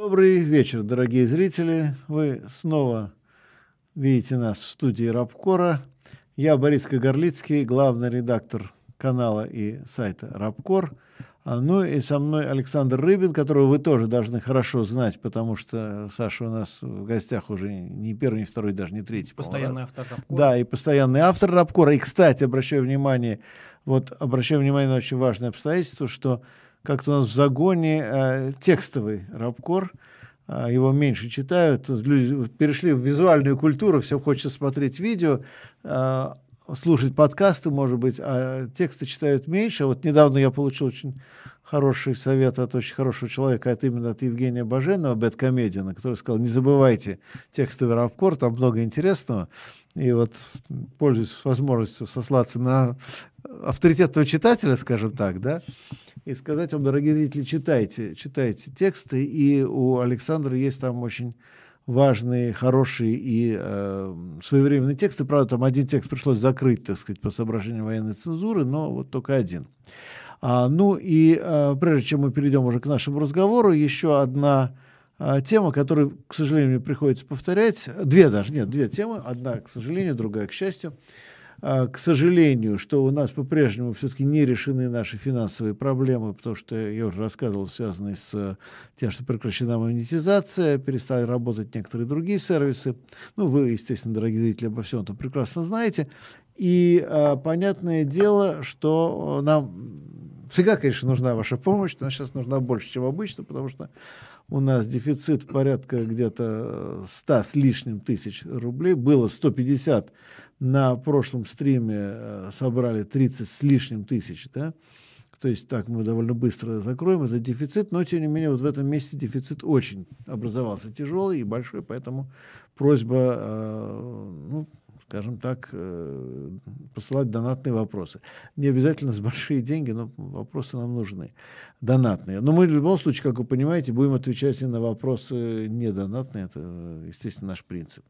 Добрый вечер, дорогие зрители. Вы снова видите нас в студии Рабкора. Я Борис Кагарлицкий, главный редактор канала и сайта Рабкор. А, ну и со мной Александр Рыбин, которого вы тоже должны хорошо знать, потому что Саша у нас в гостях уже не первый, не второй, даже не третий. Постоянный автор Рабкора. Да, и постоянный автор Рабкора. И, кстати, обращаю внимание, вот обращаю внимание на очень важное обстоятельство, что как-то у нас в загоне э, текстовый Рабкор, э, его меньше читают, люди перешли в визуальную культуру, все хочется смотреть видео, э, слушать подкасты, может быть, а тексты читают меньше. Вот недавно я получил очень хороший совет от очень хорошего человека, это именно от Евгения Баженова, Бэткомедиана, который сказал, не забывайте текстовый рабкор, там много интересного. И вот, пользуясь возможностью сослаться на авторитетного читателя, скажем так, да, и сказать вам, дорогие зрители, читайте, читайте тексты, и у Александра есть там очень важные, хорошие и э, своевременные тексты. Правда, там один текст пришлось закрыть, так сказать, по соображению военной цензуры, но вот только один. А, ну и а, прежде чем мы перейдем уже к нашему разговору, еще одна тема, которую, к сожалению, приходится повторять. Две даже, нет, две темы. Одна, к сожалению, другая, к счастью. А, к сожалению, что у нас по-прежнему все-таки не решены наши финансовые проблемы, потому что я уже рассказывал, связанные с э, тем, что прекращена монетизация, перестали работать некоторые другие сервисы. Ну, вы, естественно, дорогие зрители, обо всем этом прекрасно знаете. И а, понятное дело, что нам всегда, конечно, нужна ваша помощь, но сейчас нужна больше, чем обычно, потому что у нас дефицит порядка где-то 100 с лишним тысяч рублей. Было 150 на прошлом стриме, э, собрали 30 с лишним тысяч, да? То есть так мы довольно быстро закроем этот дефицит, но тем не менее вот в этом месте дефицит очень образовался тяжелый и большой, поэтому просьба э, ну, скажем так, э, посылать донатные вопросы. Не обязательно с большие деньги, но вопросы нам нужны. Донатные. Но мы в любом случае, как вы понимаете, будем отвечать и на вопросы недонатные. Это, естественно, наш принцип.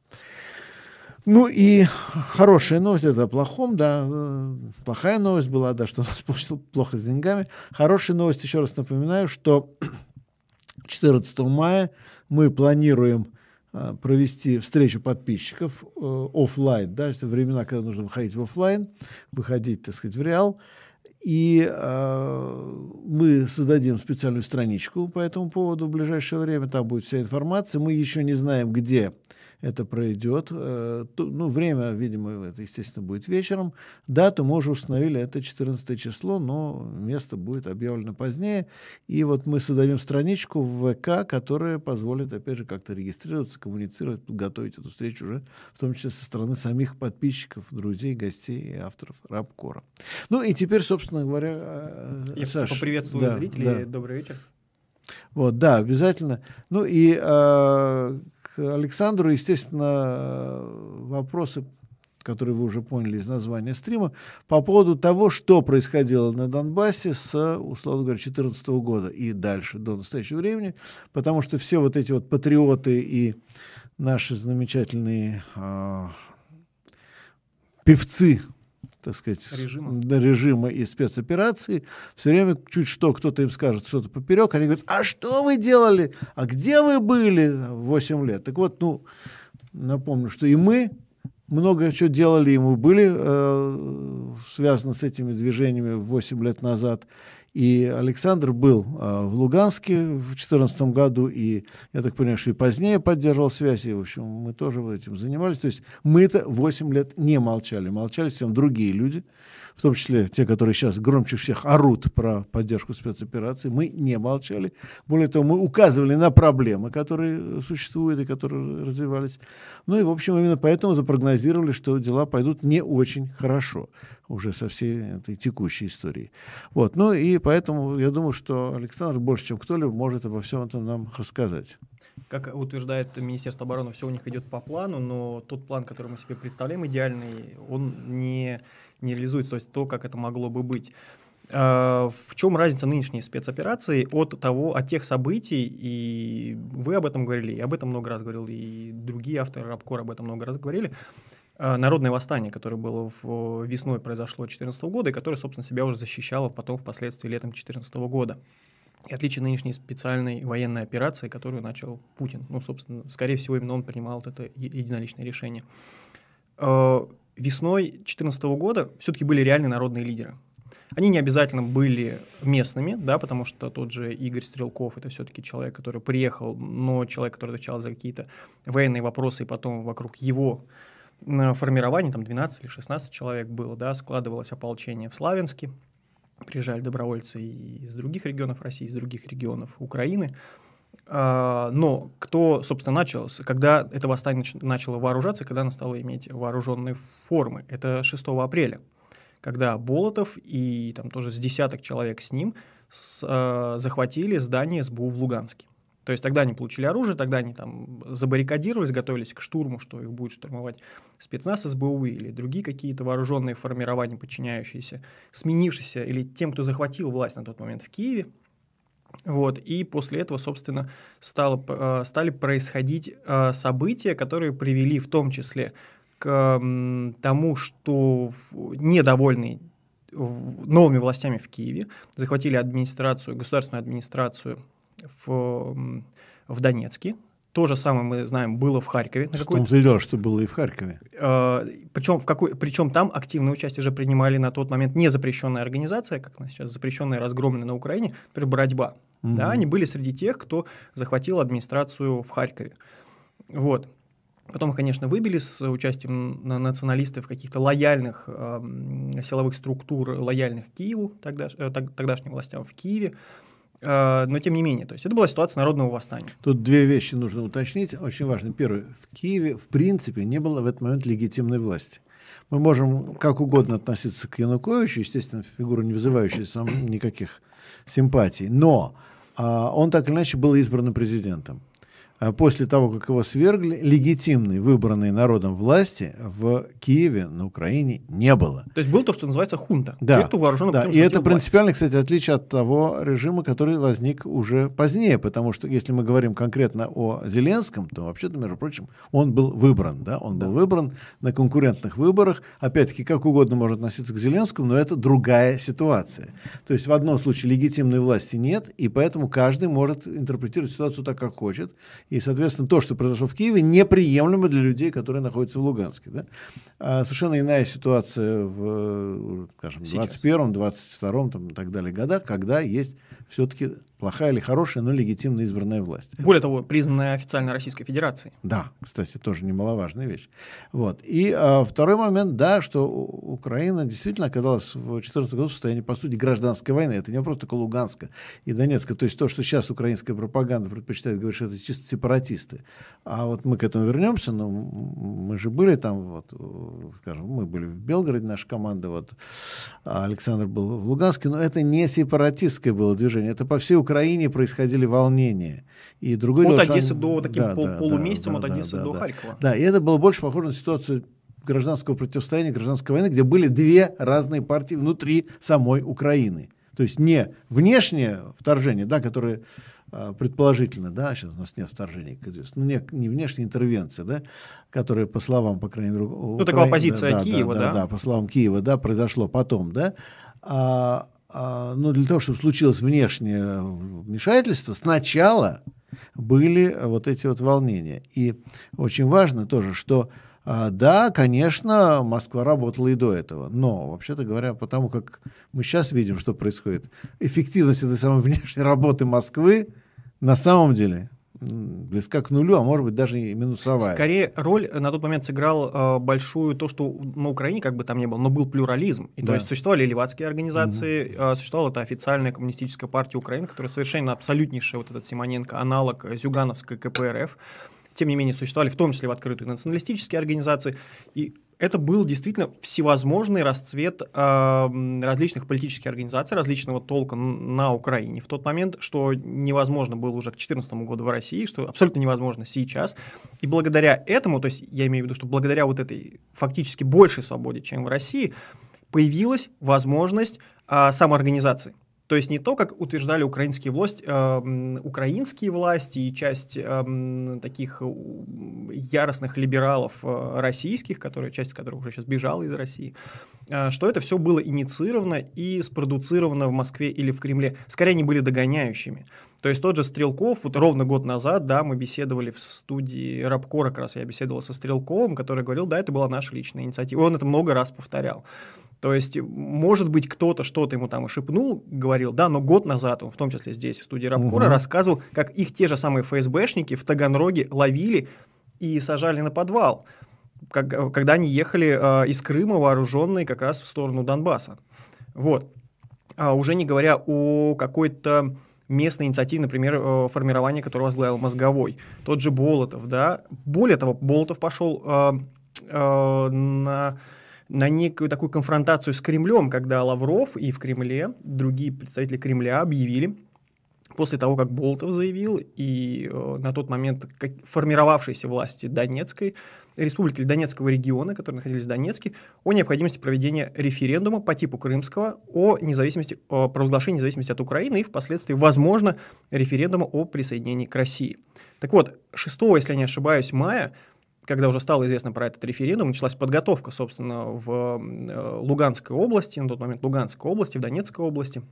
Ну и хорошая новость, это о плохом, да, плохая новость была, да, что у нас плохо с деньгами. Хорошая новость, еще раз напоминаю, что 14 мая мы планируем провести встречу подписчиков э, офлайн, да, это времена, когда нужно выходить в офлайн, выходить, так сказать, в реал. И э, мы создадим специальную страничку по этому поводу в ближайшее время. Там будет вся информация. Мы еще не знаем, где это пройдет. Э, ну, время, видимо, это, естественно, будет вечером. Дату мы уже установили, это 14 число, но место будет объявлено позднее. И вот мы создадим страничку в ВК, которая позволит, опять же, как-то регистрироваться, коммуницировать, подготовить эту встречу уже, в том числе со стороны самих подписчиков, друзей, гостей и авторов Рабкора. Ну и теперь, собственно говоря, э, Я Саш, поприветствую да, зрителей. Да. Добрый вечер. Вот, да, обязательно. Ну и э, Александру, естественно, вопросы, которые вы уже поняли из названия стрима, по поводу того, что происходило на Донбассе с, условно говоря, 2014 года и дальше, до настоящего времени, потому что все вот эти вот патриоты и наши замечательные э, певцы так сказать, режима. режима и спецоперации, все время чуть что кто-то им скажет что-то поперек, они говорят, а что вы делали? А где вы были 8 лет? Так вот, ну, напомню, что и мы много чего делали, и мы были э, связаны с этими движениями 8 лет назад. И Александр был э, в Луганске в 2014 году, и, я так понимаю, что и позднее поддерживал связь, и, в общем, мы тоже этим занимались. То есть мы-то 8 лет не молчали, молчали всем другие люди, в том числе те, которые сейчас громче всех орут про поддержку спецоперации, мы не молчали. Более того, мы указывали на проблемы, которые существуют и которые развивались. Ну и, в общем, именно поэтому запрогнозировали, что дела пойдут не очень хорошо уже со всей этой текущей историей. Вот. Ну и поэтому я думаю, что Александр больше, чем кто-либо, может обо всем этом нам рассказать. Как утверждает Министерство обороны, все у них идет по плану, но тот план, который мы себе представляем, идеальный, он не, не реализуется, то есть то, как это могло бы быть. А, в чем разница нынешней спецоперации от того, от тех событий, и вы об этом говорили, и об этом много раз говорил, и другие авторы Рабкор об этом много раз говорили, народное восстание, которое было в, весной произошло 2014 года, и которое, собственно, себя уже защищало потом впоследствии летом 2014 года. и отличие нынешней специальной военной операции, которую начал Путин. Ну, собственно, скорее всего, именно он принимал вот это единоличное решение. Э, весной 2014 года все-таки были реальные народные лидеры. Они не обязательно были местными, да, потому что тот же Игорь Стрелков это все-таки человек, который приехал, но человек, который отвечал за какие-то военные вопросы, и потом вокруг его формирования, там 12 или 16 человек было, да, складывалось ополчение в Славянске, приезжали добровольцы из других регионов России, из других регионов Украины. А, но кто, собственно, начал, когда это восстание начало вооружаться, когда оно стало иметь вооруженные формы? Это 6 апреля, когда Болотов и там тоже с десяток человек с ним с, э, захватили здание СБУ в Луганске. То есть тогда они получили оружие, тогда они там забаррикадировались, готовились к штурму, что их будет штурмовать спецназ СБУ или другие какие-то вооруженные формирования, подчиняющиеся, сменившиеся или тем, кто захватил власть на тот момент в Киеве. Вот, и после этого, собственно, стало, э, стали происходить э, события, которые привели в том числе к тому, что недовольные новыми властями в Киеве захватили администрацию, государственную администрацию в, в Донецке. То же самое мы знаем было в Харькове. Что том ты дело, что было и в Харькове. Э, причем, в какой, причем там активное участие уже принимали на тот момент не запрещенная организация, как она сейчас запрещенная, разгромленная на Украине, например, «Борьба». Угу. Да, они были среди тех, кто захватил администрацию в Харькове. Вот. Потом, конечно, выбили с участием националистов каких-то лояльных э, силовых структур, лояльных Киеву, тогда, э, тогдашним властям в Киеве. Э, но тем не менее, то есть это была ситуация народного восстания. Тут две вещи нужно уточнить, очень важно. Первое, в Киеве в принципе не было в этот момент легитимной власти. Мы можем как угодно относиться к Януковичу, естественно, фигура не вызывающая сам никаких симпатий, но а, он так или иначе был избран президентом. А после того, как его свергли, легитимной, выбранной народом власти в Киеве, на Украине не было. То есть был то, что называется хунта. Да, Те, кто вооружен, да. и это принципиально, кстати, отличие от того режима, который возник уже позднее, потому что если мы говорим конкретно о Зеленском, то вообще-то, между прочим, он был выбран, да, он да. был выбран на конкурентных выборах. Опять-таки, как угодно можно относиться к Зеленскому, но это другая ситуация. То есть в одном случае легитимной власти нет, и поэтому каждый может интерпретировать ситуацию так, как хочет. И, соответственно, то, что произошло в Киеве, неприемлемо для людей, которые находятся в Луганске. Да? А совершенно иная ситуация в, скажем, 21-м, 22-м там, и так далее годах, когда есть все-таки плохая или хорошая, но легитимно избранная власть. Более того, признанная официально Российской Федерацией. Да, кстати, тоже немаловажная вещь. Вот. И а, второй момент, да, что Украина действительно оказалась в 2014 году в состоянии, по сути, гражданской войны. Это не просто Луганска и Донецка. То есть то, что сейчас украинская пропаганда предпочитает говорить, что это чисто сепаратисты. А вот мы к этому вернемся, но мы же были там, вот, скажем, мы были в Белгороде, наша команда, вот, Александр был в Луганске, но это не сепаратистское было движение, это по всей Украине происходили волнения. И другой от дело, Одессы до таким да, пол, да, полумесяцем да, от Одессы да, до да, Харькова. Да, и это было больше похоже на ситуацию гражданского противостояния, гражданской войны, где были две разные партии внутри самой Украины. То есть не внешнее вторжение, да, которое а, предположительно, да, сейчас у нас нет вторжений, ну, не, не внешняя интервенция, да, которая, по словам, по крайней мере, ну, Украины, такая позиция да, Киева, да, да? Да, по словам Киева, да, произошло потом, да, а, а, ну, для того, чтобы случилось внешнее вмешательство, сначала были вот эти вот волнения. И очень важно тоже, что а, да, конечно, Москва работала и до этого, но, вообще-то говоря, потому как мы сейчас видим, что происходит, эффективность этой самой внешней работы Москвы на самом деле близка к нулю, а может быть даже и минусовая. Скорее роль на тот момент сыграл э, большую то, что на Украине как бы там не было, но был плюрализм. И да. то есть существовали левацкие организации, угу. э, существовала эта официальная коммунистическая партия Украины, которая совершенно абсолютнейшая, вот этот Симоненко, аналог Зюгановской КПРФ. Тем не менее, существовали в том числе в открытую националистические организации. И это был действительно всевозможный расцвет э, различных политических организаций, различного толка на Украине в тот момент, что невозможно было уже к 2014 году в России, что абсолютно невозможно сейчас. И благодаря этому, то есть я имею в виду, что благодаря вот этой фактически большей свободе, чем в России, появилась возможность э, самоорганизации. То есть не то, как утверждали украинские власти, э, украинские власти и часть э, таких яростных либералов э, российских, которые, часть которых уже сейчас бежала из России, э, что это все было инициировано и спродуцировано в Москве или в Кремле. Скорее, они были догоняющими. То есть тот же Стрелков, вот ровно год назад, да, мы беседовали в студии Рабкора, как раз я беседовал со Стрелковым, который говорил, да, это была наша личная инициатива. Он это много раз повторял. То есть, может быть, кто-то что-то ему там и шепнул, говорил, да, но год назад, он в том числе здесь, в студии Рабкора, угу. рассказывал, как их те же самые ФСБшники в Таганроге ловили и сажали на подвал, как, когда они ехали э, из Крыма вооруженные как раз в сторону Донбасса. Вот. А уже не говоря о какой-то местной инициативе, например, э, формирование, которое возглавил Мозговой. Тот же Болотов, да. Более того, Болотов пошел э, э, на на некую такую конфронтацию с Кремлем, когда Лавров и в Кремле другие представители Кремля объявили, после того, как Болтов заявил, и э, на тот момент как, формировавшиеся власти Донецкой республики Донецкого региона, которые находились в Донецке, о необходимости проведения референдума по типу крымского о независимости, о провозглашении независимости от Украины и впоследствии, возможно, референдума о присоединении к России. Так вот, 6, если я не ошибаюсь, мая когда уже стало известно про этот референдум, началась подготовка, собственно, в э, Луганской области, на тот момент Луганской области, в Донецкой области,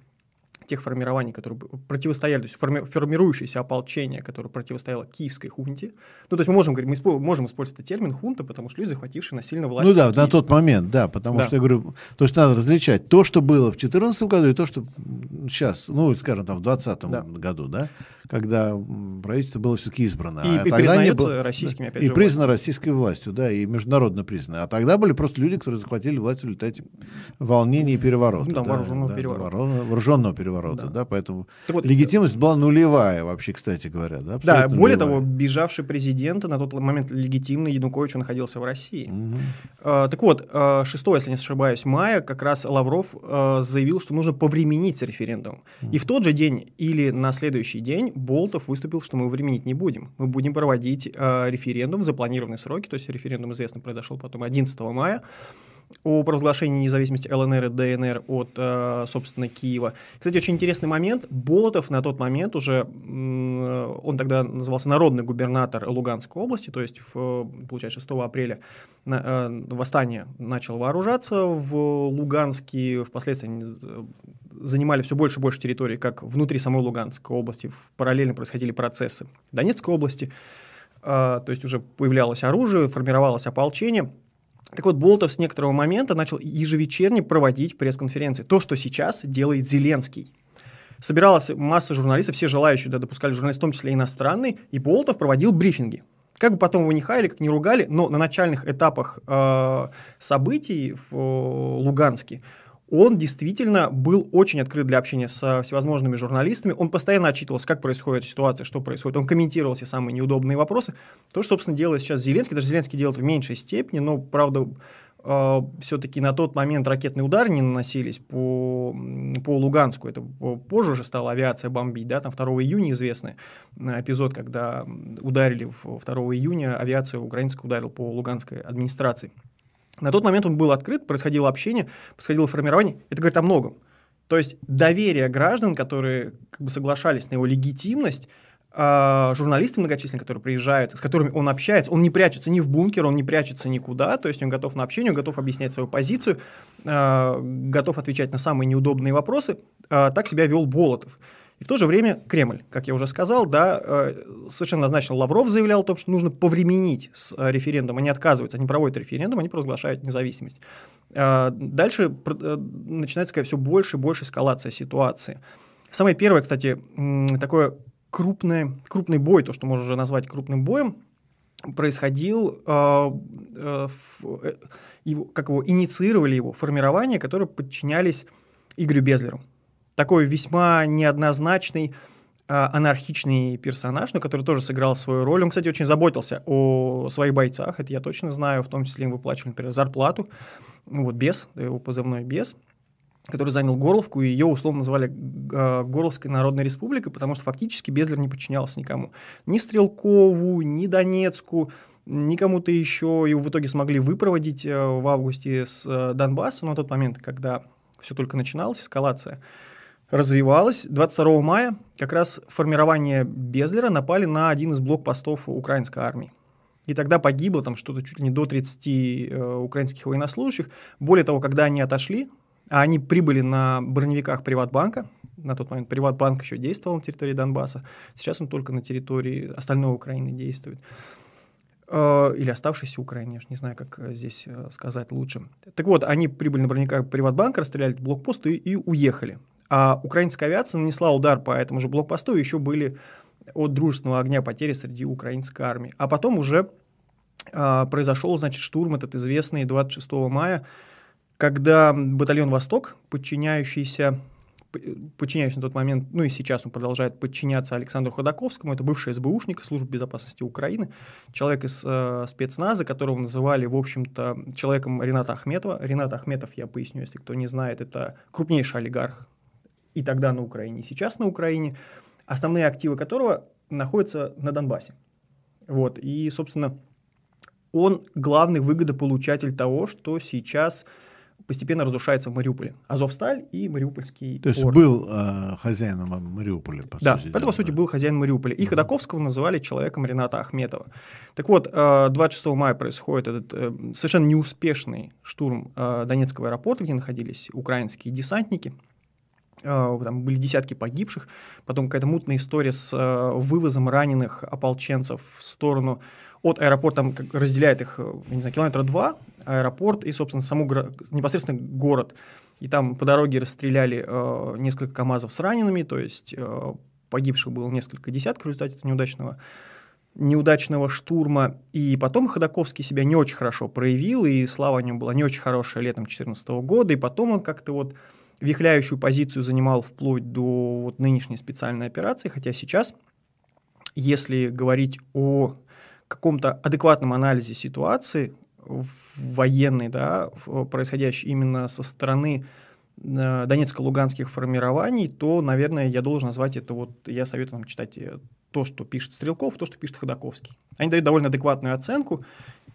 тех формирований, которые противостояли, то есть форми, формирующееся ополчение, которое противостояло киевской хунте. Ну, то есть мы можем говорить, мы можем использовать этот термин хунта, потому что люди, захватившие насильно власть. Ну да, на тот момент, да, потому да. что я говорю, то есть надо различать то, что было в 2014 году, и то, что сейчас, ну, скажем, там, в 2020 да. году, да, когда правительство было все-таки избрано. И, а и признается было, российскими, опять И же, признано властью. российской властью, да, и международно признано. А тогда были просто люди, которые захватили власть в результате волнений и переворота. Да, да, вооруженного да, переворота. Вооруженного переворота, да, да поэтому вот, легитимность была нулевая вообще, кстати говоря. Да, да более нулевая. того, бежавший президент на тот момент легитимный Янукович находился в России. Угу. А, так вот, 6, если не ошибаюсь, мая как раз Лавров а, заявил, что нужно повременить с референдумом. Угу. И в тот же день или на следующий день Болтов выступил, что мы временить не будем. Мы будем проводить э, референдум в запланированные сроки, то есть референдум, известно, произошел потом 11 мая о провозглашении независимости ЛНР и ДНР от, э, собственно, Киева. Кстати, очень интересный момент. Болотов на тот момент уже, он тогда назывался народный губернатор Луганской области, то есть, в, получается, 6 апреля э, восстание начало вооружаться в Луганске, впоследствии занимали все больше и больше территорий, как внутри самой Луганской области, параллельно происходили процессы в Донецкой области, то есть уже появлялось оружие, формировалось ополчение – так вот, Болтов с некоторого момента начал ежевечерне проводить пресс-конференции. То, что сейчас делает Зеленский. Собиралась масса журналистов, все желающие да, допускали журналистов, в том числе иностранные, и Болтов проводил брифинги. Как бы потом его не хаяли, как не ругали, но на начальных этапах э, событий в э, Луганске он действительно был очень открыт для общения с всевозможными журналистами. Он постоянно отчитывался, как происходит ситуация, что происходит. Он комментировал все самые неудобные вопросы. То, что, собственно, делает сейчас Зеленский, даже Зеленский делает в меньшей степени, но, правда, э, все-таки на тот момент ракетные удары не наносились по, по Луганску. Это позже уже стала авиация бомбить. Да? Там 2 июня известный э, эпизод, когда ударили 2 июня, авиация украинская ударила по луганской администрации. На тот момент он был открыт, происходило общение, происходило формирование. Это говорит о многом. То есть доверие граждан, которые как бы соглашались на его легитимность, э, журналисты многочисленные, которые приезжают, с которыми он общается, он не прячется ни в бункер, он не прячется никуда, то есть он готов на общение, он готов объяснять свою позицию, э, готов отвечать на самые неудобные вопросы. Э, так себя вел Болотов. И в то же время Кремль, как я уже сказал, да, э, совершенно однозначно Лавров заявлял о том, что нужно повременить с э, референдумом. Они отказываются, они проводят референдум, они провозглашают независимость. Э, дальше начинается такая все больше и больше эскалация ситуации. Самое первое, кстати, такое крупное, крупный бой, то, что можно уже назвать крупным боем, происходил, его, как его инициировали его формирование, которые подчинялись Игорю Безлеру такой весьма неоднозначный, а, анархичный персонаж, но который тоже сыграл свою роль. Он, кстати, очень заботился о своих бойцах, это я точно знаю, в том числе им выплачивали, например, зарплату. Вот бес, его позывной бес, который занял Горловку, и ее условно называли э, Горловской Народной Республикой, потому что фактически Безлер не подчинялся никому. Ни Стрелкову, ни Донецку, ни кому-то еще. Его в итоге смогли выпроводить э, в августе с э, Донбасса, на тот момент, когда все только начиналось, эскалация развивалась. 22 мая как раз формирование Безлера напали на один из блокпостов украинской армии. И тогда погибло там что-то чуть ли не до 30 э, украинских военнослужащих. Более того, когда они отошли, а они прибыли на броневиках Приватбанка, на тот момент Приватбанк еще действовал на территории Донбасса, сейчас он только на территории остальной Украины действует. Э, или оставшейся Украины, я же не знаю, как э, здесь э, сказать лучше. Так вот, они прибыли на броневиках Приватбанка, расстреляли блокпост и, и уехали. А украинская авиация нанесла удар по этому же блокпосту, еще были от дружественного огня потери среди украинской армии. А потом уже э, произошел, значит, штурм этот известный 26 мая, когда батальон «Восток», подчиняющийся подчиняющийся на тот момент, ну и сейчас он продолжает подчиняться Александру Ходаковскому, это бывший СБУшник Службы безопасности Украины, человек из э, спецназа, которого называли, в общем-то, человеком Рената Ахметова. Ренат Ахметов, я поясню, если кто не знает, это крупнейший олигарх и тогда на Украине, и сейчас на Украине, основные активы которого находятся на Донбассе. Вот, и, собственно, он главный выгодополучатель того, что сейчас постепенно разрушается в Мариуполе. Азовсталь и Мариупольский То есть порт. был э, хозяином Мариуполя, по да, сути. Да, это, по сути, был хозяин Мариуполя. И Ходаковского называли человеком Рената Ахметова. Так вот, э, 26 мая происходит этот э, совершенно неуспешный штурм э, Донецкого аэропорта, где находились украинские десантники – там были десятки погибших, потом какая-то мутная история с э, вывозом раненых ополченцев в сторону от аэропорта, там разделяет их, э, не знаю, километра два, аэропорт и, собственно, саму непосредственно город. И там по дороге расстреляли э, несколько КАМАЗов с ранеными, то есть э, погибших было несколько десятков в результате неудачного неудачного штурма, и потом Ходаковский себя не очень хорошо проявил, и слава о нем была не очень хорошая летом 2014 года, и потом он как-то вот вихляющую позицию занимал вплоть до вот нынешней специальной операции, хотя сейчас, если говорить о каком-то адекватном анализе ситуации военной, да, происходящей именно со стороны э, Донецко-Луганских формирований, то, наверное, я должен назвать это вот, я советую вам читать э, то, что пишет Стрелков, то, что пишет Ходаковский. Они дают довольно адекватную оценку.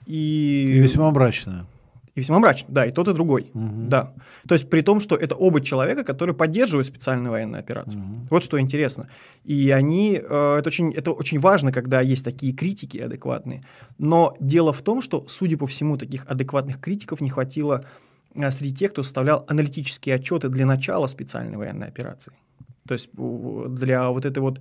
И, и весьма мрачную. И весьма мрачно, да, и тот, и другой. Угу. Да. То есть при том, что это оба человека, которые поддерживают специальную военную операцию. Угу. Вот что интересно. И они, э, это, очень, это очень важно, когда есть такие критики адекватные. Но дело в том, что, судя по всему, таких адекватных критиков не хватило э, среди тех, кто составлял аналитические отчеты для начала специальной военной операции. То есть для вот этой вот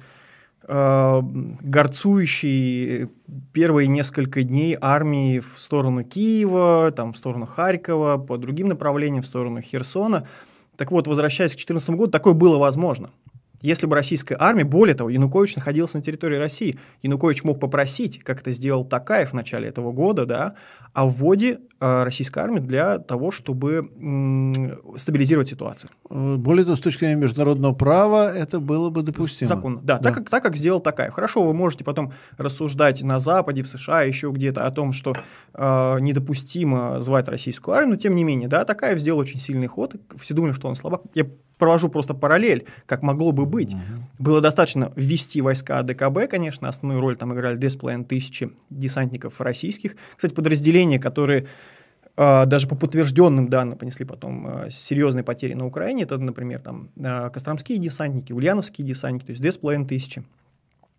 э, горцующей первые несколько дней армии в сторону Киева, там, в сторону Харькова, по другим направлениям, в сторону Херсона. Так вот, возвращаясь к 2014 году, такое было возможно. Если бы российская армия, более того, Янукович находился на территории России, Янукович мог попросить, как это сделал Такаев в начале этого года, да, о вводе э, российской армии для того, чтобы м- стабилизировать ситуацию. Э, более того, с точки зрения международного права это было бы допустимо. Законно, да, да. Так, как, так как сделал Такаев. Хорошо, вы можете потом рассуждать на Западе, в США, еще где-то о том, что э, недопустимо звать российскую армию, но тем не менее, да, Такаев сделал очень сильный ход, все думали, что он слабак. Я провожу просто параллель, как могло бы быть. Угу. Было достаточно ввести войска ДКБ, конечно, основную роль там играли 2500 десантников российских. Кстати, подразделения, которые э, даже по подтвержденным данным понесли потом э, серьезные потери на Украине, это, например, там э, Костромские десантники, Ульяновские десантники, то есть 2500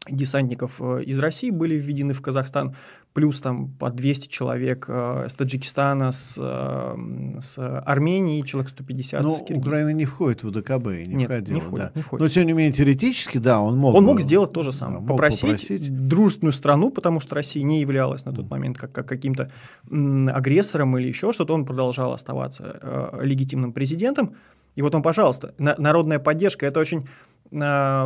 десантников э, из России были введены в Казахстан, плюс там по 200 человек э, с Таджикистана, с, э, с Армении, человек 150 Но с Украина не входит в ДКБ, не Нет, входила. не входит, да. не входит. Но тем не менее теоретически, да, он мог. Он мог сделать то же самое, мог попросить, попросить дружественную страну, потому что Россия не являлась на тот момент как, как каким-то агрессором или еще что-то, он продолжал оставаться э, легитимным президентом. И вот он, пожалуйста, на, народная поддержка, это очень э,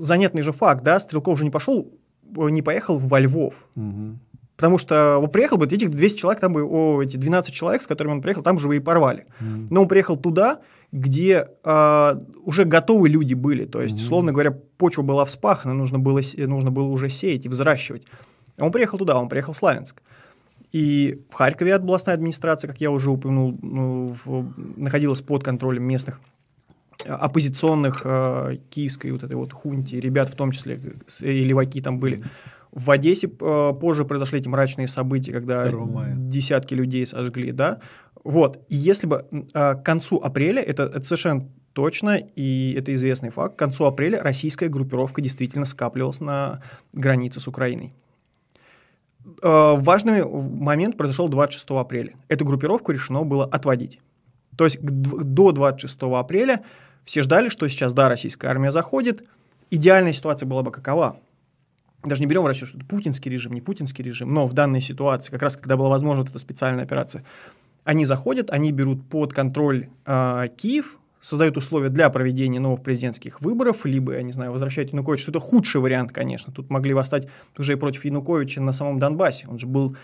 занятный же факт, да, Стрелков же не пошел, не поехал во Львов. Угу. Потому что он приехал бы, этих 200 человек, там бы, о, эти 12 человек, с которыми он приехал, там же бы и порвали. Mm. Но он приехал туда, где э, уже готовые люди были. То есть, Mm. условно говоря, почва была вспахана, нужно было, нужно было уже сеять и взращивать. А он приехал туда, он приехал в Славянск. И в Харькове областная администрация, как я уже упомянул, ну, в, находилась под контролем местных оппозиционных э, киевской вот этой вот хунти, ребят в том числе, и леваки там были. В Одессе э, позже произошли эти мрачные события, когда десятки людей сожгли, да. Вот, и если бы э, к концу апреля, это, это совершенно точно, и это известный факт, к концу апреля российская группировка действительно скапливалась на границе с Украиной. Э, важный момент произошел 26 апреля. Эту группировку решено было отводить. То есть до 26 апреля все ждали, что сейчас, да, российская армия заходит. Идеальная ситуация была бы какова? Даже не берем в расчет, что это путинский режим, не путинский режим, но в данной ситуации, как раз когда была возможна эта специальная операция, они заходят, они берут под контроль э, Киев, создают условия для проведения новых президентских выборов, либо, я не знаю, возвращать Януковича, что это худший вариант, конечно. Тут могли восстать уже и против Януковича на самом Донбассе. Он же был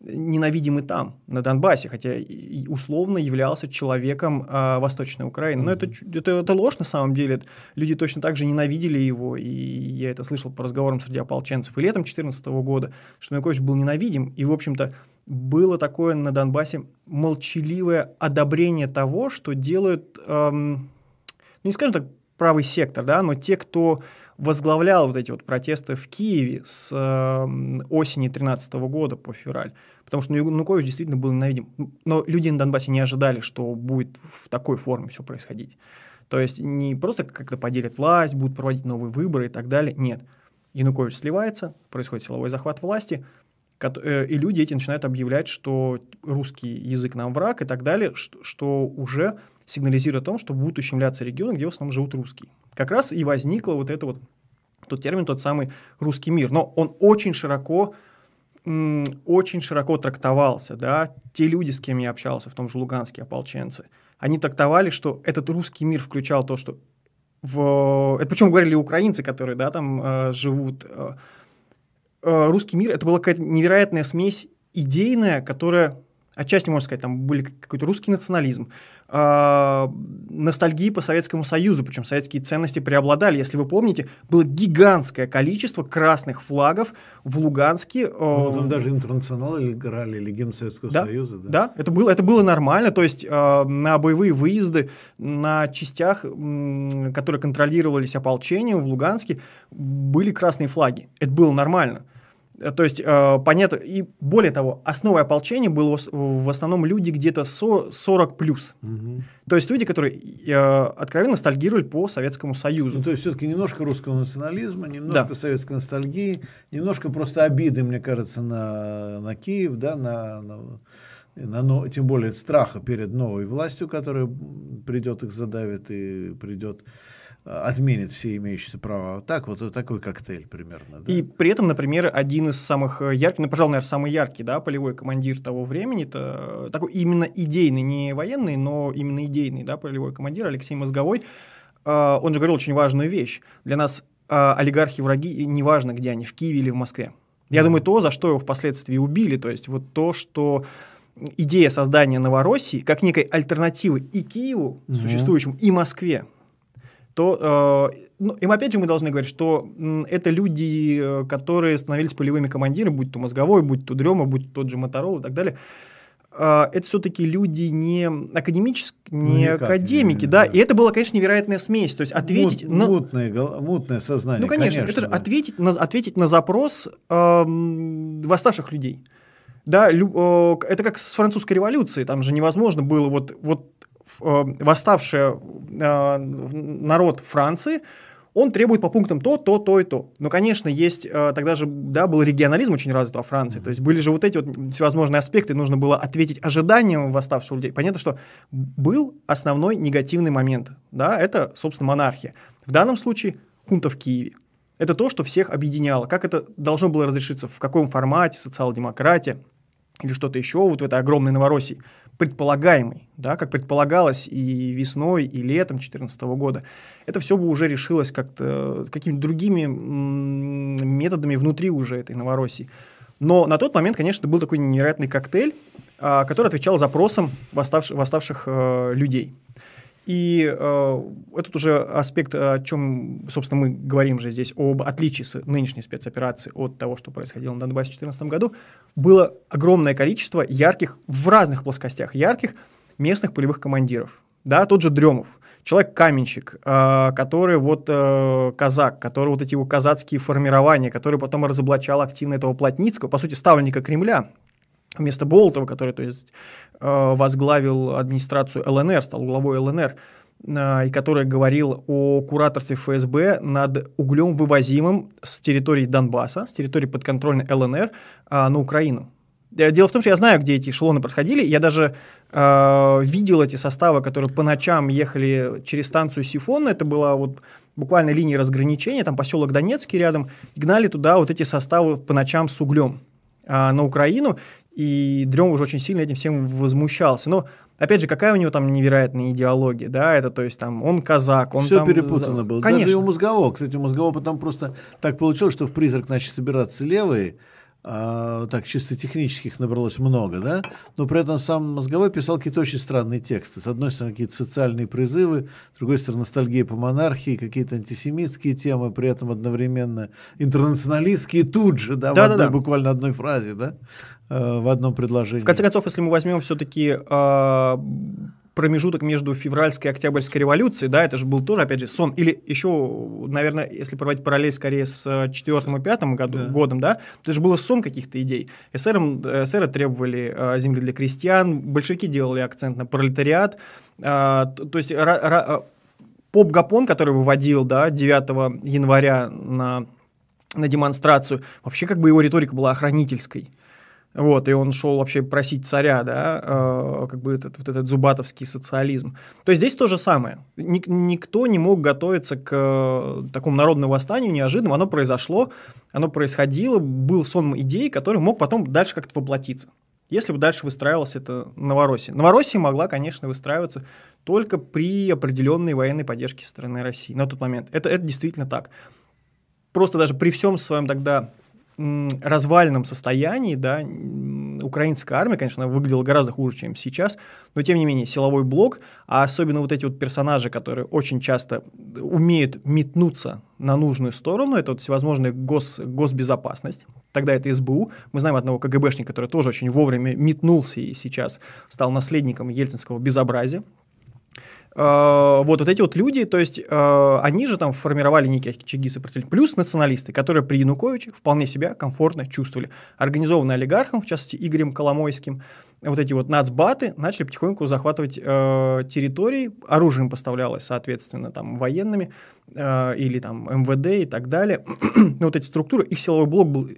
ненавидимый там, на Донбассе, хотя и условно являлся человеком э, Восточной Украины. Но это, это, это ложь на самом деле. Люди точно так же ненавидели его, и я это слышал по разговорам среди ополченцев и летом 2014 года, что Янукович был ненавидим, и, в общем-то, было такое на Донбассе молчаливое одобрение того, что делают, эм, ну, не скажем так, правый сектор, да, но те, кто возглавлял вот эти вот протесты в Киеве с э, осени 2013 года по февраль. Потому что Янукович действительно был ненавидим. Но люди на Донбассе не ожидали, что будет в такой форме все происходить. То есть не просто как-то поделят власть, будут проводить новые выборы и так далее. Нет. Янукович сливается, происходит силовой захват власти, э, и люди эти начинают объявлять, что русский язык нам враг и так далее, что, что уже сигнализирует о том, что будут ущемляться регионы, где в основном живут русские. Как раз и возникло вот это вот тот термин, тот самый русский мир. Но он очень широко очень широко трактовался, да, те люди, с кем я общался, в том же Луганске, ополченцы, они трактовали, что этот русский мир включал то, что в... Это причем говорили украинцы, которые, да, там э, живут. Э, э, русский мир — это была какая-то невероятная смесь идейная, которая отчасти, можно сказать, там были какой-то русский национализм, э, ностальгии по Советскому Союзу, причем советские ценности преобладали. Если вы помните, было гигантское количество красных флагов в Луганске. Э, ну, там даже интернационалы играли, или гимн Советского да, Союза. Да, да это, было, это было нормально. То есть э, на боевые выезды на частях, э, которые контролировались ополчением в Луганске, были красные флаги. Это было нормально. Э, то есть, э, понятно, и более того, основой ополчения было в основном люди где-то 40 плюс. Угу. То есть люди, которые э, откровенно ностальгировали по Советскому Союзу. Ну, то есть все-таки немножко русского национализма, немножко да. советской ностальгии, немножко просто обиды, мне кажется, на, на Киев, да, на, на, на, тем более страха перед новой властью, которая придет их задавит и придет отменит все имеющиеся права. Так вот, вот такой коктейль примерно. Да? И при этом, например, один из самых э, ярких, ну, пожалуй, наверное, самый яркий, да, полевой командир того времени, это такой именно идейный, не военный, но именно идейный, да, полевой командир Алексей Мозговой. Э, он же говорил очень важную вещь. Для нас э, олигархи враги, неважно, где они, в Киеве или в Москве. Я думаю, то, за что его впоследствии убили, то есть вот то, что идея создания Новороссии как некой альтернативы и Киеву, существующему, и Москве, то э, ну, им опять же мы должны говорить, что это люди, э, которые становились полевыми командирами, будь то мозговой, будь то дрема, будь то тот же Моторол и так далее. Э, это все-таки люди не академические, не ну, академики, не, да? да, и это была, конечно, невероятная смесь, то есть ответить Мут, на... Мутное, мутное сознание, Ну, конечно, конечно это же да. ответить, на, ответить на запрос э, восставших людей. Да, лю, э, это как с французской революцией, там же невозможно было вот, вот восставший э, народ Франции, он требует по пунктам то, то, то и то. Но, конечно, есть, э, тогда же, да, был регионализм очень развит во Франции, то есть были же вот эти вот всевозможные аспекты, нужно было ответить ожиданиям восставших людей. Понятно, что был основной негативный момент, да, это, собственно, монархия. В данном случае хунта в Киеве. Это то, что всех объединяло. Как это должно было разрешиться, в каком формате, социал-демократия или что-то еще вот в этой огромной Новороссии предполагаемый, да, как предполагалось и весной, и летом 2014 года, это все бы уже решилось как-то какими-то другими методами внутри уже этой Новороссии. Но на тот момент, конечно, был такой невероятный коктейль, а, который отвечал запросам восставших, восставших э, людей. И э, этот уже аспект, о чем, собственно, мы говорим же здесь, об отличии нынешней спецоперации от того, что происходило на Донбассе в 2014 году, было огромное количество ярких, в разных плоскостях ярких местных полевых командиров. Да, тот же Дремов, человек-каменщик, э, который вот э, казак, который вот эти его казацкие формирования, который потом разоблачал активно этого Плотницкого, по сути, ставленника Кремля, вместо Болотова, который то есть, возглавил администрацию ЛНР, стал главой ЛНР. и который говорил о кураторстве ФСБ над углем, вывозимым с территории Донбасса, с территории подконтрольной ЛНР на Украину. Э, дело в том, что я знаю, где эти эшелоны проходили. Я даже э, видел эти составы, которые по ночам ехали через станцию Сифон. Это была вот буквально линия разграничения, там поселок Донецкий рядом. гнали туда вот эти составы по ночам с углем э, на Украину. И Дрем уже очень сильно этим всем возмущался. Но Опять же, какая у него там невероятная идеология, да, это, то есть, там, он казак, он Все там... перепутано было. Конечно. Даже у Мозгового, кстати, у Мозгового потом просто так получилось, что в «Призрак» начали собираться левые, а, так чисто технических набралось много, да, но при этом сам Мозговой писал какие-то очень странные тексты. С одной стороны, какие-то социальные призывы, с другой стороны, ностальгия по монархии, какие-то антисемитские темы, при этом одновременно интернационалистские тут же, да, да, в одной, да, да. буквально одной фразе, да, э, в одном предложении. В конце концов, если мы возьмем все-таки э, промежуток между февральской и октябрьской революцией, да, это же был тоже, опять же, сон. Или еще, наверное, если проводить параллель скорее с э, четвертым и пятым году, да. годом, да, это же было сон каких-то идей. ССР, ССР требовали э, земли для крестьян, большевики делали акцент на пролетариат, э, то, то есть ра, ра, Поп Гапон, который выводил, да, 9 января на, на демонстрацию, вообще как бы его риторика была охранительской. Вот, и он шел вообще просить царя, да, э, как бы этот, вот этот зубатовский социализм. То есть здесь то же самое. Ник- никто не мог готовиться к э, такому народному восстанию неожиданно. Оно произошло, оно происходило, был сон идей, который мог потом дальше как-то воплотиться. Если бы дальше выстраивалась это Новороссия. Новороссия могла, конечно, выстраиваться только при определенной военной поддержке страны России на тот момент. Это, это действительно так. Просто даже при всем своем тогда развальном состоянии, да, украинская армия, конечно, выглядела гораздо хуже, чем сейчас, но тем не менее силовой блок, а особенно вот эти вот персонажи, которые очень часто умеют метнуться на нужную сторону, это вот всевозможная гос, госбезопасность, тогда это СБУ, мы знаем одного КГБшника, который тоже очень вовремя метнулся и сейчас стал наследником ельцинского безобразия, вот, вот эти вот люди, то есть э, они же там формировали некие очаги сопротивления, плюс националисты, которые при Януковиче вполне себя комфортно чувствовали. Организованные олигархом, в частности Игорем Коломойским, вот эти вот нацбаты начали потихоньку захватывать э, территории, оружием поставлялось, соответственно, там военными э, или там МВД и так далее. Но вот эти структуры, их силовой блок был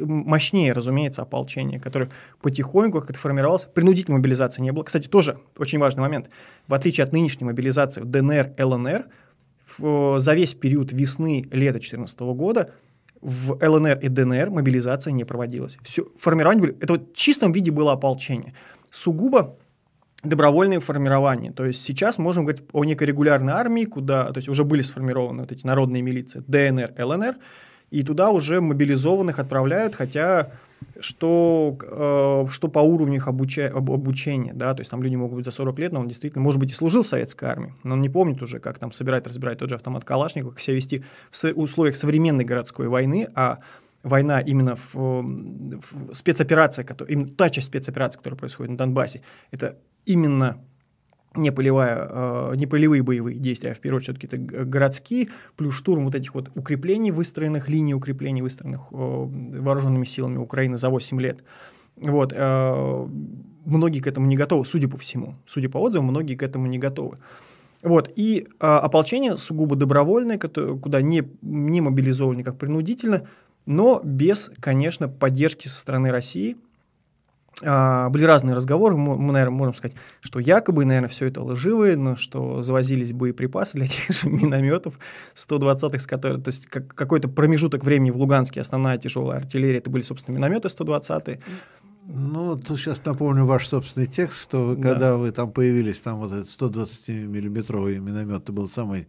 мощнее, разумеется, ополчение, которое потихоньку как это формировалось. Принудительной мобилизации не было. Кстати, тоже очень важный момент. В отличие от нынешней мобилизации в ДНР, ЛНР, в, за весь период весны-лета 2014 года в ЛНР и ДНР мобилизация не проводилась. Все, формирование были, это вот в чистом виде было ополчение. Сугубо добровольные формирования. То есть сейчас можем говорить о некой регулярной армии, куда то есть уже были сформированы вот эти народные милиции ДНР, ЛНР, и туда уже мобилизованных отправляют, хотя что, э, что по уровню их обуча, об, обучения, да, то есть там люди могут быть за 40 лет, но он действительно, может быть, и служил в советской армии, но он не помнит уже, как там собирать, разбирать тот же автомат Калашникова, как себя вести в условиях современной городской войны, а война именно в, в спецоперация, которая, именно та часть спецоперации, которая происходит на Донбассе, это именно не, полевая, э, не полевые боевые действия, а в первую очередь это городские, плюс штурм вот этих вот укреплений, выстроенных, линий укреплений, выстроенных э, вооруженными силами Украины за 8 лет. Вот, э, многие к этому не готовы, судя по всему. Судя по отзывам, многие к этому не готовы. Вот, и э, ополчение сугубо добровольное, куда не, не мобилизованы как принудительно, но без, конечно, поддержки со стороны России – а, были разные разговоры, мы, мы, наверное, можем сказать, что якобы, наверное, все это лживые, но что завозились боеприпасы для тех же минометов 120-х, с которых, то есть как, какой-то промежуток времени в Луганске основная тяжелая артиллерия, это были, собственно, минометы 120-е. Ну, тут сейчас напомню ваш собственный текст, что да. когда вы там появились, там вот этот 120-миллиметровый миномет, это был самый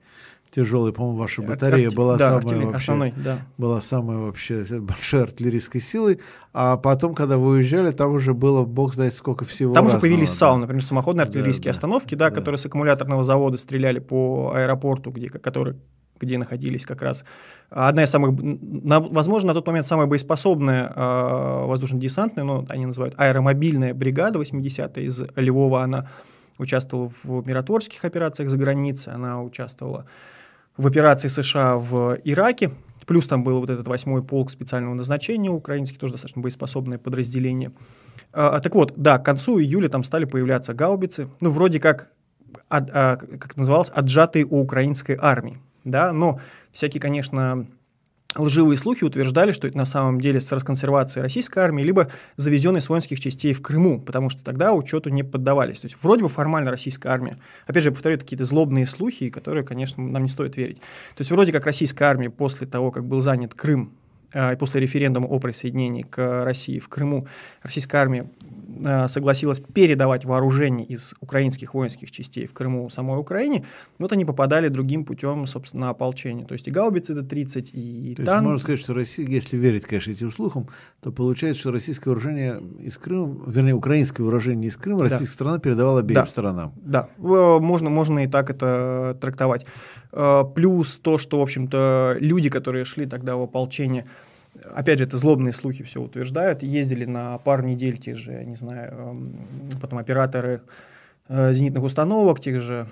тяжелый, по-моему, ваша батарея Арти... была да, самая вообще, основной, да. была самая вообще большой артиллерийской силой, а потом, когда вы уезжали, там уже было, бог знает сколько всего. Там разного, уже появились да. САУ, например, самоходные артиллерийские да, остановки, да, да, которые с аккумуляторного завода стреляли по аэропорту, где, который где находились как раз одна из самых, на, возможно, на тот момент самая боеспособная э, воздушно-десантная, но они называют аэромобильная бригада 80-я из Львова, она участвовала в миротворческих операциях за границей, она участвовала в операции США в Ираке. Плюс там был вот этот восьмой полк специального назначения украинский, тоже достаточно боеспособное подразделение. А, так вот, да, к концу июля там стали появляться гаубицы. Ну, вроде как от, а, как называлось, отжатые у украинской армии. Да? Но всякие, конечно, лживые слухи утверждали, что это на самом деле с расконсервацией российской армии, либо завезенной с воинских частей в Крыму, потому что тогда учету не поддавались. То есть вроде бы формально российская армия. Опять же, я повторю, какие-то злобные слухи, которые, конечно, нам не стоит верить. То есть вроде как российская армия после того, как был занят Крым, а, и после референдума о присоединении к России в Крыму, российская армия согласилась передавать вооружение из украинских воинских частей в Крыму самой Украине, вот они попадали другим путем, собственно, на ополчение. То есть и гаубицы Т-30, и то танк. Есть можно сказать, что Россия, если верить, конечно, этим слухам, то получается, что российское вооружение из Крыма, вернее, украинское вооружение из Крыма российская да. страна передавала обеим да. сторонам. Да, можно, можно и так это трактовать. Э, плюс то, что, в общем-то, люди, которые шли тогда в ополчение, опять же, это злобные слухи все утверждают, ездили на пару недель те же, не знаю, эм, потом операторы э, зенитных установок, тех же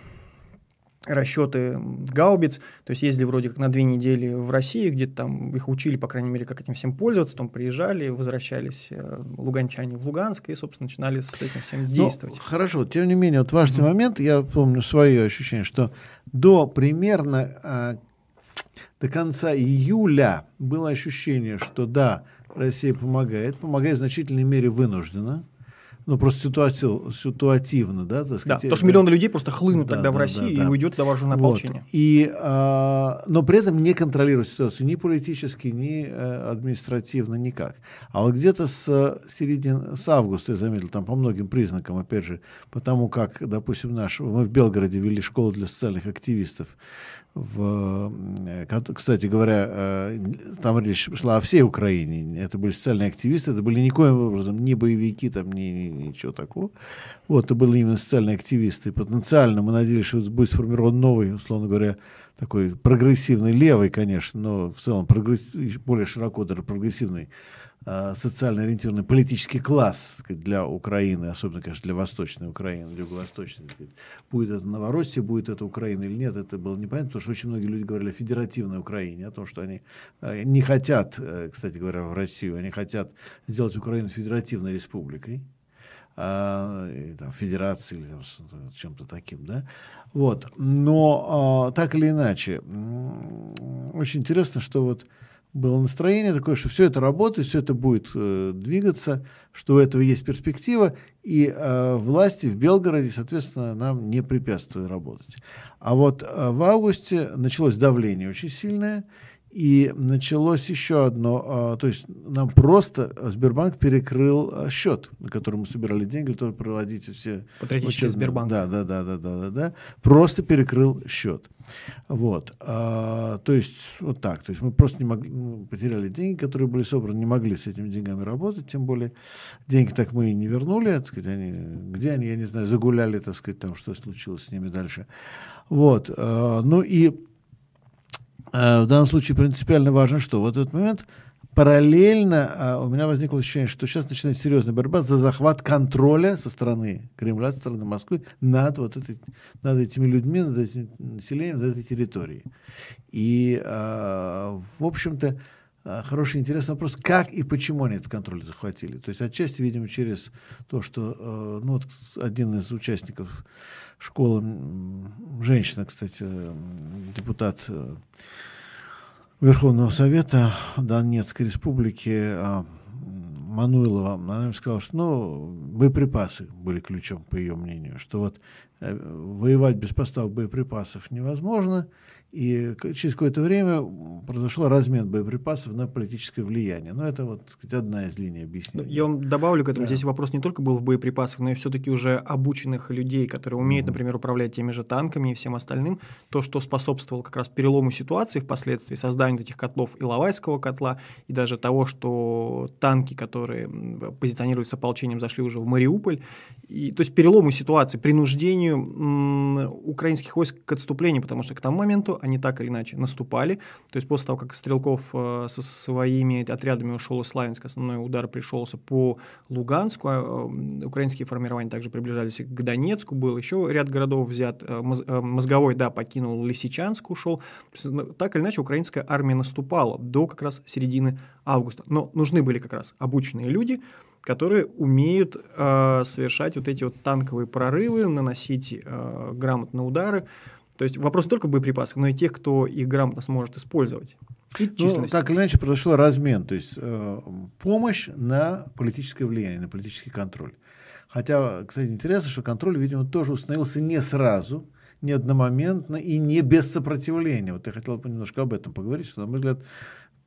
расчеты гаубиц, то есть ездили вроде как на две недели в Россию, где-то там их учили, по крайней мере, как этим всем пользоваться, потом приезжали, возвращались э, луганчане в Луганск и, собственно, начинали с этим всем ну, действовать. Ну, хорошо, тем не менее, вот важный mm-hmm. момент, я помню свое ощущение, что до примерно а, до конца июля было ощущение, что да, Россия помогает, помогает в значительной мере вынуждена, ну, просто ситуатив, ситуативно, да, так сказать. Да, потому что миллионы людей просто хлынут да, тогда да, в Россию да, да. и уйдет туда вооруженное вот. ополчение. И, а, но при этом не контролирует ситуацию ни политически, ни а, административно, никак. А вот где-то с середины, с августа, я заметил, там по многим признакам, опять же, потому как, допустим, наш, мы в Белгороде вели школу для социальных активистов, в, кстати говоря, э, там речь шла о всей Украине. Это были социальные активисты, это были никоим образом не боевики, там ни, ни, ничего такого. Вот, это были именно социальные активисты. Потенциально мы надеялись, что будет сформирован новый, условно говоря, такой прогрессивный левый, конечно, но в целом более широко даже прогрессивный э, социально ориентированный политический класс сказать, для Украины, особенно, конечно, для Восточной Украины, Юго-Восточной. Будет это Новороссия, будет это Украина или нет, это было непонятно, потому что очень многие люди говорили о федеративной Украине, о том, что они э, не хотят, э, кстати говоря, в Россию, они хотят сделать Украину федеративной республикой а, там, федерации или там, чем-то таким, да, вот, но а, так или иначе, очень интересно, что вот было настроение такое, что все это работает, все это будет э, двигаться, что у этого есть перспектива, и э, власти в Белгороде, соответственно, нам не препятствуют работать. А вот э, в августе началось давление очень сильное, и началось еще одно, а, то есть нам просто Сбербанк перекрыл а, счет, на который мы собирали деньги, чтобы проводить все... Патриотический Сбербанк. Да, да, да, да, да, да, да. Просто перекрыл счет. Вот. А, то есть вот так. То есть мы просто не могли, мы потеряли деньги, которые были собраны, не могли с этими деньгами работать, тем более деньги так мы и не вернули, так сказать, они, где они, я не знаю, загуляли, так сказать, там, что случилось с ними дальше. Вот. А, ну и в данном случае принципиально важно, что вот этот момент параллельно а, у меня возникло ощущение, что сейчас начинается серьезная борьба за захват контроля со стороны Кремля, со стороны Москвы над, вот этой, над этими людьми, над этим населением, над этой территорией. И, а, в общем-то, хороший интересный вопрос, как и почему они этот контроль захватили. То есть отчасти, видимо, через то, что э, ну, вот один из участников школы, женщина, кстати, депутат э, Верховного Совета Донецкой Республики а, Мануилова, она сказала, что ну, боеприпасы были ключом, по ее мнению, что вот э, воевать без поставок боеприпасов невозможно, и через какое-то время произошел размен боеприпасов на политическое влияние. Но это вот сказать, одна из линий объяснения. Я вам добавлю к этому, да. здесь вопрос не только был в боеприпасах, но и все-таки уже обученных людей, которые умеют, mm-hmm. например, управлять теми же танками и всем остальным. То, что способствовало как раз перелому ситуации впоследствии, созданию этих котлов Иловайского котла, и даже того, что танки, которые позиционировались с ополчением, зашли уже в Мариуполь. И, то есть перелому ситуации, принуждению м- украинских войск к отступлению, потому что к тому моменту они так или иначе наступали. То есть после того, как Стрелков э, со своими отрядами ушел из Славянска, основной удар пришелся по Луганску, а, э, украинские формирования также приближались к Донецку, был еще ряд городов взят, э, Мозговой, да, покинул Лисичанск, ушел. Ну, так или иначе украинская армия наступала до как раз середины августа. Но нужны были как раз обученные люди, которые умеют э, совершать вот эти вот танковые прорывы, наносить э, грамотно удары. То есть вопрос не только в боеприпасах, но и тех, кто их грамотно сможет использовать. И ну, так или иначе произошел размен, то есть э, помощь на политическое влияние, на политический контроль. Хотя, кстати, интересно, что контроль, видимо, тоже установился не сразу, не одномоментно и не без сопротивления. Вот я хотел бы немножко об этом поговорить, что, на мой взгляд,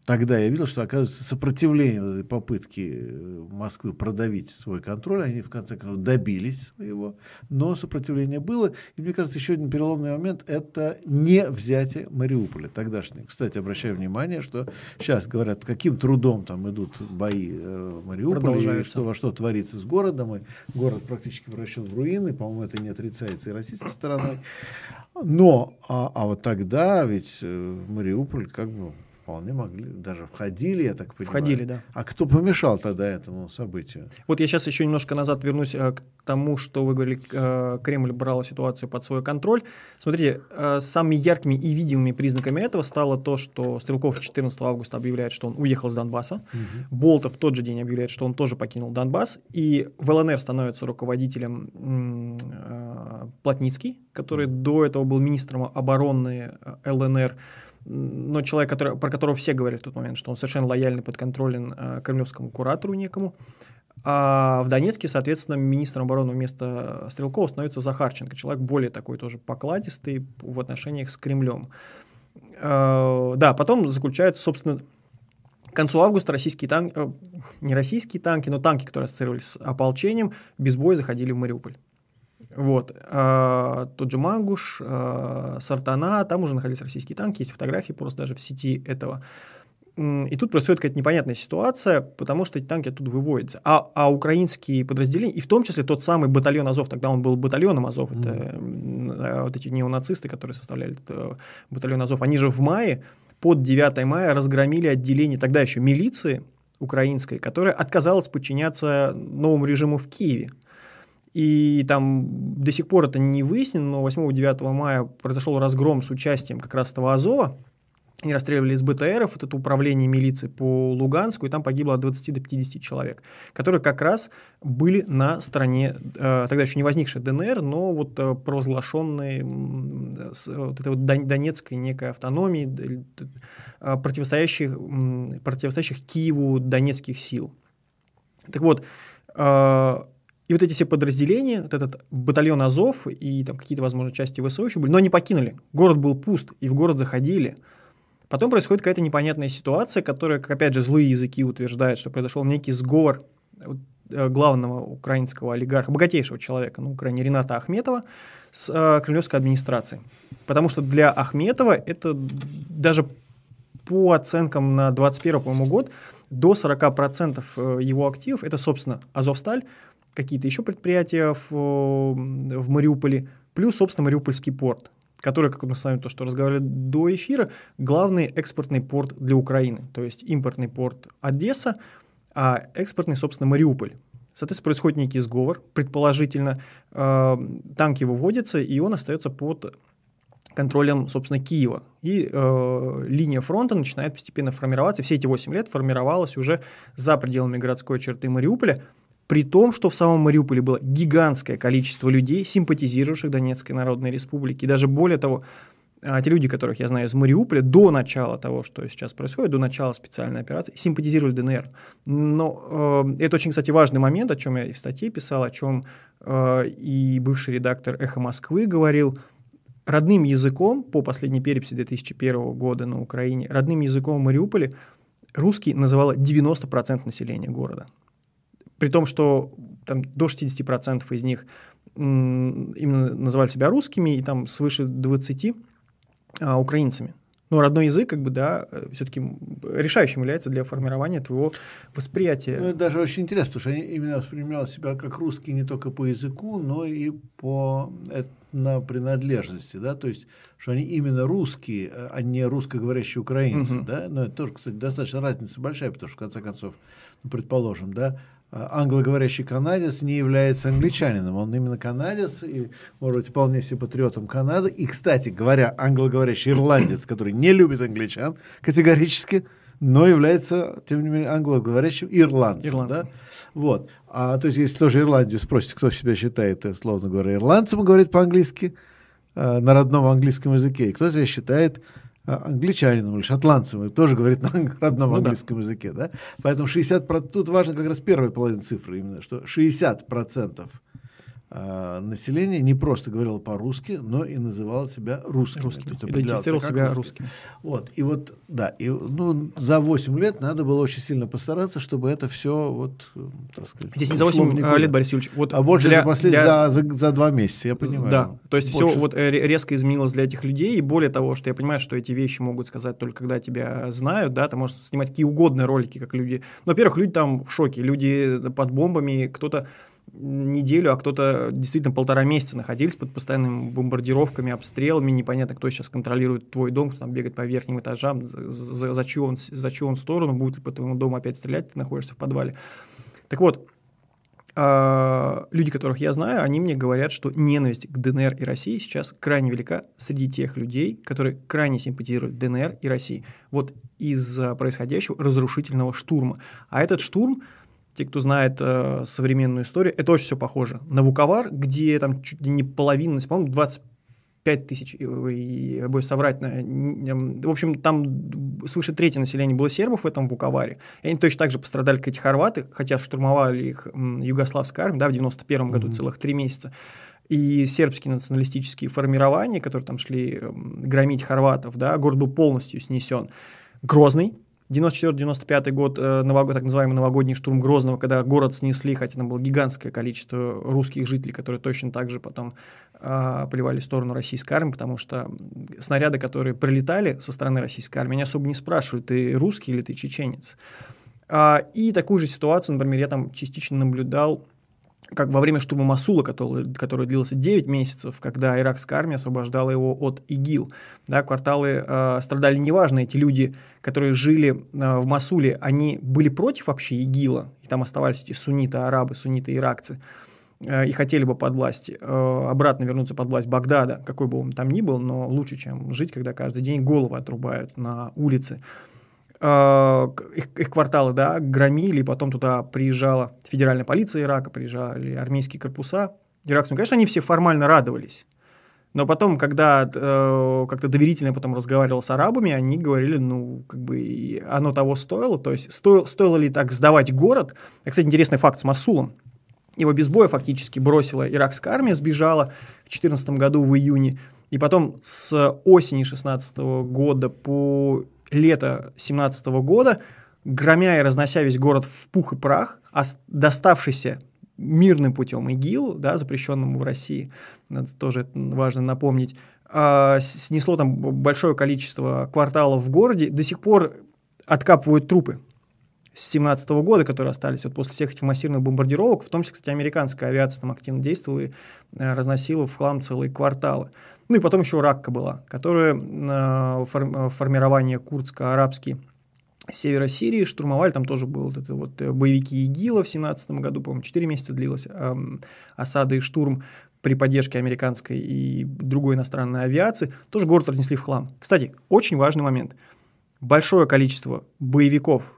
Тогда я видел, что, оказывается, сопротивление этой попытки э, Москвы продавить свой контроль, они в конце концов добились своего, но сопротивление было. И мне кажется, еще один переломный момент – это не взятие Мариуполя тогдашнее. Кстати, обращаю внимание, что сейчас говорят, каким трудом там идут бои э, Мариуполя, и что, во что творится с городом, и город практически превращен в руины, по-моему, это не отрицается и российской стороной. Но, а, а вот тогда ведь э, Мариуполь как бы вполне могли, даже входили, я так понимаю. Входили, да. А кто помешал тогда этому событию? Вот я сейчас еще немножко назад вернусь э, к тому, что вы говорили, э, Кремль брал ситуацию под свой контроль. Смотрите, э, самыми яркими и видимыми признаками этого стало то, что Стрелков 14 августа объявляет, что он уехал с Донбасса, угу. Болтов в тот же день объявляет, что он тоже покинул Донбасс, и в ЛНР становится руководителем Плотницкий, который до этого был министром обороны ЛНР, но человек, который, про которого все говорят в тот момент, что он совершенно лояльный, подконтролен э, кремлевскому куратору некому. А в Донецке, соответственно, министром обороны вместо Стрелкова становится Захарченко, человек более такой тоже покладистый в отношениях с Кремлем. Э, да, потом заключается, собственно, к концу августа российские танки, э, не российские танки, но танки, которые ассоциировались с ополчением, без боя заходили в Мариуполь. Вот. А, тот же Мангуш, а, Сартана, там уже находились российские танки, есть фотографии просто даже в сети этого. И тут происходит какая-то непонятная ситуация, потому что эти танки оттуда выводятся. А, а украинские подразделения, и в том числе тот самый батальон Азов, тогда он был батальоном Азов, mm. это вот эти неонацисты, которые составляли этот э, батальон Азов, они же в мае, под 9 мая разгромили отделение тогда еще милиции украинской, которая отказалась подчиняться новому режиму в Киеве. И там до сих пор это не выяснено, но 8-9 мая произошел разгром с участием как раз этого Азова. Они расстреливали из БТРов, вот это управление милиции по Луганску, и там погибло от 20 до 50 человек, которые как раз были на стороне, э, тогда еще не возникшей ДНР, но вот э, провозглашенной э, с, вот этой вот донецкой некой автономии, э, противостоящих, э, противостоящих Киеву донецких сил. Так вот, э, и вот эти все подразделения, вот этот батальон Азов и там какие-то, возможно, части ВСО еще были, но они покинули. Город был пуст, и в город заходили. Потом происходит какая-то непонятная ситуация, которая, как опять же злые языки утверждают, что произошел некий сговор э, главного украинского олигарха, богатейшего человека на Украине Рената Ахметова с э, кремлевской администрацией. Потому что для Ахметова это даже по оценкам на 2021 по год до 40% э, его активов это, собственно, Азовсталь, какие-то еще предприятия в, в Мариуполе, плюс, собственно, Мариупольский порт, который, как мы с вами то, что разговаривали до эфира, главный экспортный порт для Украины. То есть импортный порт Одесса, а экспортный, собственно, Мариуполь. Соответственно, происходит некий сговор, предположительно, э, танки выводятся, и он остается под контролем, собственно, Киева. И э, линия фронта начинает постепенно формироваться. Все эти 8 лет формировалась уже за пределами городской черты Мариуполя, при том, что в самом Мариуполе было гигантское количество людей, симпатизировавших Донецкой Народной Республике. И даже более того, а, те люди, которых я знаю из Мариуполя, до начала того, что сейчас происходит, до начала специальной операции, симпатизировали ДНР. Но э, это очень, кстати, важный момент, о чем я и в статье писал, о чем э, и бывший редактор «Эхо Москвы» говорил. Родным языком, по последней переписи 2001 года на Украине, родным языком в Мариуполе русский называло 90% населения города при том, что там до 60% из них именно называли себя русскими, и там свыше 20 а, украинцами. Но родной язык, как бы, да, э, все-таки решающим является для формирования твоего восприятия. Ну, это даже очень интересно, потому что они именно воспринимали себя как русские не только по языку, но и по на принадлежности, да, то есть, что они именно русские, а не русскоговорящие украинцы, угу. да, но это тоже, кстати, достаточно разница большая, потому что, в конце концов, ну, предположим, да, англоговорящий канадец не является англичанином. Он именно канадец и, может быть, вполне себе патриотом Канады. И, кстати говоря, англоговорящий ирландец, который не любит англичан категорически, но является, тем не менее, англоговорящим ирландцем. ирландцем. Да? Вот. А, то есть, если тоже Ирландию спросите, кто себя считает, э, словно говоря, ирландцем, говорит по-английски, э, на родном английском языке, и кто себя считает англичанином или шотландцем, и тоже говорит на родном ну, английском да. языке. Да? Поэтому 60%, тут важно как раз первая половина цифры, именно, что 60% э, население не просто говорило по-русски, но и называло себя русским. русским. Идентифицировал себя русским. Вот, и вот, да, и, ну, за 8 лет надо было очень сильно постараться, чтобы это все, вот, так сказать, Здесь не за 8 а, лет, Борис Юрьевич. Вот а больше для, за, для... За, за, за 2 месяца, я понимаю. Да, то есть больше. все вот э, резко изменилось для этих людей, и более того, что я понимаю, что эти вещи могут сказать только когда тебя знают, да, ты можешь снимать какие угодно ролики, как люди. Ну, во-первых, люди там в шоке, люди под бомбами, кто-то неделю, а кто-то действительно полтора месяца находились под постоянными бомбардировками, обстрелами, непонятно, кто сейчас контролирует твой дом, кто там бегает по верхним этажам, за, за, за, чью, он, за чью он сторону, будет ли по твоему дому опять стрелять, ты находишься в подвале. Так вот, э, люди, которых я знаю, они мне говорят, что ненависть к ДНР и России сейчас крайне велика среди тех людей, которые крайне симпатизируют ДНР и России. Вот из-за происходящего разрушительного штурма. А этот штурм, те, кто знает э, современную историю, это очень все похоже на Вуковар, где там чуть ли не половина, по-моему, 25 тысяч, и, и, боюсь соврать, в общем, там свыше трети населения было сербов в этом Вуковаре, и они точно так же пострадали, как эти хорваты, хотя штурмовали их югославская армия, да, в 91 году mm-hmm. целых три месяца, и сербские националистические формирования, которые там шли громить хорватов, да, город был полностью снесен. Грозный, 94-95 год, э, новогод, так называемый новогодний штурм Грозного, когда город снесли, хотя там было гигантское количество русских жителей, которые точно так же потом э, поливали в сторону российской армии, потому что снаряды, которые прилетали со стороны российской армии, они особо не спрашивали, ты русский или ты чеченец. А, и такую же ситуацию, например, я там частично наблюдал как во время штурма Масула, который, который длился 9 месяцев, когда иракская армия освобождала его от ИГИЛ. Да, кварталы э, страдали неважно, эти люди, которые жили э, в Масуле, они были против вообще ИГИЛа, и там оставались эти сунниты, арабы, сунниты, иракцы, э, и хотели бы под власть, э, обратно вернуться под власть Багдада, какой бы он там ни был, но лучше, чем жить, когда каждый день головы отрубают на улице. Их, их кварталы да, громили, потом туда приезжала федеральная полиция Ирака, приезжали армейские корпуса иракские. Конечно, они все формально радовались. Но потом, когда э, как-то доверительно потом разговаривал с арабами, они говорили, ну, как бы оно того стоило. То есть стоило, стоило ли так сдавать город? А, кстати, интересный факт с Масулом. Его без боя фактически бросила иракская армия, сбежала в 2014 году в июне. И потом с осени 2016 года по лето 17 года, громя и разнося весь город в пух и прах, а доставшийся мирным путем ИГИЛ, да, запрещенному в России, надо тоже важно напомнить, э, снесло там большое количество кварталов в городе, до сих пор откапывают трупы с 17 года, которые остались вот после всех этих массивных бомбардировок, в том числе, кстати, американская авиация там активно действовала и э, разносила в хлам целые кварталы. Ну и потом еще Ракка была, которая э, фор, формирование курдско-арабский севера Сирии штурмовали, там тоже был вот это вот э, боевики ИГИЛа в 17 году, по-моему, 4 месяца длилась э, осада и штурм при поддержке американской и другой иностранной авиации, тоже город разнесли в хлам. Кстати, очень важный момент. Большое количество боевиков,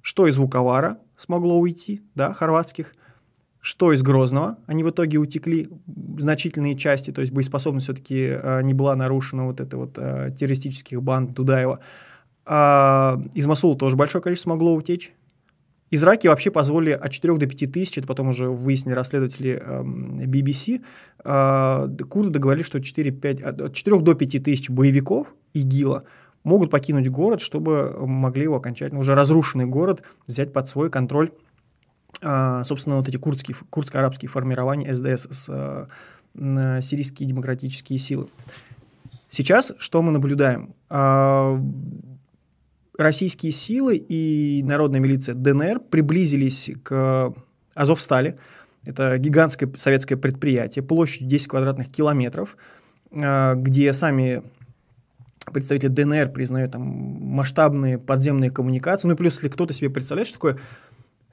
что из Вуковара смогло уйти, да, хорватских, что из Грозного, они в итоге утекли значительные части, то есть боеспособность все-таки э, не была нарушена вот это вот э, террористических банд Дудаева. А из Масула тоже большое количество смогло утечь. Из Раки вообще позволили от 4 до 5 тысяч, это потом уже выяснили расследователи э, BBC, э, курды договорились, что 4, 5, от 4 до 5 тысяч боевиков ИГИЛа могут покинуть город, чтобы могли его окончательно, уже разрушенный город, взять под свой контроль собственно, вот эти курдские, курдско-арабские формирования СДС, с, а, сирийские демократические силы. Сейчас что мы наблюдаем? А, российские силы и народная милиция ДНР приблизились к Азовстали. Это гигантское советское предприятие площадью 10 квадратных километров, где сами представители ДНР признают там масштабные подземные коммуникации. Ну и плюс, если кто-то себе представляет, что такое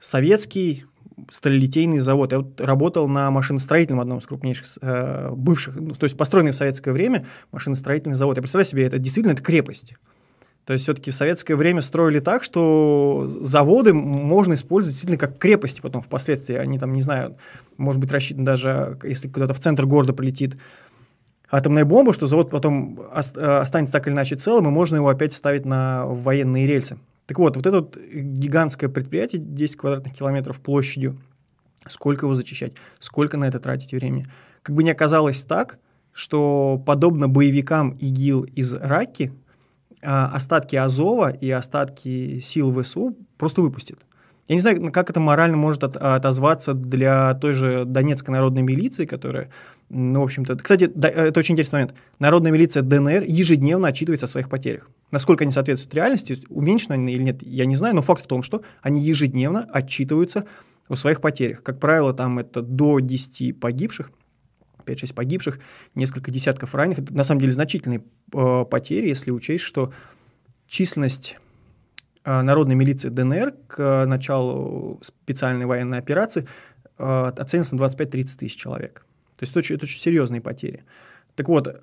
советский сталелитейный завод. Я вот работал на машиностроительном одном из крупнейших э, бывших, ну, то есть построенный в советское время машиностроительный завод. Я представляю себе, это действительно это крепость. То есть все-таки в советское время строили так, что заводы можно использовать действительно как крепости потом впоследствии. Они там, не знаю, может быть рассчитаны даже, если куда-то в центр города прилетит атомная бомба, что завод потом останется так или иначе целым, и можно его опять ставить на военные рельсы. Так вот, вот это вот гигантское предприятие, 10 квадратных километров площадью, сколько его зачищать, сколько на это тратить времени. Как бы не оказалось так, что подобно боевикам ИГИЛ из Раки, а, остатки Азова и остатки сил ВСУ просто выпустят. Я не знаю, как это морально может от, отозваться для той же Донецкой народной милиции, которая, ну, в общем-то... Кстати, да, это очень интересный момент. Народная милиция ДНР ежедневно отчитывается о своих потерях. Насколько они соответствуют реальности, уменьшены они или нет, я не знаю, но факт в том, что они ежедневно отчитываются о своих потерях. Как правило, там это до 10 погибших, 5-6 погибших, несколько десятков раненых. Это на самом деле значительные э, потери, если учесть, что численность Э, народной милиции ДНР к началу специальной военной операции э, оценивается на 25-30 тысяч человек. То есть это очень, это очень серьезные потери. Так вот, э,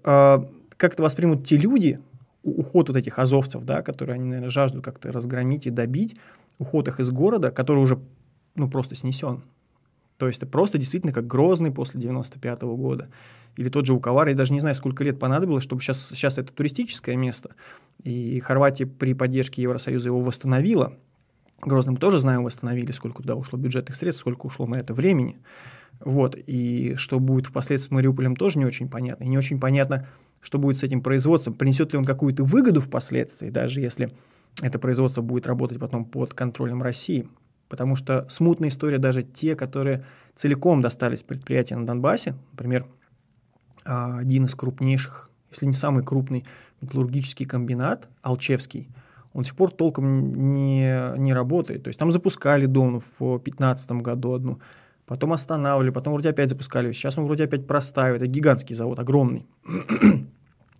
как это воспримут те люди, уход вот этих азовцев, да, которые они, наверное, жаждут как-то разгромить и добить, уход их из города, который уже ну, просто снесен. То есть это просто действительно как Грозный после 95 -го года или тот же Уковар, я даже не знаю, сколько лет понадобилось, чтобы сейчас, сейчас это туристическое место, и Хорватия при поддержке Евросоюза его восстановила. Грозным тоже, знаем, восстановили, сколько туда ушло бюджетных средств, сколько ушло на это времени. Вот. И что будет впоследствии с Мариуполем, тоже не очень понятно. И не очень понятно, что будет с этим производством. Принесет ли он какую-то выгоду впоследствии, даже если это производство будет работать потом под контролем России. Потому что смутная история даже те, которые целиком достались предприятия на Донбассе, например, а, один из крупнейших, если не самый крупный металлургический комбинат, Алчевский, он до сих пор толком не, не работает. То есть там запускали дом в 2015 году одну, потом останавливали, потом вроде опять запускали, сейчас он вроде опять простаивает. Это гигантский завод, огромный.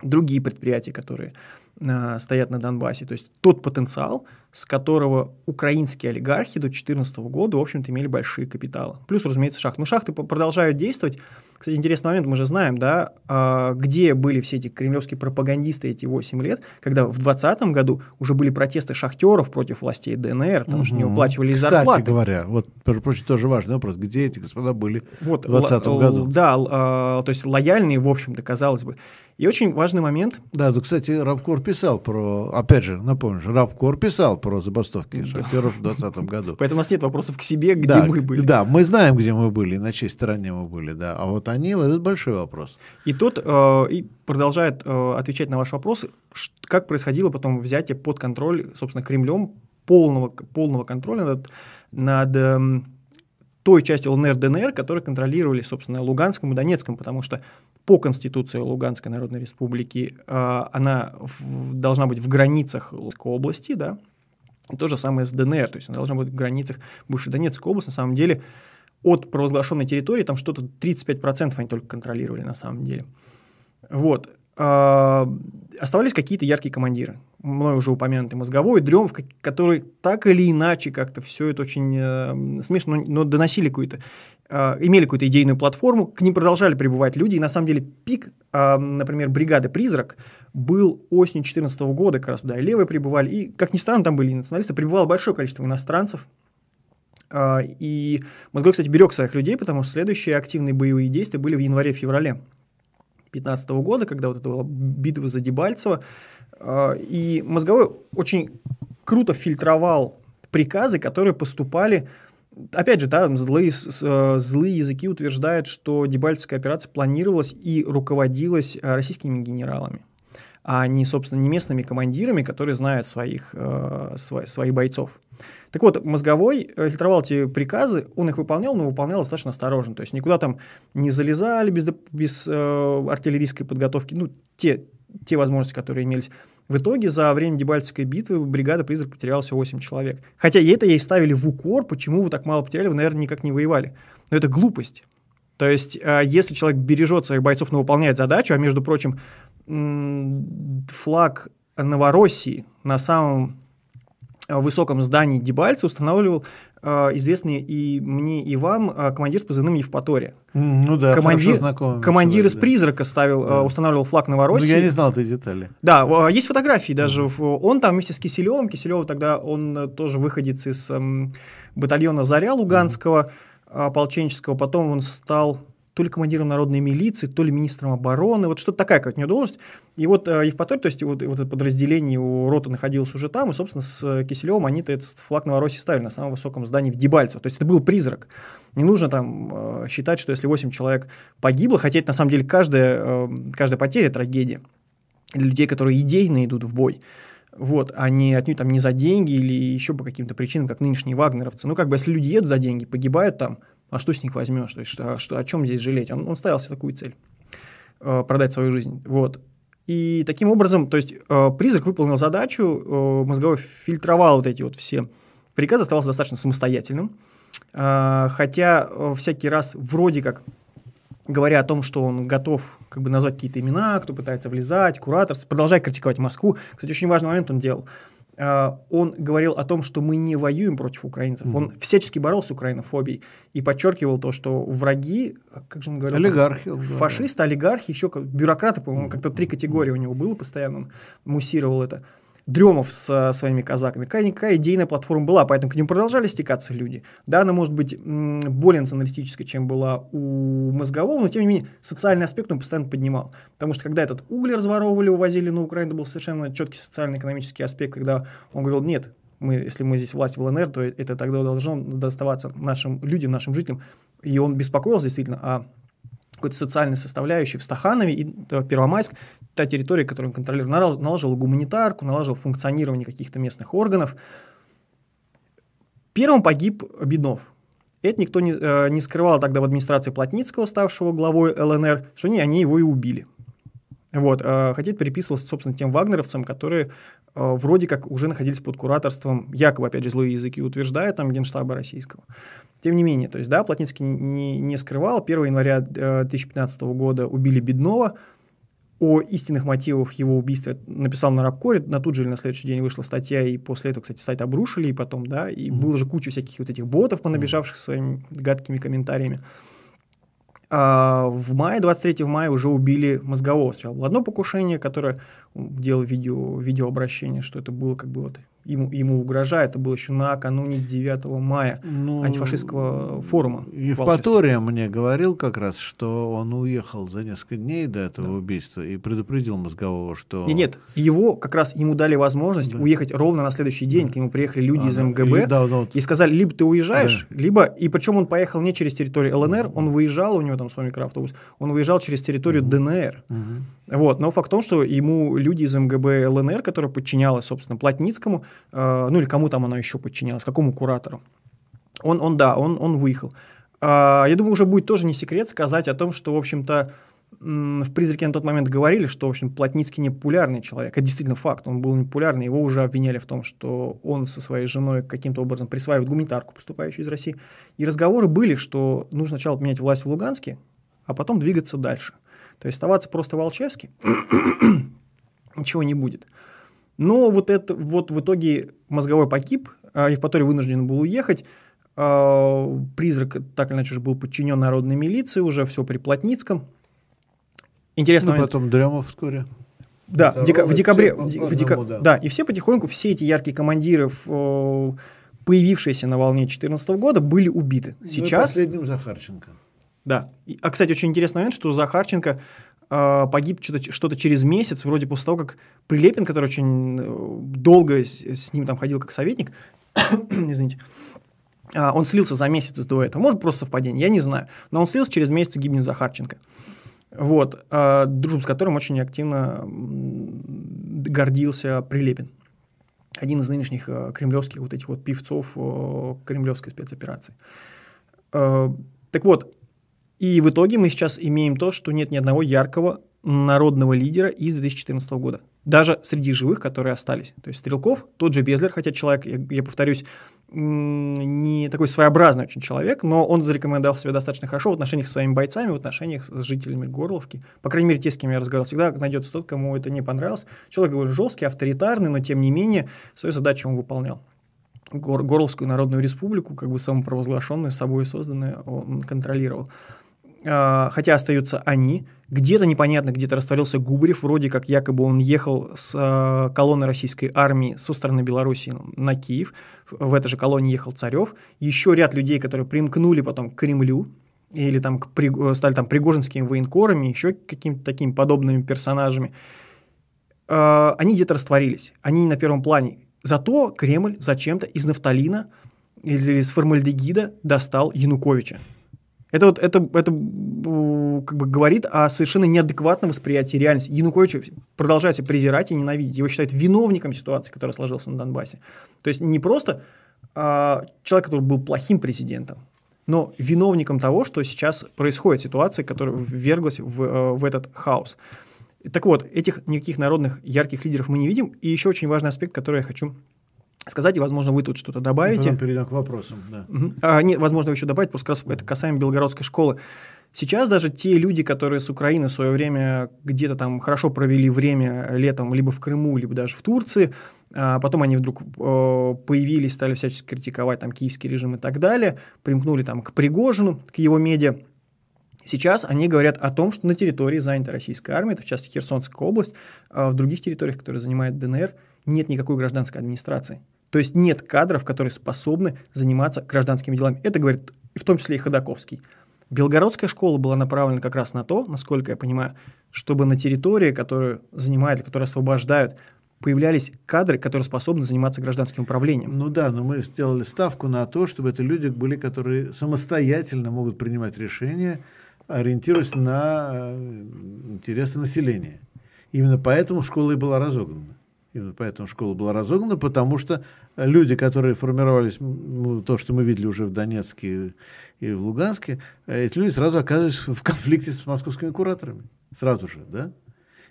Другие предприятия, которые э, стоят на Донбассе. То есть тот потенциал, с которого украинские олигархи до 2014 года, в общем-то, имели большие капиталы. Плюс, разумеется, шахты. Но шахты продолжают действовать. Кстати, интересный момент, мы же знаем, да, э, где были все эти кремлевские пропагандисты эти 8 лет, когда в 2020 году уже были протесты шахтеров против властей ДНР, потому угу. что не уплачивали Кстати зарплаты. Кстати говоря, вот, прочее, тоже важный вопрос, где эти господа были вот, в 2020 году? Да, э, то есть лояльные, в общем-то, казалось бы. И очень важный момент. Да, ну, кстати, Рабкор писал про, опять же, напомню, Рабкор писал про забастовки шахтеров в 2020 году. Поэтому у нас нет вопросов к себе, где да, мы были. Да, мы знаем, где мы были, на чьей стороне мы были, да. А вот они, вот этот большой вопрос. И тут э, и продолжает э, отвечать на ваш вопрос, как происходило потом взятие под контроль, собственно, Кремлем полного, полного контроля над, над э, той частью ЛНР, ДНР, которые контролировали, собственно, Луганском и Донецком, потому что по Конституции Луганской Народной Республики э, она в, должна быть в границах Луганской области, да, и то же самое с ДНР, то есть она должна быть в границах бывшей Донецкой области, на самом деле от провозглашенной территории там что-то 35% они только контролировали на самом деле. Вот. Э, оставались какие-то яркие командиры. Мной уже упомянутый мозговой, Дрем, который так или иначе как-то все это очень э, смешно, но доносили какую-то, э, имели какую-то идейную платформу, к ним продолжали прибывать люди, и на самом деле пик, э, например, бригады «Призрак» был осенью 2014 года, как раз туда и левые прибывали, и, как ни странно, там были и националисты, прибывало большое количество иностранцев, э, и Мозговой, кстати, берег своих людей, потому что следующие активные боевые действия были в январе-феврале. 2015 года, когда вот это была битва за Дебальцево. А, и Мозговой очень круто фильтровал приказы, которые поступали Опять же, да, злые, э, злые языки утверждают, что Дебальцевская операция планировалась и руководилась э, российскими генералами, а не, собственно, не местными командирами, которые знают своих, э, своих бойцов. Так вот, мозговой э, фильтровал эти приказы, он их выполнял, но выполнял достаточно осторожно. То есть никуда там не залезали без, без э, артиллерийской подготовки. Ну, те, те возможности, которые имелись. В итоге за время Дебальцевской битвы бригада «Призрак» потеряла всего 8 человек. Хотя это ей ставили в укор, почему вы так мало потеряли, вы, наверное, никак не воевали. Но это глупость. То есть, э, если человек бережет своих бойцов, но выполняет задачу, а между прочим, флаг Новороссии на самом в высоком здании Дебальца устанавливал э, известный и мне, и вам э, командир с позывным Евпатория. Ну да, командир, знакомый. Командир из «Призрака» ставил, да. э, устанавливал флаг Новороссии. Ну, я не знал этой детали. Да, э, есть фотографии даже. Mm-hmm. Он там вместе с Киселевым. Киселев тогда, он э, тоже выходец из э, батальона «Заря» Луганского, mm-hmm. ополченческого. Потом он стал то ли командиром народной милиции, то ли министром обороны, вот что-то такая как у него должность. И вот э, Евпаторий, то есть вот, вот это подразделение у роты находилось уже там, и, собственно, с Киселевым они-то этот флаг Новороссии ставили на самом высоком здании в Дебальцево. То есть это был призрак. Не нужно там э, считать, что если 8 человек погибло, хотя это на самом деле каждая, э, каждая потеря – трагедия для людей, которые идейно идут в бой. Вот, а не отнюдь там не за деньги или еще по каким-то причинам, как нынешние вагнеровцы. Ну, как бы, если люди едут за деньги, погибают там, а что с них возьмешь? То есть, что, что, о чем здесь жалеть? Он, он ставил себе такую цель э, продать свою жизнь. Вот. И таким образом, то есть э, призрак выполнил задачу, э, мозговой фильтровал вот эти вот все приказы, оставался достаточно самостоятельным. Э, хотя э, всякий раз вроде как говоря о том, что он готов как бы назвать какие-то имена, кто пытается влезать, куратор, продолжать критиковать Москву. Кстати, очень важный момент он делал – а, он говорил о том, что мы не воюем против украинцев. Mm-hmm. Он всячески боролся с украинофобией и подчеркивал то, что враги, как же он говорил? Олигархи. Фашисты, олигархи, еще бюрократы, по-моему, mm-hmm. как-то три категории у него было постоянно, он муссировал это. Дремов с своими казаками. Какая-никакая идейная платформа была, поэтому к ним продолжали стекаться люди. Да, она может быть более националистической, чем была у Мозгового, но тем не менее социальный аспект он постоянно поднимал. Потому что когда этот уголь разворовывали, увозили на Украину, был совершенно четкий социально-экономический аспект, когда он говорил, нет, мы, если мы здесь власть в ЛНР, то это тогда должно доставаться нашим людям, нашим жителям. И он беспокоился действительно о какой-то социальной составляющей в Стаханове и Первомайск, та территория, которую он контролировал, налаживал гуманитарку, налаживал функционирование каких-то местных органов. Первым погиб Беднов. Это никто не, э, не скрывал тогда в администрации Плотницкого, ставшего главой ЛНР, что они, они его и убили. Вот, э, хотя это приписывалось, собственно, тем вагнеровцам, которые вроде как уже находились под кураторством, якобы, опять же, злые языки утверждают, там, Генштаба российского. Тем не менее, то есть, да, Плотницкий не, не скрывал. 1 января 2015 года убили Беднова, о истинных мотивах его убийства написал на Рабкоре, на тут же или на следующий день вышла статья, и после этого, кстати, сайт обрушили, и потом, да, и mm-hmm. было же куча всяких вот этих ботов, понабежавших своими гадкими комментариями. А в мае, 23 мая уже убили Мозгового. Сначала было одно покушение, которое делал видео, видеообращение, что это было как бы вот ему, ему угрожает. Это было еще накануне 9 мая ну, антифашистского форума. Евпатория мне говорил как раз, что он уехал за несколько дней до этого да. убийства и предупредил Мозгового, что... Нет, нет, его как раз ему дали возможность да. уехать ровно на следующий день. Да. К нему приехали люди а, из МГБ да, да, вот. и сказали, либо ты уезжаешь, да. либо... И причем он поехал не через территорию ЛНР, он выезжал, у него там свой микроавтобус, он выезжал через территорию угу. ДНР. Угу. Вот. Но факт в том, что ему люди из МГБ ЛНР, которая подчинялась, собственно, Плотницкому, э, ну или кому там она еще подчинялась, какому куратору, он, он да, он, он выехал. Э, я думаю, уже будет тоже не секрет сказать о том, что, в общем-то, в «Призраке» на тот момент говорили, что, в общем, Плотницкий не популярный человек. Это действительно факт, он был не популярный. Его уже обвиняли в том, что он со своей женой каким-то образом присваивает гуманитарку, поступающую из России. И разговоры были, что нужно сначала поменять власть в Луганске, а потом двигаться дальше – то есть оставаться просто Волчевски ничего не будет. Но вот, это, вот в итоге мозговой погиб, а Евпаторий вынужден был уехать, а, Призрак так или иначе уже был подчинен народной милиции, уже все при Плотницком. Интересно. Ну, потом Дремов вскоре. Да, в, дека, в декабре. В, в дека, да. да, и все потихоньку, все эти яркие командиры, появившиеся на волне 2014 года, были убиты. Ну Сейчас... Ну, последним Захарченко. Да. А, кстати, очень интересный момент, что Захарченко э, погиб что-то, что-то через месяц, вроде после того, как Прилепин, который очень э, долго с, с ним там ходил как советник, извините, э, он слился за месяц до этого. Может, просто совпадение, я не знаю. Но он слился, через месяц гибнет Захарченко. Вот, э, дружбу с которым очень активно гордился Прилепин. Один из нынешних э, кремлевских вот этих вот певцов э, кремлевской спецоперации. Э, так вот, и в итоге мы сейчас имеем то, что нет ни одного яркого народного лидера из 2014 года. Даже среди живых, которые остались. То есть Стрелков, тот же Безлер, хотя человек, я, я повторюсь, не такой своеобразный очень человек, но он зарекомендовал себя достаточно хорошо в отношениях с своими бойцами, в отношениях с жителями Горловки. По крайней мере, те, с кем я разговаривал, всегда найдется тот, кому это не понравилось. Человек, говорю, жесткий, авторитарный, но тем не менее свою задачу он выполнял. Гор Горловскую Народную Республику, как бы самопровозглашенную, собой созданную, он контролировал. А, хотя остаются они. Где-то непонятно, где-то растворился Губарев, вроде как якобы он ехал с а, колонны российской армии со стороны Беларуси на Киев. В этой же колонне ехал Царев. Еще ряд людей, которые примкнули потом к Кремлю, или там к, стали там пригожинскими военкорами, еще какими-то такими подобными персонажами, а, они где-то растворились. Они не на первом плане. Зато Кремль зачем-то из нафталина или из формальдегида достал Януковича. Это вот это, это как бы говорит о совершенно неадекватном восприятии реальности. Янукович продолжает себя презирать и ненавидеть. Его считают виновником ситуации, которая сложилась на Донбассе. То есть не просто а, человек, который был плохим президентом, но виновником того, что сейчас происходит, ситуация, которая вверглась в, э, в этот хаос. Так вот, этих никаких народных ярких лидеров мы не видим. И еще очень важный аспект, который я хочу сказать, и, возможно, вы тут что-то добавите. Потом перейдем к вопросам, да. Угу. А, нет, возможно, еще добавить, просто как раз это касаемо Белгородской школы. Сейчас даже те люди, которые с Украины в свое время где-то там хорошо провели время летом либо в Крыму, либо даже в Турции, а потом они вдруг э, появились, стали всячески критиковать там киевский режим и так далее, примкнули там к Пригожину, к его медиа. Сейчас они говорят о том, что на территории занятой российской армией, это в частности Херсонская область, а в других территориях, которые занимает ДНР, нет никакой гражданской администрации. То есть нет кадров, которые способны заниматься гражданскими делами. Это говорит в том числе и Ходаковский. Белгородская школа была направлена как раз на то, насколько я понимаю, чтобы на территории, которую занимают, которую освобождают, появлялись кадры, которые способны заниматься гражданским управлением. Ну да, но мы сделали ставку на то, чтобы это люди были, которые самостоятельно могут принимать решения, ориентируясь на э, интересы населения. Именно поэтому школа и была разогнана. Именно поэтому школа была разогнана, потому что люди, которые формировались, ну, то, что мы видели уже в Донецке и в Луганске, эти люди сразу оказывались в конфликте с московскими кураторами. Сразу же, да?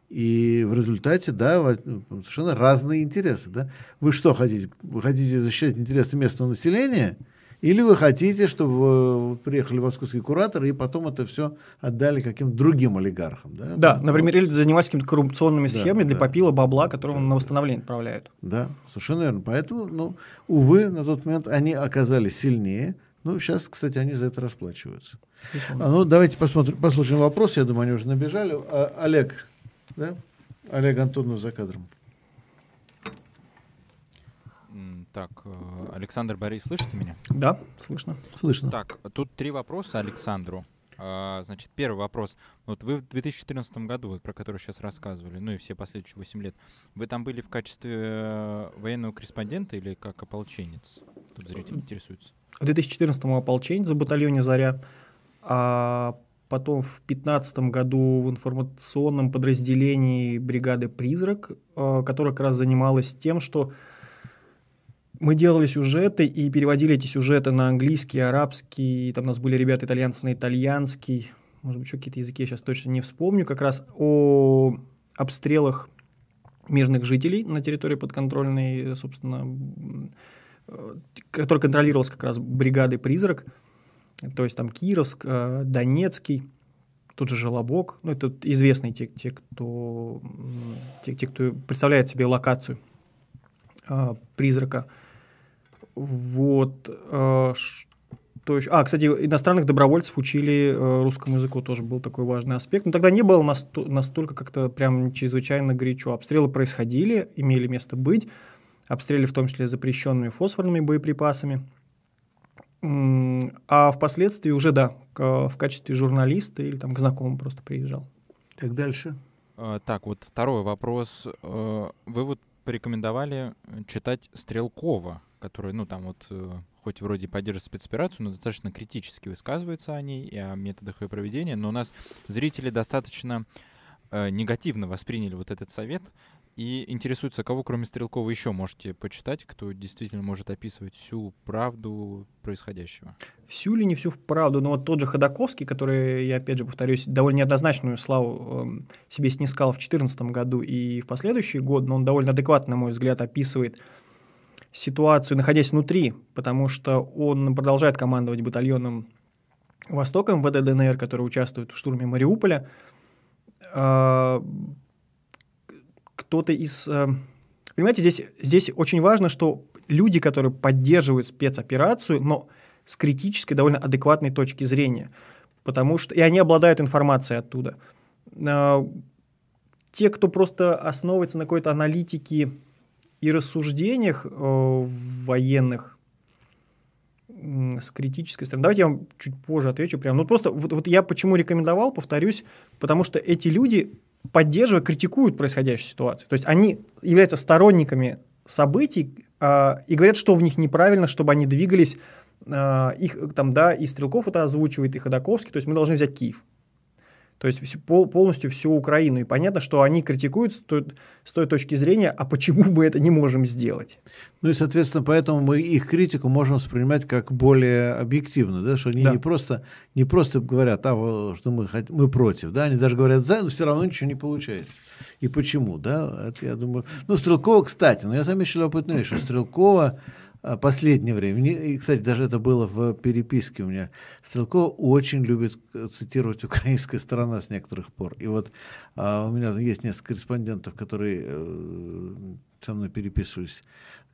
И в результате, да, совершенно разные интересы, да? Вы что хотите? Вы хотите защищать интересы местного населения – или вы хотите, чтобы приехали московские кураторы и потом это все отдали каким-то другим олигархам? Да, да Там, например, или занимались какими-то коррупционными схемами да, для попила бабла, которого да, на восстановление отправляют. Да, совершенно верно. Поэтому, ну, увы, на тот момент они оказались сильнее. Ну, сейчас, кстати, они за это расплачиваются. А, ну, давайте посмотрим, послушаем вопрос. Я думаю, они уже набежали. А, Олег, да? Олег Антонов за кадром. Так, э, Александр Борис, слышите меня? Да, слышно. Слышно. Так, тут три вопроса Александру. А, значит, первый вопрос. Вот вы в 2014 году, вот, про который сейчас рассказывали, ну и все последующие 8 лет, вы там были в качестве э, военного корреспондента или как ополченец? Тут зритель интересуется. В 2014 ополченец в батальоне «Заря», а потом в 2015 году в информационном подразделении бригады «Призрак», э, которая как раз занималась тем, что мы делали сюжеты и переводили эти сюжеты на английский, арабский, там у нас были ребята итальянцы на итальянский, может быть, еще какие-то языки я сейчас точно не вспомню, как раз о обстрелах мирных жителей на территории подконтрольной, собственно, э, который контролировался как раз бригадой «Призрак», то есть там Кировск, э, Донецкий, тот же Желобок, ну, это известные те, те, кто, те, те, кто представляет себе локацию э, «Призрака», вот. Э, что еще? А, кстати, иностранных добровольцев учили э, русскому языку, тоже был такой важный аспект. Но тогда не было настолько как-то прям чрезвычайно горячо. Обстрелы происходили, имели место быть. Обстреляли в том числе запрещенными фосфорными боеприпасами. А впоследствии уже, да, в качестве журналиста или там к знакомым просто приезжал. Так дальше. А, так, вот второй вопрос. Вы вот порекомендовали читать Стрелкова который, ну, там вот, э, хоть вроде поддерживает спецоперацию, но достаточно критически высказывается о ней и о методах ее проведения, но у нас зрители достаточно э, негативно восприняли вот этот совет и интересуются, кого кроме Стрелкова еще можете почитать, кто действительно может описывать всю правду происходящего. Всю или не всю правду, но вот тот же Ходаковский, который, я опять же повторюсь, довольно неоднозначную славу э, себе снискал в 2014 году и в последующий год, но он довольно адекватно, на мой взгляд, описывает ситуацию, находясь внутри, потому что он продолжает командовать батальоном Востоком ВД ДНР, который участвует в штурме Мариуполя. А, кто-то из... Э, понимаете, здесь, здесь очень важно, что люди, которые поддерживают спецоперацию, но с критической, довольно адекватной точки зрения. Потому что... И они обладают информацией оттуда. А, те, кто просто основывается на какой-то аналитике и рассуждениях э, военных с критической стороны. Давайте я вам чуть позже отвечу. Прям. Ну, просто вот, вот я почему рекомендовал, повторюсь, потому что эти люди, поддерживая, критикуют происходящую ситуацию. То есть они являются сторонниками событий э, и говорят, что в них неправильно, чтобы они двигались. Э, их там, да, и Стрелков это озвучивает, и Ходаковский. То есть мы должны взять Киев то есть полностью всю Украину. И понятно, что они критикуют с той, с той точки зрения, а почему мы это не можем сделать? Ну и, соответственно, поэтому мы их критику можем воспринимать как более объективную, да, что они да. не, просто, не просто говорят, а, что мы, мы против, да, они даже говорят за, но все равно ничего не получается. И почему, да, это я думаю. Ну, Стрелкова, кстати, но я заметил любопытную вещь, что Стрелкова последнее время, и, кстати, даже это было в переписке у меня, Стрелкова очень любит цитировать украинская сторона с некоторых пор. И вот а, у меня есть несколько корреспондентов, которые э, со мной переписывались,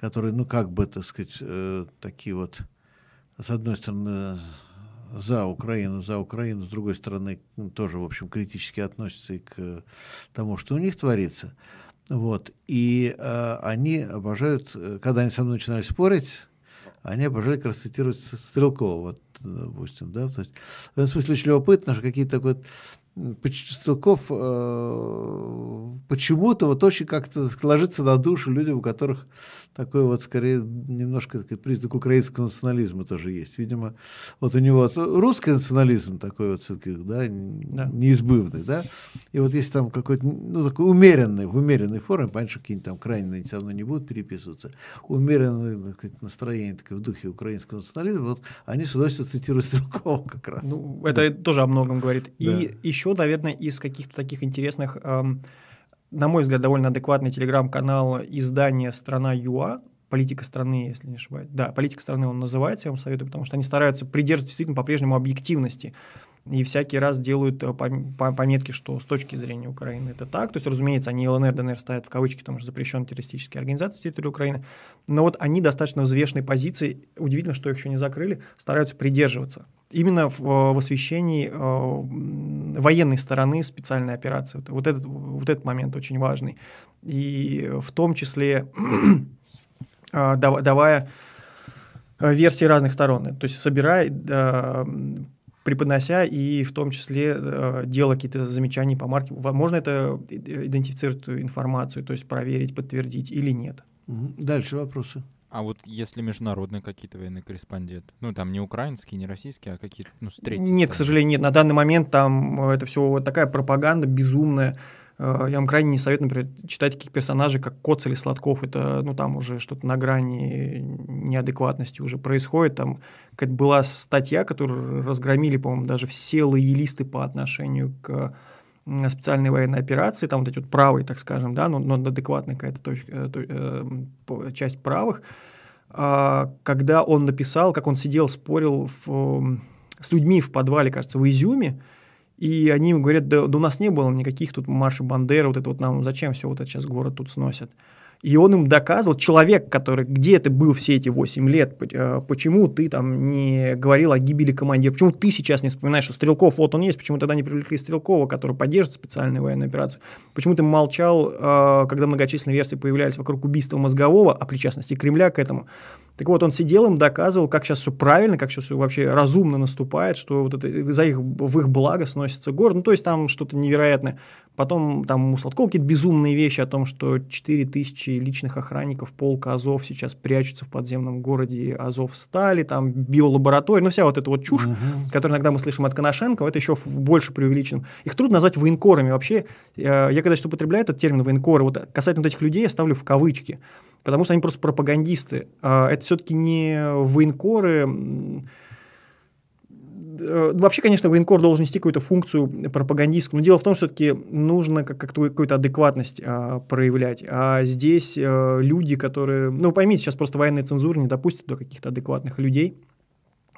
которые, ну, как бы, так сказать, э, такие вот, с одной стороны, за Украину, за Украину, с другой стороны, тоже, в общем, критически относятся и к тому, что у них творится. Вот. И э, они обожают, э, когда они со мной начинали спорить, они обожали как раз цитировать Стрелкова, вот, допустим, да, то есть, в этом смысле очень любопытно, что какие-то такой Стрелков э, почему-то вот очень как-то ложится на душу людям, у которых такой вот скорее немножко такой признак украинского национализма тоже есть. Видимо, вот у него вот русский национализм такой вот все-таки, да, да, неизбывный, да, и вот если там какой-то, ну, такой умеренный, в умеренной форме, понятно, что какие-нибудь там крайние все равно не будут переписываться, умеренное сказать, настроение такое в духе украинского национализма, вот они с удовольствием цитируют Стрелкова как раз. Ну, это да. тоже о многом говорит. Да. И еще еще, наверное, из каких-то таких интересных, эм, на мой взгляд, довольно адекватный телеграм-канал издания «Страна ЮА», политика страны, если не ошибаюсь. Да, политика страны он называется, я вам советую, потому что они стараются придерживаться действительно по-прежнему объективности и всякий раз делают э, пометки, что с точки зрения Украины это так. То есть, разумеется, они ЛНР, ДНР ставят в кавычки, потому что запрещенные террористические организации территории Украины. Но вот они достаточно взвешенной позиции, удивительно, что их еще не закрыли, стараются придерживаться. Именно в, э, в освещении э, военной стороны специальной операции. Вот этот, вот этот момент очень важный. И в том числе э, давая версии разных сторон. То есть собирая, преподнося и в том числе э, делая какие-то замечания по марке. Можно это идентифицировать информацию, то есть проверить, подтвердить или нет. Дальше вопросы. А вот если международные какие-то военные корреспонденты, ну там не украинские, не российские, а какие-то, ну, с третьей Нет, страны. к сожалению, нет. На данный момент там э, это все такая пропаганда безумная. Э, я вам крайне не советую, например, читать таких персонажей, как Коц или Сладков. Это, ну, там уже что-то на грани неадекватности уже происходит. Там как была статья, которую разгромили, по-моему, даже все лоялисты по отношению к специальной военной операции, там вот эти вот правые, так скажем, да, но, но адекватная какая-то точка, э, э, часть правых, э, когда он написал, как он сидел, спорил в, с людьми в подвале, кажется, в Изюме, и они говорят, да, да у нас не было никаких тут маршей Бандеры, вот это вот нам, зачем все вот это сейчас город тут сносят. И он им доказывал, человек, который где ты был все эти 8 лет, э, почему ты там не говорил о гибели командира, почему ты сейчас не вспоминаешь, что Стрелков, вот он есть, почему тогда не привлекли Стрелкова, который поддерживает специальную военную операцию, почему ты молчал, э, когда многочисленные версии появлялись вокруг убийства Мозгового, о причастности Кремля к этому. Так вот, он сидел им, доказывал, как сейчас все правильно, как сейчас все вообще разумно наступает, что вот это за их, в их благо сносится город. Ну, то есть там что-то невероятное. Потом там у Сладкова какие-то безумные вещи о том, что 4 тысячи личных охранников полка Азов сейчас прячутся в подземном городе Азов стали, там биолаборатория, ну вся вот эта вот чушь, угу. которую иногда мы слышим от Коношенко, это еще больше преувеличено. Их трудно назвать военкорами. Вообще, э, я когда сейчас употребляю этот термин военкоры, вот касательно вот этих людей я ставлю в кавычки, потому что они просто пропагандисты. А это все-таки не военкоры, вообще, конечно, военкор должен нести какую-то функцию пропагандистскую, но дело в том, что все-таки нужно как-то какую-то адекватность а, проявлять. А здесь а, люди, которые... Ну, поймите, сейчас просто военная цензура не допустит до каких-то адекватных людей,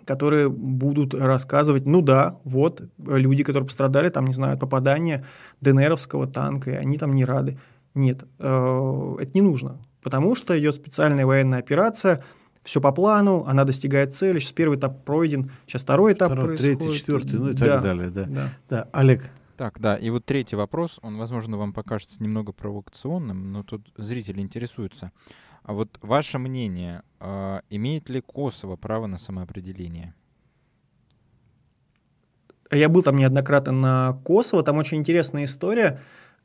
которые будут рассказывать, ну да, вот, люди, которые пострадали, там, не знаю, от попадания ДНРовского танка, и они там не рады. Нет, э, это не нужно. потому что идет специальная военная операция, все по плану, она достигает цели, сейчас первый этап пройден, сейчас второй этап Второй, происходит. третий, четвертый, ну и Да, так далее. Да. да. Да, Олег, Так, да, и вот третий вопрос, он, возможно, вам покажется немного провокационным, но тут зрители интересуются. А вот ваше мнение, а, имеет ли Kosovo право на самоопределение? Я был там неоднократно на Косово, там очень интересная история.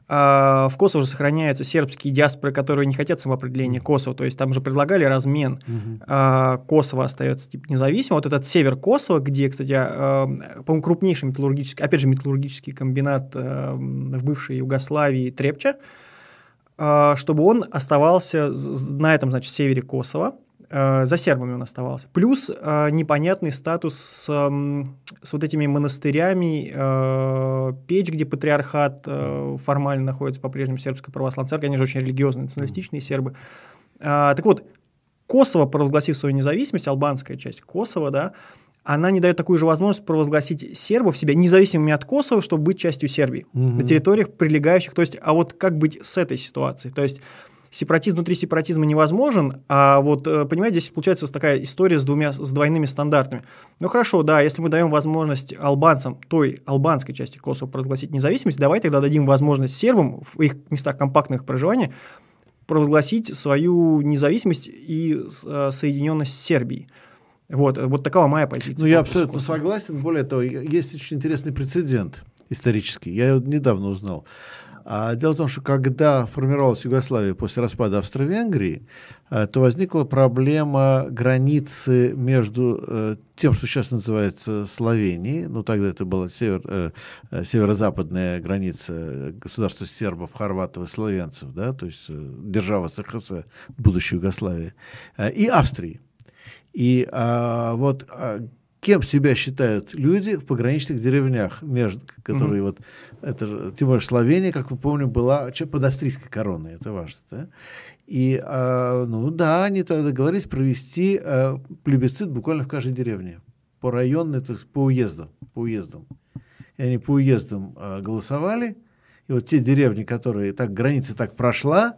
А, В Косово же сохраняются сербские диаспоры, которые не хотят самоопределения Косово, то есть там же предлагали размен. А, Косово остается типа независимым. Вот этот север Косово, где, кстати, а, по-моему, крупнейший металлургический, опять же, металлургический комбинат а, в бывшей Югославии Трепча, чтобы он оставался на этом, значит, севере Косово, а, за сербами он оставался. Плюс а, непонятный статус с, м, с вот этими монастырями, а, Печь, где патриархат а, формально находится по-прежнему сербская православная церковь, они же очень религиозные, националистичные сербы. А, Так вот, Косово, провозгласив свою независимость, албанская часть Косово, да, она не дает такую же возможность провозгласить сербов себя независимыми от Косово, чтобы быть частью Сербии Мгм. на территориях прилегающих. То есть, а вот как быть с этой ситуацией? То есть сепаратизм внутри сепаратизма невозможен, а вот, э, понимаете, здесь получается такая история с двумя, с двойными стандартами. Ну хорошо, да, если мы даем возможность албанцам, той албанской части Косово провозгласить независимость, давай тогда дадим возможность сербам в их местах компактных проживания провозгласить свою независимость и э, соединенность с Сербией. Вот, э, вот такова моя позиция. Ну, я абсолютно Косово. согласен. Более того, есть очень интересный прецедент исторический. Я его недавно узнал. А дело в том, что когда формировалась Югославия после распада Австро-Венгрии, э, то возникла проблема границы между э, тем, что сейчас называется Словенией, ну тогда это была север, э, северо-западная граница государства сербов, хорватов и словенцев, да, то есть держава СХС, будущей Югославии, и Австрии. И а, вот а, кем себя считают люди в пограничных деревнях, между, которые вот, это же, тем более Словения, как мы помним, была под австрийской короной, это важно, да? И, а, ну да, они тогда договорились провести а, плебисцит буквально в каждой деревне, по районной, то есть по уездам, по уездам. И они по уездам а, голосовали, и вот те деревни, которые так, граница так прошла,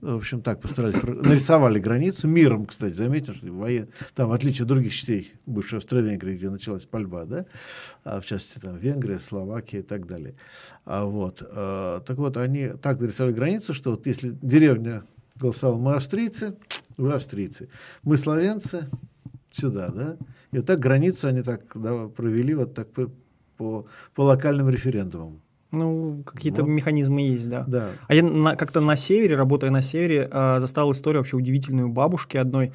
в общем, так постарались, нарисовали границу миром, кстати, заметил, что воен... там, в отличие от других частей бывшей Австро-Венгрии, где началась пальба, да, а в частности, там, Венгрия, Словакия и так далее. А вот, э, так вот, они так нарисовали границу, что вот если деревня голосовала, мы австрийцы, вы австрийцы, мы словенцы, сюда, да, и вот так границу они так да, провели вот так по, по, по локальным референдумам. Ну, какие-то Вот. механизмы есть, да. Да. А я на- как-то на севере, работая на севере, а, застал историю вообще удивительную бабушки одной,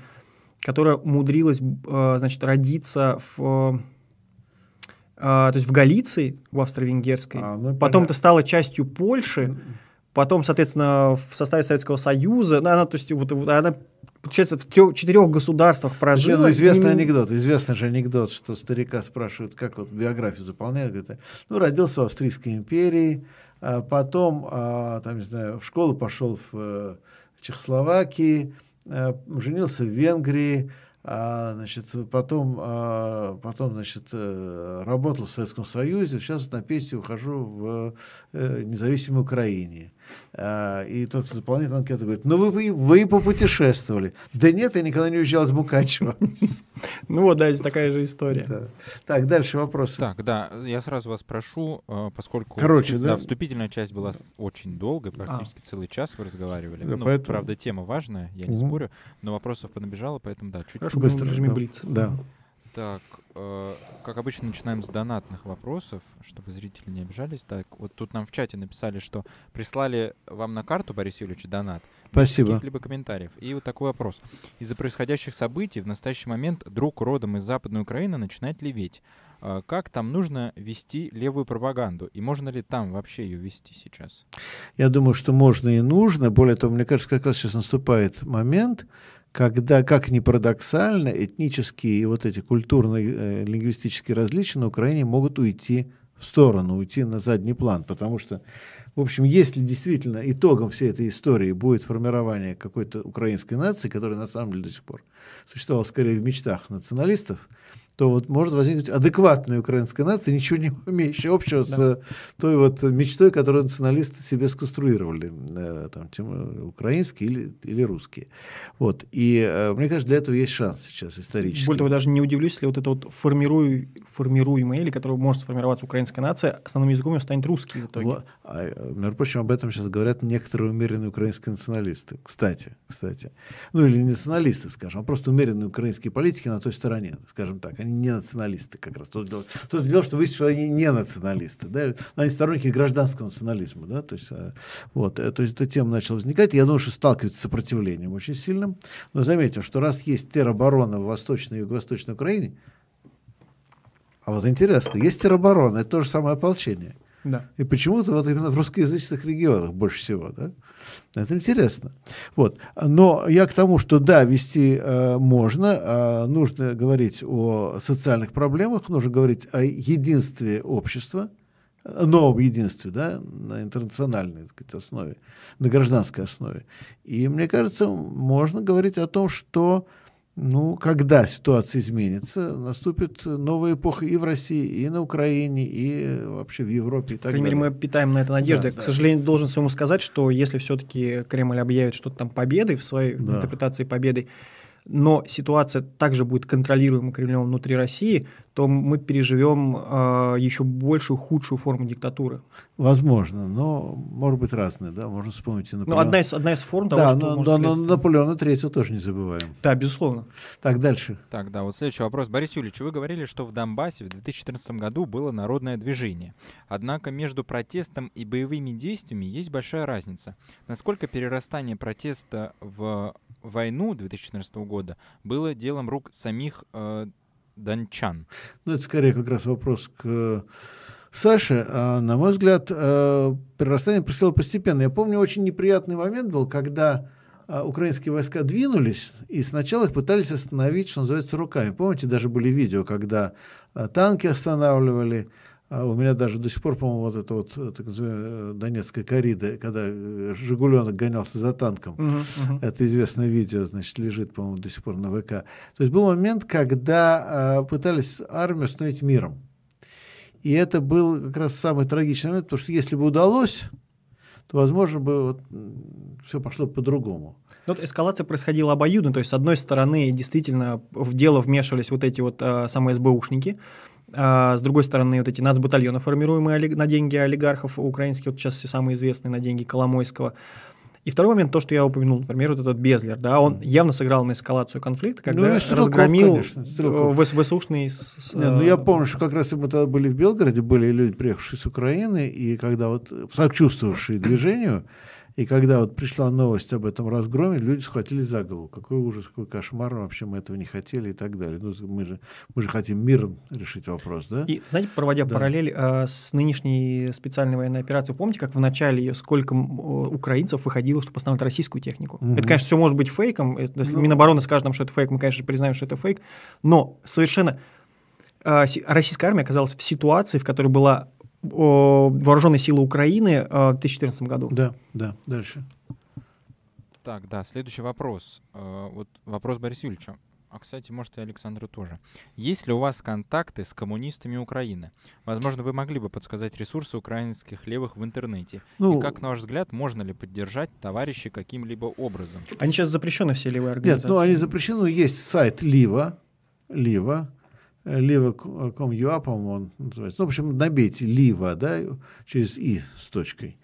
которая умудрилась, а, значит, родиться в, а, то есть в Галиции, в Австро-Венгерской. А, ну, Потом-то стала частью Польши, потом, соответственно, в составе Советского Союза. Ну, Она, то есть, вот она, получается, в четырех государствах Блин, прожила. ну, известный и- анекдот, известный же анекдот, что старика спрашивают, как вот биографию заполняют, говорит, ну, родился в Австрийской империи, а потом, а, там, не знаю, в школу пошел в э, Чехословакии, э, женился в Венгрии, а, значит, потом, а, потом, значит, э, работал в Советском Союзе, сейчас на пенсию ухожу в э, независимой Украине. А, И тот, кто заполняет анкету, говорит, ну вы, вы, вы попутешествовали. Да нет, я никогда не уезжал из Мукачева. Ну вот, да, здесь такая же история. Так, дальше вопросы. Так, да, я сразу вас прошу, э, поскольку Короче, вступ- да? вступительная часть была очень долгой, практически целый час вы разговаривали. Ну, поэтому- правда, тема важная, я не спорю, но вопросов понабежало, поэтому да, чуть Хорошо, Быстро, режиме да. блиц. Да. Так, э, как обычно, начинаем с донатных вопросов, чтобы зрители не обижались. Так, вот тут нам в чате написали, что прислали вам на карту, Борис Юрьевич, донат. Спасибо. Каких-либо комментариев. И вот такой вопрос. Из-за происходящих событий в настоящий момент друг родом из Западной Украины начинает леветь. А Как там нужно вести левую пропаганду? И можно ли там вообще ее вести сейчас? Я думаю, что можно и нужно. Более того, мне кажется, как раз сейчас наступает момент, когда, как ни парадоксально, этнические и вот эти культурные, э, лингвистические различия на Украине могут уйти в сторону, уйти на задний план. Потому что, в общем, если действительно итогом всей этой истории будет формирование какой-то украинской нации, которая на самом деле до сих пор существовала скорее в мечтах националистов, то вот может возникнуть адекватная украинская нация, ничего не имеющая общего да. с той вот мечтой, которую националисты себе сконструировали, э, там, тем, украинские или, или русские. Вот. И э, мне кажется, для этого есть шанс сейчас исторически. Более того, даже не удивлюсь, если вот это вот формирую, формируемая или которая может сформироваться украинская нация, основным языком станет русский в итоге. Вот. А, между прочим, об этом сейчас говорят некоторые умеренные украинские националисты. Кстати, кстати. Ну или не националисты, скажем, а просто умеренные украинские политики на той стороне, скажем так они не националисты как раз. Тот дело, тот дело что выяснилось, что они не националисты, да, но они сторонники гражданского национализма, да, то есть, э, вот, э, то есть эта тема начала возникать, я думаю, что сталкивается с сопротивлением очень сильным, но заметим, что раз есть тероборона в Восточной и Юго-Восточной Украине, а вот интересно, есть тероборона, это то же самое ополчение. Да. И почему-то вот именно в русскоязычных регионах больше всего, да? Это интересно. Вот. Но я к тому, что да, вести э, можно, э, нужно говорить о социальных проблемах, нужно говорить о единстве общества, новом единстве, да, на интернациональной так сказать, основе, на гражданской основе. И мне кажется, можно говорить о том, что ну, когда ситуация изменится, наступит новая эпоха и в России, и на Украине, и вообще в Европе. И так крайней мере, мы питаем на это надежды. Да, К да. сожалению, должен своему сказать, что если все-таки Кремль объявит что-то там победой в своей да. интерпретации победой, но ситуация также будет контролируема Кремлем внутри России, то мы переживем э, еще большую, худшую форму диктатуры. Возможно, но может быть разные, да, можно вспомнить и Наполеон. Ну, одна из, одна из форм того, да, что но, да, но Наполеона Третьего тоже не забываем. Да, безусловно. Так, дальше. Так, да, вот следующий вопрос. Борис Юрьевич, вы говорили, что в Донбассе в 2014 году было народное движение. Однако между протестом и боевыми действиями есть большая разница. Насколько перерастание протеста в войну 2014 года было делом рук самих э, дончан? Ну, это скорее как раз вопрос к э, Саше. А, на мой взгляд, э, перерастание происходило постепенно. Я помню, очень неприятный момент был, когда э, украинские войска двинулись, и сначала их пытались остановить, что называется, руками. Помните, даже были видео, когда э, танки останавливали, а у меня даже до сих пор, по-моему, вот это вот так называемая Донецкая коррида, когда э, Жигуленок гонялся за танком. Uh-huh, uh-huh. Это известное видео, значит, лежит, по-моему, до сих пор на ВК. То есть был момент, когда э, пытались армию остановить миром. И это был как раз самый трагичный момент, потому что если бы удалось, то, возможно, бы вот, все пошло по-другому. Ну, вот эскалация происходила обоюдно, то есть, с одной стороны, действительно в дело вмешивались вот эти вот а, самые СБУшники, а с другой стороны, вот эти нацбатальоны, формируемые на деньги олигархов украинских, вот сейчас все самые известные на деньги Коломойского. И второй момент, то, что я упомянул, например, вот этот Безлер, да, он явно сыграл на эскалацию конфликта, когда ну, Стрелков, разгромил конечно, ВСУшный... С, Нет, ну я помню, что как раз мы тогда были в Белгороде, были люди, приехавшие с Украины, и когда вот сочувствовавшие движению, и когда вот пришла новость об этом разгроме, люди схватились за голову. Какой ужас, какой кошмар, вообще мы этого не хотели и так далее. Ну, мы, же, мы же хотим миром решить вопрос, да? И, знаете, проводя да. параллель э, с нынешней специальной военной операцией, помните, как в начале ее сколько украинцев выходило, чтобы остановить российскую технику? Угу. Это, конечно, все может быть фейком. Если ну, Минобороны скажет нам, что это фейк, мы, конечно, признаем, что это фейк. Но совершенно э, российская армия оказалась в ситуации, в которой была вооруженные силы Украины в 2014 году. Да, да, дальше. Так, да, следующий вопрос. Вот вопрос Бориса Юрьевича. А, кстати, может, и Александра тоже. Есть ли у вас контакты с коммунистами Украины? Возможно, вы могли бы подсказать ресурсы украинских левых в интернете. Ну, и как, на ваш взгляд, можно ли поддержать товарищей каким-либо образом? Они сейчас запрещены, все левые организации. Нет, ну они запрещены. Есть сайт Лива, Лива, Liva.com.ua, по-моему, он называется. Ну, в общем, набейте Лива, да, через И с точкой.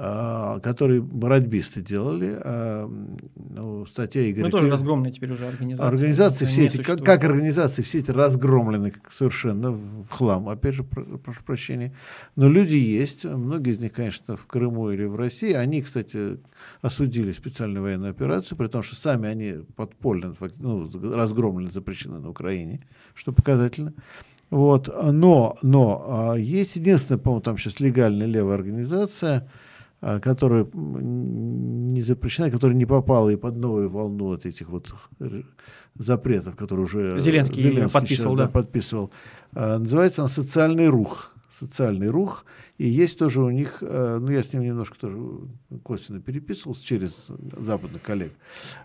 А, который бородьбисты делали. А, ну, статья Игоря... Ну, тоже разгромлены теперь уже организации. Организации все эти, как, как организации, все эти разгромлены совершенно в хлам, опять же, прошу прощения. Но люди есть, многие из них, конечно, в Крыму или в России. Они, кстати, осудили специальную военную операцию, при том, что сами они подпольно, ну, разгромлены, запрещены на Украине, что показательно. Вот. Но, но а, есть единственная, по-моему, там сейчас легальная левая организация – которая не запрещена, которая не попала и под новую волну вот этих вот запретов, которые уже Зеленский, Зеленский подписывал. Сейчас, да. подписывал. А, называется она «Социальный рух». Социальный рух, и есть тоже у них, э, ну я с ним немножко тоже косвенно переписывался через западных коллег,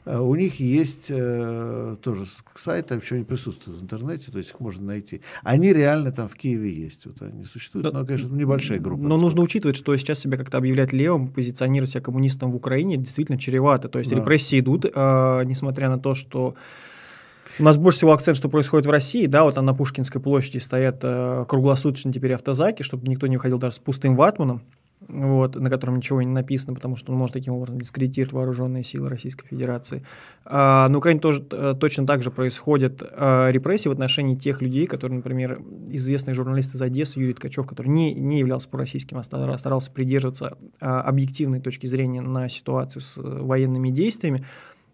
э, у них есть э, тоже сайт, там еще не присутствует в интернете, то есть их можно найти. Они реально там в Киеве есть, вот они существуют, да, но, конечно, небольшая группа. Но нужно учитывать, что сейчас себя как-то объявлять левым, позиционировать себя коммунистом в Украине действительно чревато, то есть да. репрессии идут, несмотря на то, что у нас больше всего акцент, что происходит в России, да, вот там на Пушкинской площади стоят э, круглосуточно теперь автозаки, чтобы никто не выходил даже с пустым ватманом, вот, на котором ничего не написано, потому что он может таким образом дискредитировать вооруженные силы Российской Федерации. А, на Украине тоже а, точно так же происходят а, репрессии в отношении тех людей, которые, например, известный журналист из Одессы Юрий Ткачев, который не, не являлся пророссийским, а старался придерживаться а, объективной точки зрения на ситуацию с военными действиями,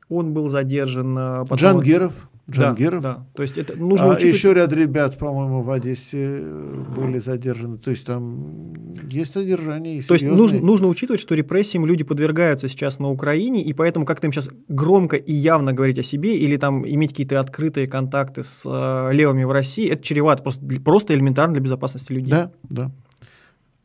он был задержан. Потом... Джангиров. Джангиров. Да, да. То есть это нужно а учитывать... Еще ряд ребят, по-моему, в Одессе были задержаны. То есть там есть задержание. То есть нужно, нужно учитывать, что репрессиям люди подвергаются сейчас на Украине, и поэтому как-то им сейчас громко и явно говорить о себе или там иметь какие-то открытые контакты с э, левыми в России, это чревато просто, просто элементарно для безопасности людей. Да, да.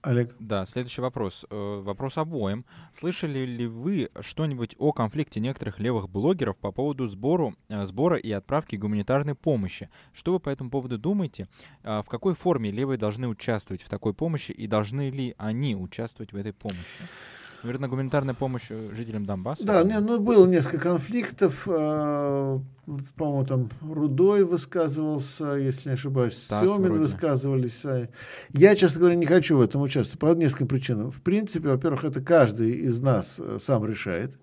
Олег. Да, следующий вопрос. Э, вопрос обоим. Слышали ли вы что-нибудь о конфликте некоторых левых блогеров по поводу сбору, э, сбора и отправки гуманитарной помощи? Что вы по этому поводу думаете? А в какой форме левые должны участвовать в такой помощи и должны ли они участвовать в этой помощи? Наверное, гуманитарная помощь э, жителям Донбасса? Да, не, ну, было несколько конфликтов. Э, по-моему, там Рудой высказывался, если не ошибаюсь, Стас Семин вроде. высказывались. Я, честно говоря, не хочу в этом участвовать по нескольким причинам. В принципе, во-первых, это каждый из нас э, сам решает.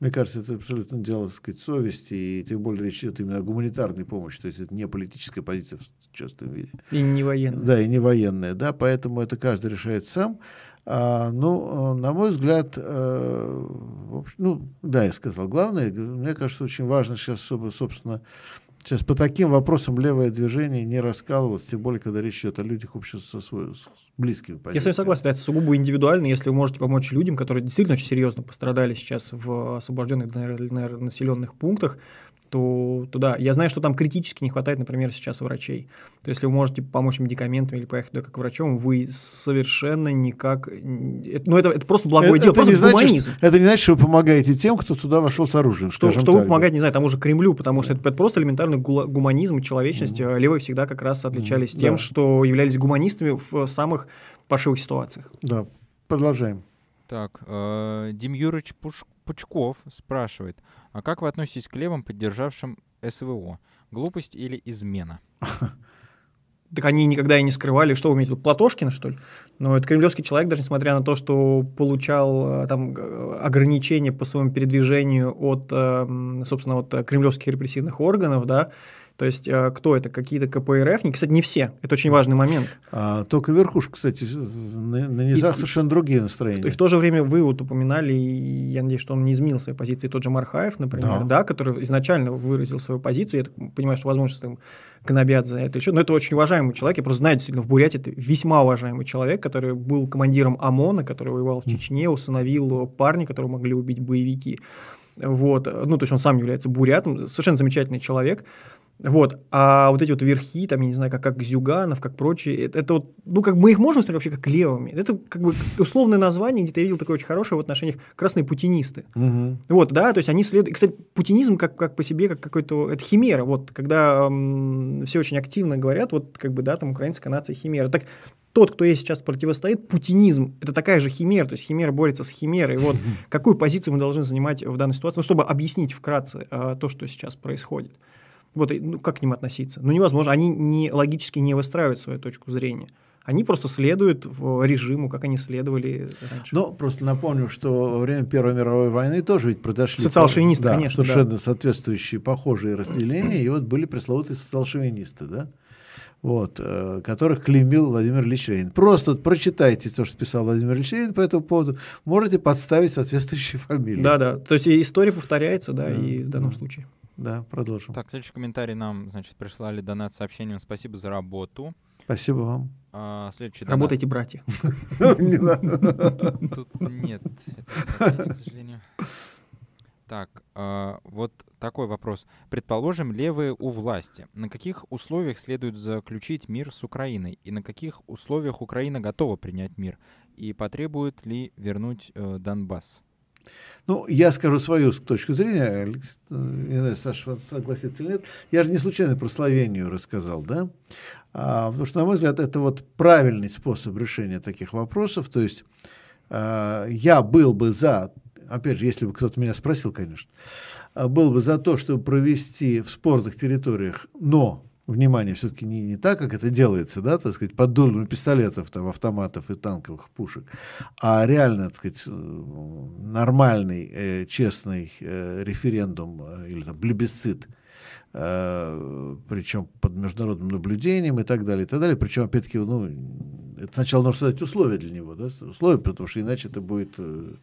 Мне кажется, это абсолютно дело, так сказать, совести, и тем более речь идет именно о гуманитарной помощи, то есть это не политическая позиция в честном виде. И не военная. Да, и не военная, да, поэтому это каждый решает сам. А, ну, на мой взгляд, э, общем, ну, да, я сказал, главное, мне кажется, очень важно сейчас, чтобы, собственно, сейчас по таким вопросам левое движение не раскалывалось, тем более, когда речь идет о людях общества со свой, с близкими позициями. Я с вами согласен, это сугубо индивидуально, если вы можете помочь людям, которые действительно очень серьезно пострадали сейчас в освобожденных, населенных пунктах, то туда. Я знаю, что там критически не хватает, например, сейчас врачей. То есть, если вы можете помочь медикаментами или поехать туда как врачом, вы совершенно никак... Ну, это, это просто благое это, дело, это просто не гуманизм. Значит, это не значит, что вы помогаете тем, кто туда вошел с оружием. Что, что вы помогаете, не знаю, тому же Кремлю, потому что это, это просто элементарный гуманизм и человечность. Mm-hmm. Левые всегда как раз отличались mm-hmm. тем, да. что являлись гуманистами в самых паршивых ситуациях. Да, продолжаем. Так, э, Дим Юрьевич Пучков спрашивает, а как вы относитесь к левым, поддержавшим СВО? Глупость или измена? Так они никогда и не скрывали, что в виду, Платошкина, что ли? Но это кремлевский человек, даже несмотря на то, что получал э, там ограничения по своему передвижению от, э, собственно, от кремлевских репрессивных органов, да, то есть э, кто это? Какие-то КПРФ? Кстати, не все. Это очень важный момент. А, только верхушка, кстати, на, на низах и, совершенно другие настроения. И в то же время вы вот упоминали, и я надеюсь, что он не изменил своей позиции, тот же Мархаев, например, да, да который изначально выразил свою позицию. Я понимаю, что, возможно, там гнобят за это еще. Но это очень уважаемый человек. Я просто знаю, действительно, в Бурятии это весьма уважаемый человек, который был командиром ОМОНа, который воевал в Чечне, усыновил парня, которого могли убить боевики. Вот. Ну, то есть он сам является бурятом, совершенно замечательный человек. Вот. А вот эти вот верхи, там, я не знаю, как, как Зюганов, как прочие, это, это вот, ну, как мы их можем смотреть вообще как левыми. Это как бы условное название, где-то я видел такое очень хорошее в отношениях красные путинисты. Угу. Вот, да, то есть они следуют... Кстати, путинизм как, как по себе, как какой-то... Это химера, вот, когда м, все очень активно говорят, вот, как бы, да, там, украинская нация химера. Так тот, кто ей сейчас противостоит, путинизм, это такая же химера, то есть химера борется с химерой. Вот какую позицию мы должны занимать в данной ситуации, ну, чтобы объяснить вкратце а, то, что сейчас происходит. Вот, ну, как к ним относиться? Ну, невозможно. Они не, логически не выстраивают свою точку зрения. Они просто следуют в режиму, как они следовали раньше. Ну, просто напомню, что во время Первой мировой войны тоже ведь произошли... Социал-шовинисты, да, конечно. Совершенно да. соответствующие, похожие разделения. И вот были пресловутые социал-шовинисты, да? вот, э, которых клеймил Владимир Ильич Ленин. Просто вот прочитайте то, что писал Владимир Ильич Ленин по этому поводу, можете подставить соответствующие фамилии. Да, да. То есть история повторяется, да, да и в данном да. случае. Да, продолжим. Так, следующий комментарий нам, значит, прислали донат с сообщением «Спасибо за работу». Спасибо вам. А, следующий Работайте, братья. Тут нет, к сожалению. Так, а, вот такой вопрос. Предположим, левые у власти. На каких условиях следует заключить мир с Украиной? И на каких условиях Украина готова принять мир? И потребует ли вернуть э, Донбасс? Ну, я скажу свою точку зрения, не знаю, Саша согласится или нет. Я же не случайно про Словению рассказал, да? А, потому что, на мой взгляд, это вот правильный способ решения таких вопросов. То есть а, я был бы за, опять же, если бы кто-то меня спросил, конечно, а, был бы за то, чтобы провести в спорных территориях, но внимание все-таки не, не так, как это делается, да, так сказать, под дулами пистолетов, там, автоматов и танковых пушек, а реально, так сказать, нормальный, э, честный э, референдум э, или там плебисцит, э, причем под международным наблюдением и так далее, и так далее. Причем, опять-таки, ну, это сначала нужно создать условия для него, да, условия, потому что иначе это будет э,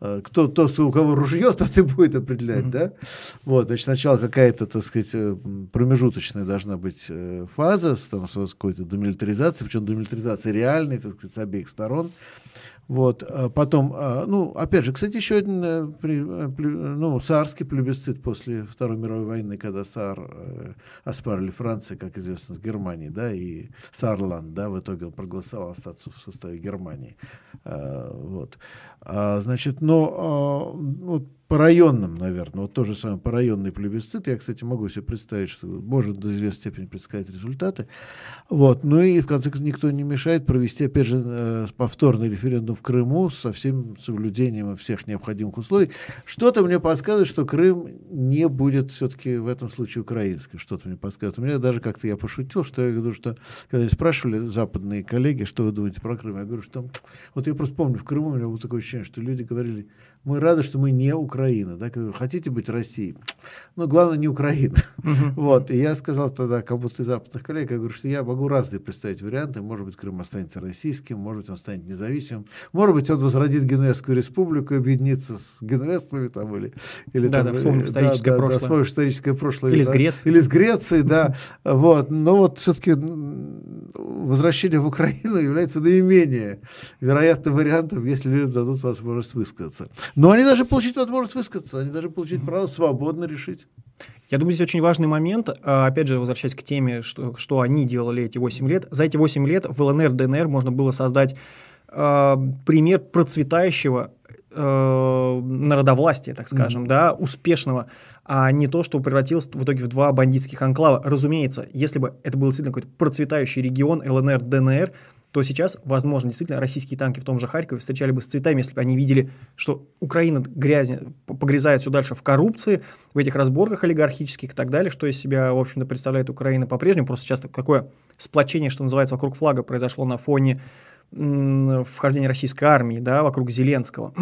э кто, тот, кто у кого ружье, тот и будет определять, mm-hmm. да. Вот, значит, сначала какая-то, так сказать, э, промежуточная должна быть э, фаза там, с какой-то демилитаризацией, причем демилитаризация реальной, так сказать, с обеих сторон. Вот, а потом, а, ну, опять же, кстати, еще один э, э, ну, саарский плебисцит после Второй мировой войны, когда Саар э, оспарили Франции, как известно, с Германией, да, и Саарланд, да, в итоге он проголосовал остаться в составе Германии. А, вот. Значит, но вот по районным, наверное, вот то же самое по районный плебисцит. Я, кстати, могу себе представить, что может до известной степени предсказать результаты. Вот. Ну и, в конце концов, никто не мешает провести, опять же, э, повторный референдум в Крыму со всем соблюдением всех необходимых условий. Что-то мне подсказывает, что Крым не будет все-таки в этом случае украинским. Что-то мне подсказывает. У меня даже как-то я пошутил, что я говорю, что когда спрашивали западные коллеги, что вы думаете про Крым, я говорю, что вот я просто помню, в Крыму у меня было такое ощущение, что люди говорили, мы рады, что мы не Украина. Да? Хотите быть Россией? Но главное не Украина. Uh-huh. Вот. И я сказал тогда кому-то из западных коллег, я говорю, что я могу разные представить варианты. Может быть, Крым останется российским, может быть, он станет независимым. Может быть, он возродит Генуэзскую республику, объединится с генуэзцами там, или, или да, там, да, вспомним историческое да, прошлое. Да, вспомним историческое прошлое. Или да, с Грецией. Или с Грецией, да. Вот. Но вот все-таки возвращение в Украину является наименее вероятным вариантом, если людям дадут возможность высказаться. Но они даже получить возможность высказаться, они даже получить право свободно решить. Я думаю, здесь очень важный момент, а, опять же, возвращаясь к теме, что, что они делали эти 8 лет. За эти 8 лет в ЛНР, ДНР можно было создать э, пример процветающего э, народовластия, так скажем, mm-hmm. да, успешного, а не то, что превратилось в итоге в два бандитских анклава. Разумеется, если бы это был действительно какой-то процветающий регион ЛНР, ДНР, то сейчас, возможно, действительно российские танки в том же Харькове встречали бы с цветами, если бы они видели, что Украина грязь, погрязает все дальше в коррупции, в этих разборках олигархических и так далее, что из себя, в общем-то, представляет Украина по-прежнему. Просто сейчас какое сплочение, что называется, вокруг флага произошло на фоне вхождения российской армии, да, вокруг Зеленского.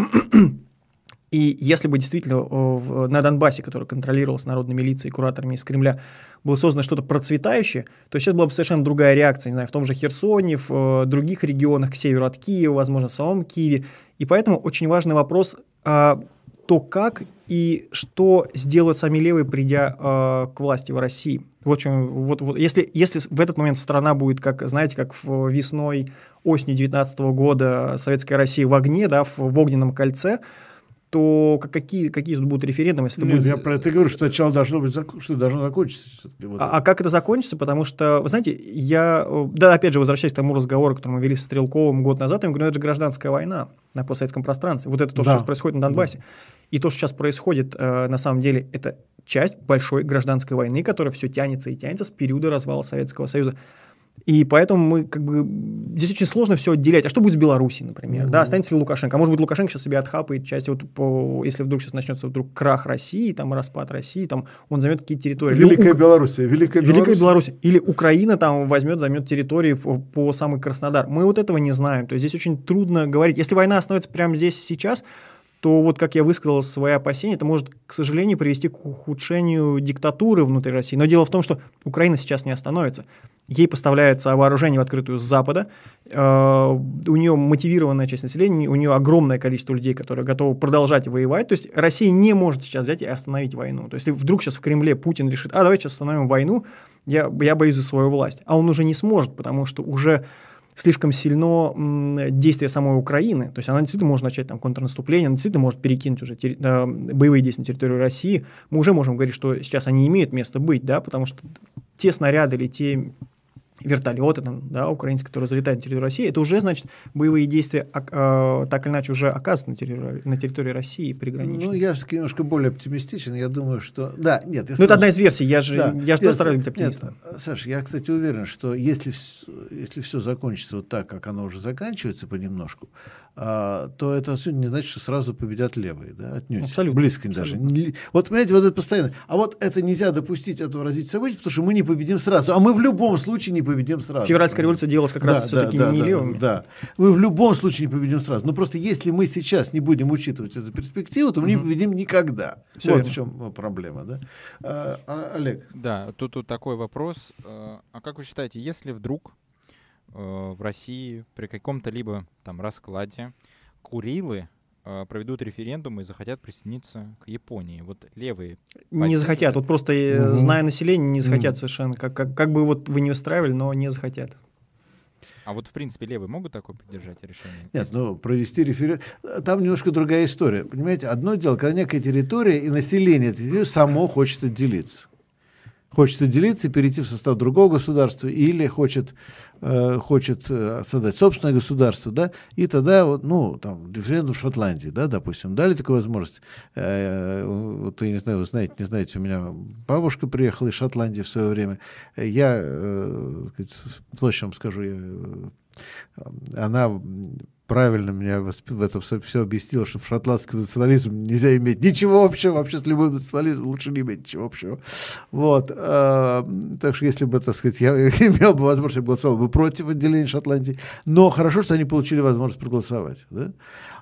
И если бы действительно э, на Донбассе, который контролировался народной милицией кураторами из Кремля, было создано что-то процветающее, то сейчас была бы совершенно другая реакция, не знаю, в том же Херсоне, в э, других регионах к северу от Киева, возможно, в самом Киеве. И поэтому очень важный вопрос, а, то как и что сделают сами левые, придя а, к власти в России. В общем, вот, вот если, если в этот момент страна будет, как, знаете, как в весной, осенью 19 года Советская Россия в огне, да, в, в огненном кольце, то какие, какие тут будут референдумы? Если Нет, будет... Я про это говорю, что сначала должно быть, что должно закончиться. Вот. А, а как это закончится? Потому что, вы знаете, я, да, опять же, возвращаясь к тому разговору, который мы вели с Стрелковым год назад, я говорю, ну, это же гражданская война на постсоветском пространстве. Вот это то, да. что сейчас происходит на Донбассе. Да. И то, что сейчас происходит, э, на самом деле, это часть большой гражданской войны, которая все тянется и тянется с периода развала Советского Союза. И поэтому мы как бы здесь очень сложно все отделять. А что будет с Беларусью, например? Mm-hmm. Да, останется ли Лукашенко? А может быть, Лукашенко сейчас себе отхапает часть, вот по, если вдруг сейчас начнется вдруг крах России, там распад России, там он займет какие-то территории. Великая Белоруссия, Великая Белоруссия. Великая Белоруссия. Или Украина там возьмет, займет территории по, по самый Краснодар. Мы вот этого не знаем. То есть здесь очень трудно говорить. Если война остановится прямо здесь сейчас, то вот, как я высказал свои опасения, это может, к сожалению, привести к ухудшению диктатуры внутри России. Но дело в том, что Украина сейчас не остановится. Ей поставляется вооружение в открытую с Запада, э, у нее мотивированная часть населения, у нее огромное количество людей, которые готовы продолжать воевать. То есть Россия не может сейчас взять и остановить войну. То есть если вдруг сейчас в Кремле Путин решит, а давайте сейчас остановим войну, я, я боюсь за свою власть. А он уже не сможет, потому что уже слишком сильно действие самой Украины. То есть она действительно может начать там контрнаступление, она действительно может перекинуть уже терри- э, боевые действия на территорию России. Мы уже можем говорить, что сейчас они имеют место быть, да, потому что те снаряды или те вертолеты, там, да, украинские, которые залетают на территорию России, это уже, значит, боевые действия э, так или иначе уже оказаны на территории, на территории России приграничной. Ну, я все-таки немножко более оптимистичен. Я думаю, что... Да, нет. Ну, это одна из версий. Я же, да. я же нет, стараюсь быть оптимистом. Нет, Саша, я, кстати, уверен, что если, если все закончится вот так, как оно уже заканчивается понемножку, а, то это не значит, что сразу победят левые. Да? Отнюдь. Абсолютно. Близко Абсолютно. даже. Вот, понимаете, вот это постоянно. А вот это нельзя допустить этого развития событий, потому что мы не победим сразу. А мы в любом случае не победим сразу. Февральская революция делалась как да, раз все-таки да, не да, левыми. Да, мы в любом случае не победим сразу. Но просто если мы сейчас не будем учитывать эту перспективу, то мы угу. не победим никогда. Все вот верно. в чем проблема. Да? А, а, Олег. Да, тут, тут такой вопрос. А как вы считаете, если вдруг э, в России при каком-то либо там раскладе Курилы э, проведут референдум и захотят присоединиться к Японии. Вот левые. Не поддержат захотят. Вот просто, Мгм. зная население, не захотят Мгм. совершенно. Как, как, как бы вот вы не устраивали, но не захотят. А вот в принципе левые могут такое поддержать решение? Нет, ну провести референдум. Там немножко другая история. Понимаете, одно дело, когда некая территория и население этой территории само хочет отделиться. Хочет отделиться и перейти в состав другого государства, или хочет, э, хочет э, создать собственное государство, да, и тогда, вот, ну, там, референдум в Шотландии, да, допустим, дали такую возможность. Э, вот, я не знаю, вы знаете, не знаете, у меня бабушка приехала из Шотландии в свое время. Я, э, сказать, точно вам скажу, я, э, она правильно меня в этом все объяснила, что в шотландском национализм нельзя иметь ничего общего, вообще с любым национализмом лучше не иметь ничего общего. Вот. Э, так что если бы, так сказать, я имел бы возможность, я бы голосовал бы против отделения Шотландии. Но хорошо, что они получили возможность проголосовать. Да?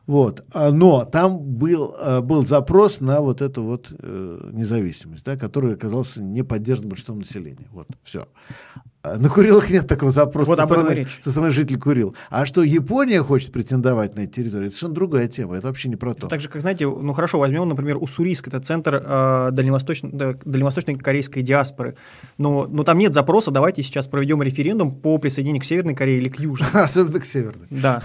Вот. А, Но там был, э, был запрос на вот эту вот э, независимость, да, который оказался не поддержан большинством населения. Вот, все. На Курилах нет такого запроса Вот со, стороны, со стороны жителей Курил. А что Япония хочет претендовать на эти территории, это совершенно другая тема. Это вообще не про то. Так же, как, знаете, ну хорошо, возьмем, например, Уссурийск, это центр э, дальневосточной, да, дальневосточной корейской диаспоры. Но, но там нет запроса, давайте сейчас проведем референдум по присоединению к Северной Корее или к Южной. Особенно к северной. Да.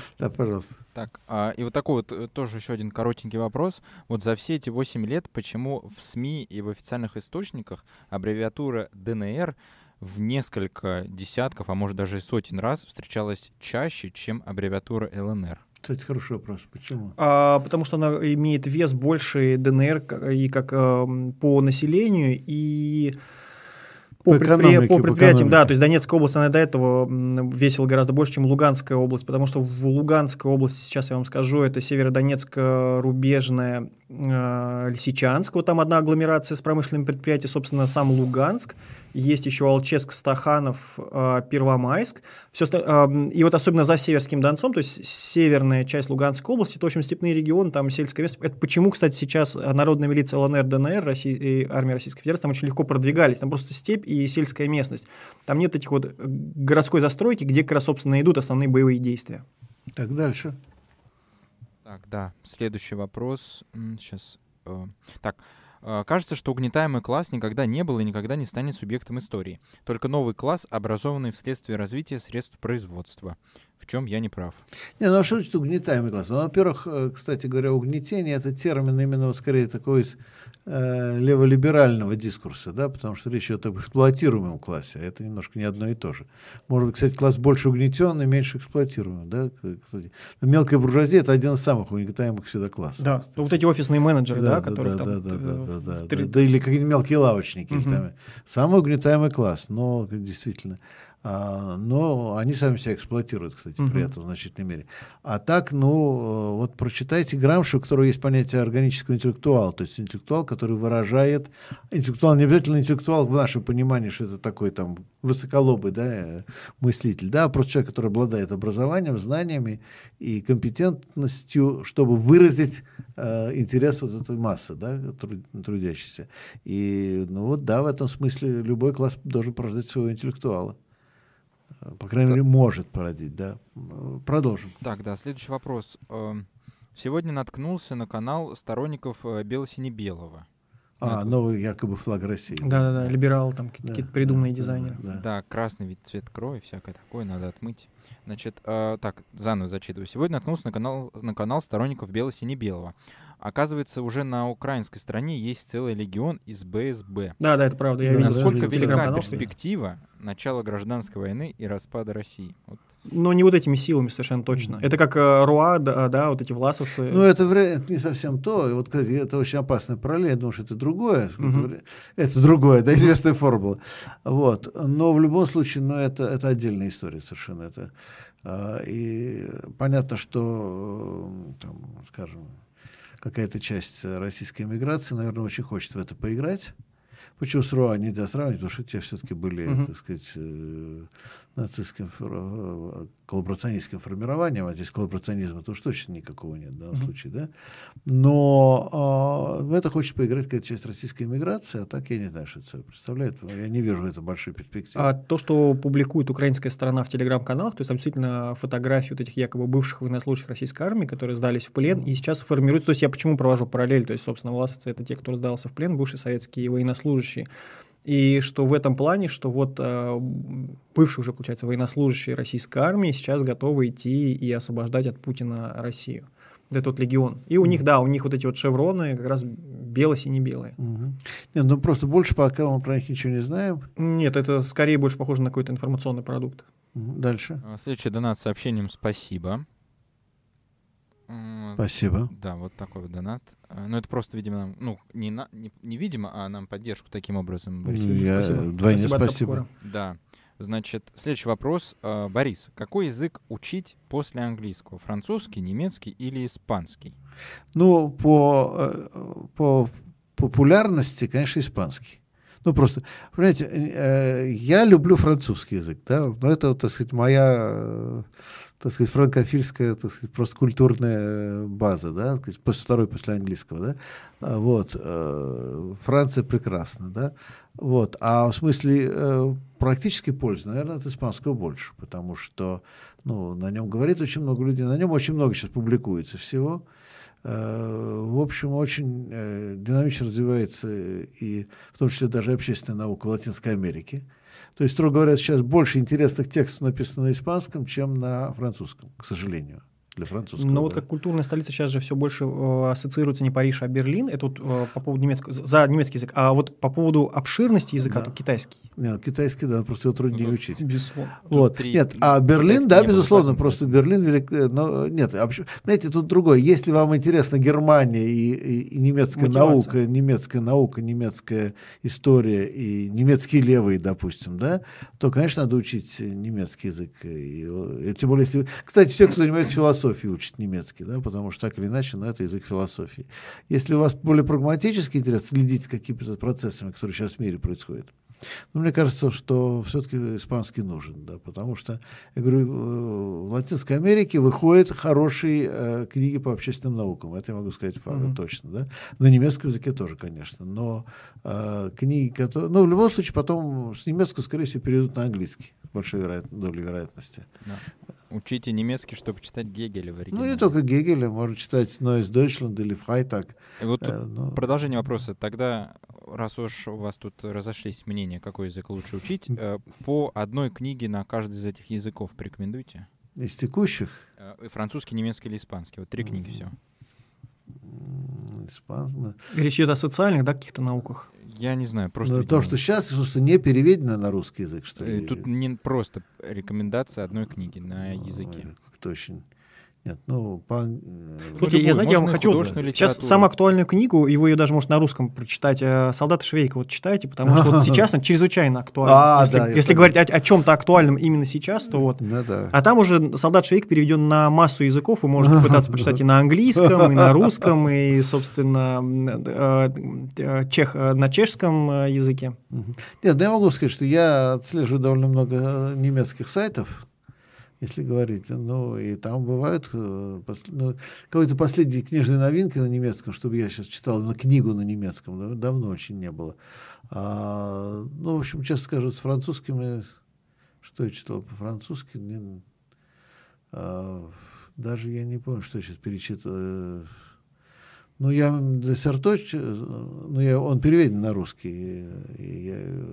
Да, пожалуйста. Так, а, и вот такой вот э, тоже еще один коротенький вопрос. Вот за все эти 8 лет, почему в СМИ и в официальных источниках аббревиатура ДНР в несколько десятков, а может даже и сотен раз встречалась чаще, чем аббревиатура ЛНР? Кстати, хороший вопрос. Почему? А, потому что она имеет вес больше ДНР и как эм, по населению, и по, По предпри- по по предприятиям, да, экономике. то есть Донецкая область, она до этого весила гораздо больше, чем Луганская область, потому что в Луганской области, сейчас я вам скажу, это Северодонецк-Рубежная, э, Лисичанск, вот там одна агломерация с промышленными предприятиями, собственно, сам Луганск, есть еще Алчевск, Стаханов, э, Первомайск, все, и вот особенно за Северским Донцом, то есть северная часть Луганской области, это, в общем, степные регионы, там сельское место. Это почему, кстати, сейчас народная милиция ЛНР, ДНР, России, и армия Российской Федерации там очень легко продвигались. Там просто степь и сельская местность. Там нет этих вот городской застройки, где как раз, собственно, идут основные боевые действия. Так, дальше. Так, да, следующий вопрос. Сейчас. Так, э, кажется, что угнетаемый класс никогда не был и никогда не станет субъектом истории. Только новый класс, образованный вследствие развития средств производства. В чем я не прав? Не, ну а что значит угнетаемый класс? Ну, во-первых, э, кстати говоря, угнетение это термин именно вот скорее такой из э, леволиберального дискурса, да, потому что речь идет об эксплуатируемом классе, а это немножко не одно и то же. Может быть, кстати, класс больше угнетенный, меньше эксплуатируемый, да, кстати. Мелкая буржуазия это один из самых угнетаемых всегда классов. Да, кстати. вот эти офисные менеджеры, да, да, которых да, там... да, да, э, да, да, в да, три- да, или какие-нибудь мелкие лавочники. или Мгм. там. Самый угнетаемый класс, но действительно. А, но они сами себя эксплуатируют, кстати, при этом в значительной мере. А так, ну, э, вот прочитайте Грамшу, у которого есть понятие органического интеллектуала, то есть интеллектуал, который выражает... Интеллектуал, не обязательно интеллектуал в нашем понимании, что это такой там высоколобый да, мыслитель, да, а просто человек, который обладает образованием, знаниями и компетентностью, чтобы выразить э, интерес вот этой массы, да, труд- трудящейся. И, ну вот, да, в этом смысле любой класс должен порождать своего интеллектуала. По крайней Да. мере, может породить, да. Продолжим. Так, да, следующий вопрос. Эм, Сегодня наткнулся на канал сторонников э, Бело-Сине-Белого. А, новый якобы флаг России. Да-да-да, либерал, там какие-то Да, придуманные да, дизайнеры. Да, да. Да, красный вид цвет крови, всякое такое, надо отмыть. Значит, э, так, заново зачитываю. Сегодня наткнулся на канал, на канал сторонников бело-сине-белого. Оказывается, уже на украинской стороне есть целый легион из БСБ. Да, да, это правда. Я Насколько велика перспектива начала гражданской войны и распада России? Вот. Но не вот этими силами совершенно точно. Это как э, Руа, да, да, вот эти власовцы. Ну, это, это не совсем то. И вот, кстати, это очень опасная параллель. Я думаю, что это другое. это вря- Это другое, да, известная формула. Вот. Но в любом случае, ну, это, это отдельная история совершенно. Это, а, и понятно, что, э, там, скажем, какая-то часть российской эмиграции, наверное, очень хочет в это поиграть. Почему с РУА нельзя сравнивать, потому что те все-таки были, Мгм. так сказать, э, нацистским, э, коллаборационистским формированием, а здесь коллаборационизма то уж точно никакого нет в данном Мгм. случае, да. Но в это хочет поиграть какая-то часть российской эмиграции, а так я не знаю, что это собой представляет. Я не вижу в этом большой перспективы. А то, что публикует украинская сторона в телеграм-каналах, то есть там действительно фотографии вот этих якобы бывших военнослужащих российской армии, которые сдались в плен и сейчас формируются. То есть я почему провожу параллель? То есть, собственно, власовцы — это те, кто сдался в плен, бывшие советские военнослужащие. И что в этом плане, что вот э, бывшие уже, получается, военнослужащие российской армии сейчас готовы идти и освобождать от Путина Россию. Вот Это вот легион. И у них, да, у них вот эти вот шевроны как раз бело-сине-белые. Мгм. Нет, ну просто больше пока мы про них ничего не знаем. Нет, это скорее больше похоже на какой-то информационный продукт. Мгм. Дальше. А, Следующий донат с сообщением «Спасибо». Спасибо. Да, вот такой вот донат. А, Ну, это просто, видимо, нам, ну, не, на, не, не видимо, а нам поддержку таким образом. Борис я Спасибо. Двойне Спасибо спасибо. Да. Значит, следующий вопрос. А, Борис, какой язык учить после английского? Французский, немецкий или испанский? Ну, по, э, по популярности, конечно, испанский. Ну, просто, понимаете, э, я люблю французский язык, да, но это, так сказать, моя, э, так сказать, франкофильская, так сказать, просто культурная база, да, после второй после английского, да, А, вот, э, Франция прекрасна, да, вот, а в смысле э, практической пользы, наверное, от испанского больше, потому что, ну, на нем говорит очень много людей, на нем очень много сейчас публикуется всего, Э, в общем, очень э, динамично развивается и в том числе даже общественная наука в Латинской Америке. То есть, строго говоря, сейчас больше интересных текстов написано на испанском, чем на французском, к сожалению, для французского. Но вот да. как культурная столица сейчас же все больше э, ассоциируется не Париж, а Берлин. Это вот э, по поводу немецкого, за немецкий язык. А вот по поводу обширности языка, Да. то китайский. Нет, китайский, да, просто его труднее Ну, учить. Безусловно. Вот. три- Нет, а Берлин, да, не было безусловно, указано, просто Берлин велик. э, Но нет, почему- понимаете, тут другое. Если вам интересна Германия и, и- и немецкая Мотивация. наука, немецкая наука, немецкая история и немецкий левый, допустим, да, то, конечно, надо учить немецкий язык. И, и тем более, если... Кстати, все, кто занимается философией, учат немецкий, да, потому что так или иначе, но это язык философии. Если у вас более прагматический интерес, следить за какими-то процессами, которые сейчас в мире происходят, ну, мне кажется, что все-таки испанский нужен, да, потому что, я говорю, э, в Латинской Америке выходят хорошие э, книги по общественным наукам, это я могу сказать Мгм. точно, да, на немецком языке тоже, конечно, но э, книги, которые, ну, в любом случае, потом с немецкого, скорее всего, перейдут на английский, большой вероят... долей вероятности. Да. Учите немецкий, чтобы читать Гегеля в Ну, оригинале. не только Гегеля, можно читать Neues Deutschland или Freitag. И вот э, ну, продолжение вопроса. Тогда, раз уж у вас тут разошлись мнения, какой язык лучше учить, э, по одной книге на каждый из этих языков порекомендуйте. из текущих Э, Французский, немецкий или испанский. Вот три книги все. м, испан- Речь идет о социальных, да, каких-то науках. Я не знаю, просто... Ну, то, что сейчас, что не переведено на русский язык, что э, ли? Тут не просто рекомендация одной книги на языке. Как-то очень... Нет, ну, по... э, Слушайте, любую, я, знаете, я вам хочу... Сейчас самую актуальную книгу, его ее даже может на русском прочитать, э, «Солдаты Швейка». Вот читайте, потому что вот сейчас она чрезвычайно актуальна. А, если да, если говорить о, о чем-то актуальном именно сейчас, то вот. Ну, да. А там уже «Солдат Швейк» переведен на массу языков, вы можете попытаться прочитать и на английском, и на русском, и, собственно, э, чех, на чешском языке. Нет, ну я могу сказать, что я отслеживаю довольно много немецких сайтов, если говорить. Ну, и там бывают э, ну, какой-то последние книжные новинки на немецком, чтобы я сейчас читал на книгу на немецком, да, давно очень не было. А, ну, в общем, честно скажу, с французскими, что я читал по-французски, не- а, даже я не помню, что я сейчас перечитываю. Ну, я Десерточ, ну, я, он переведен на русский, и я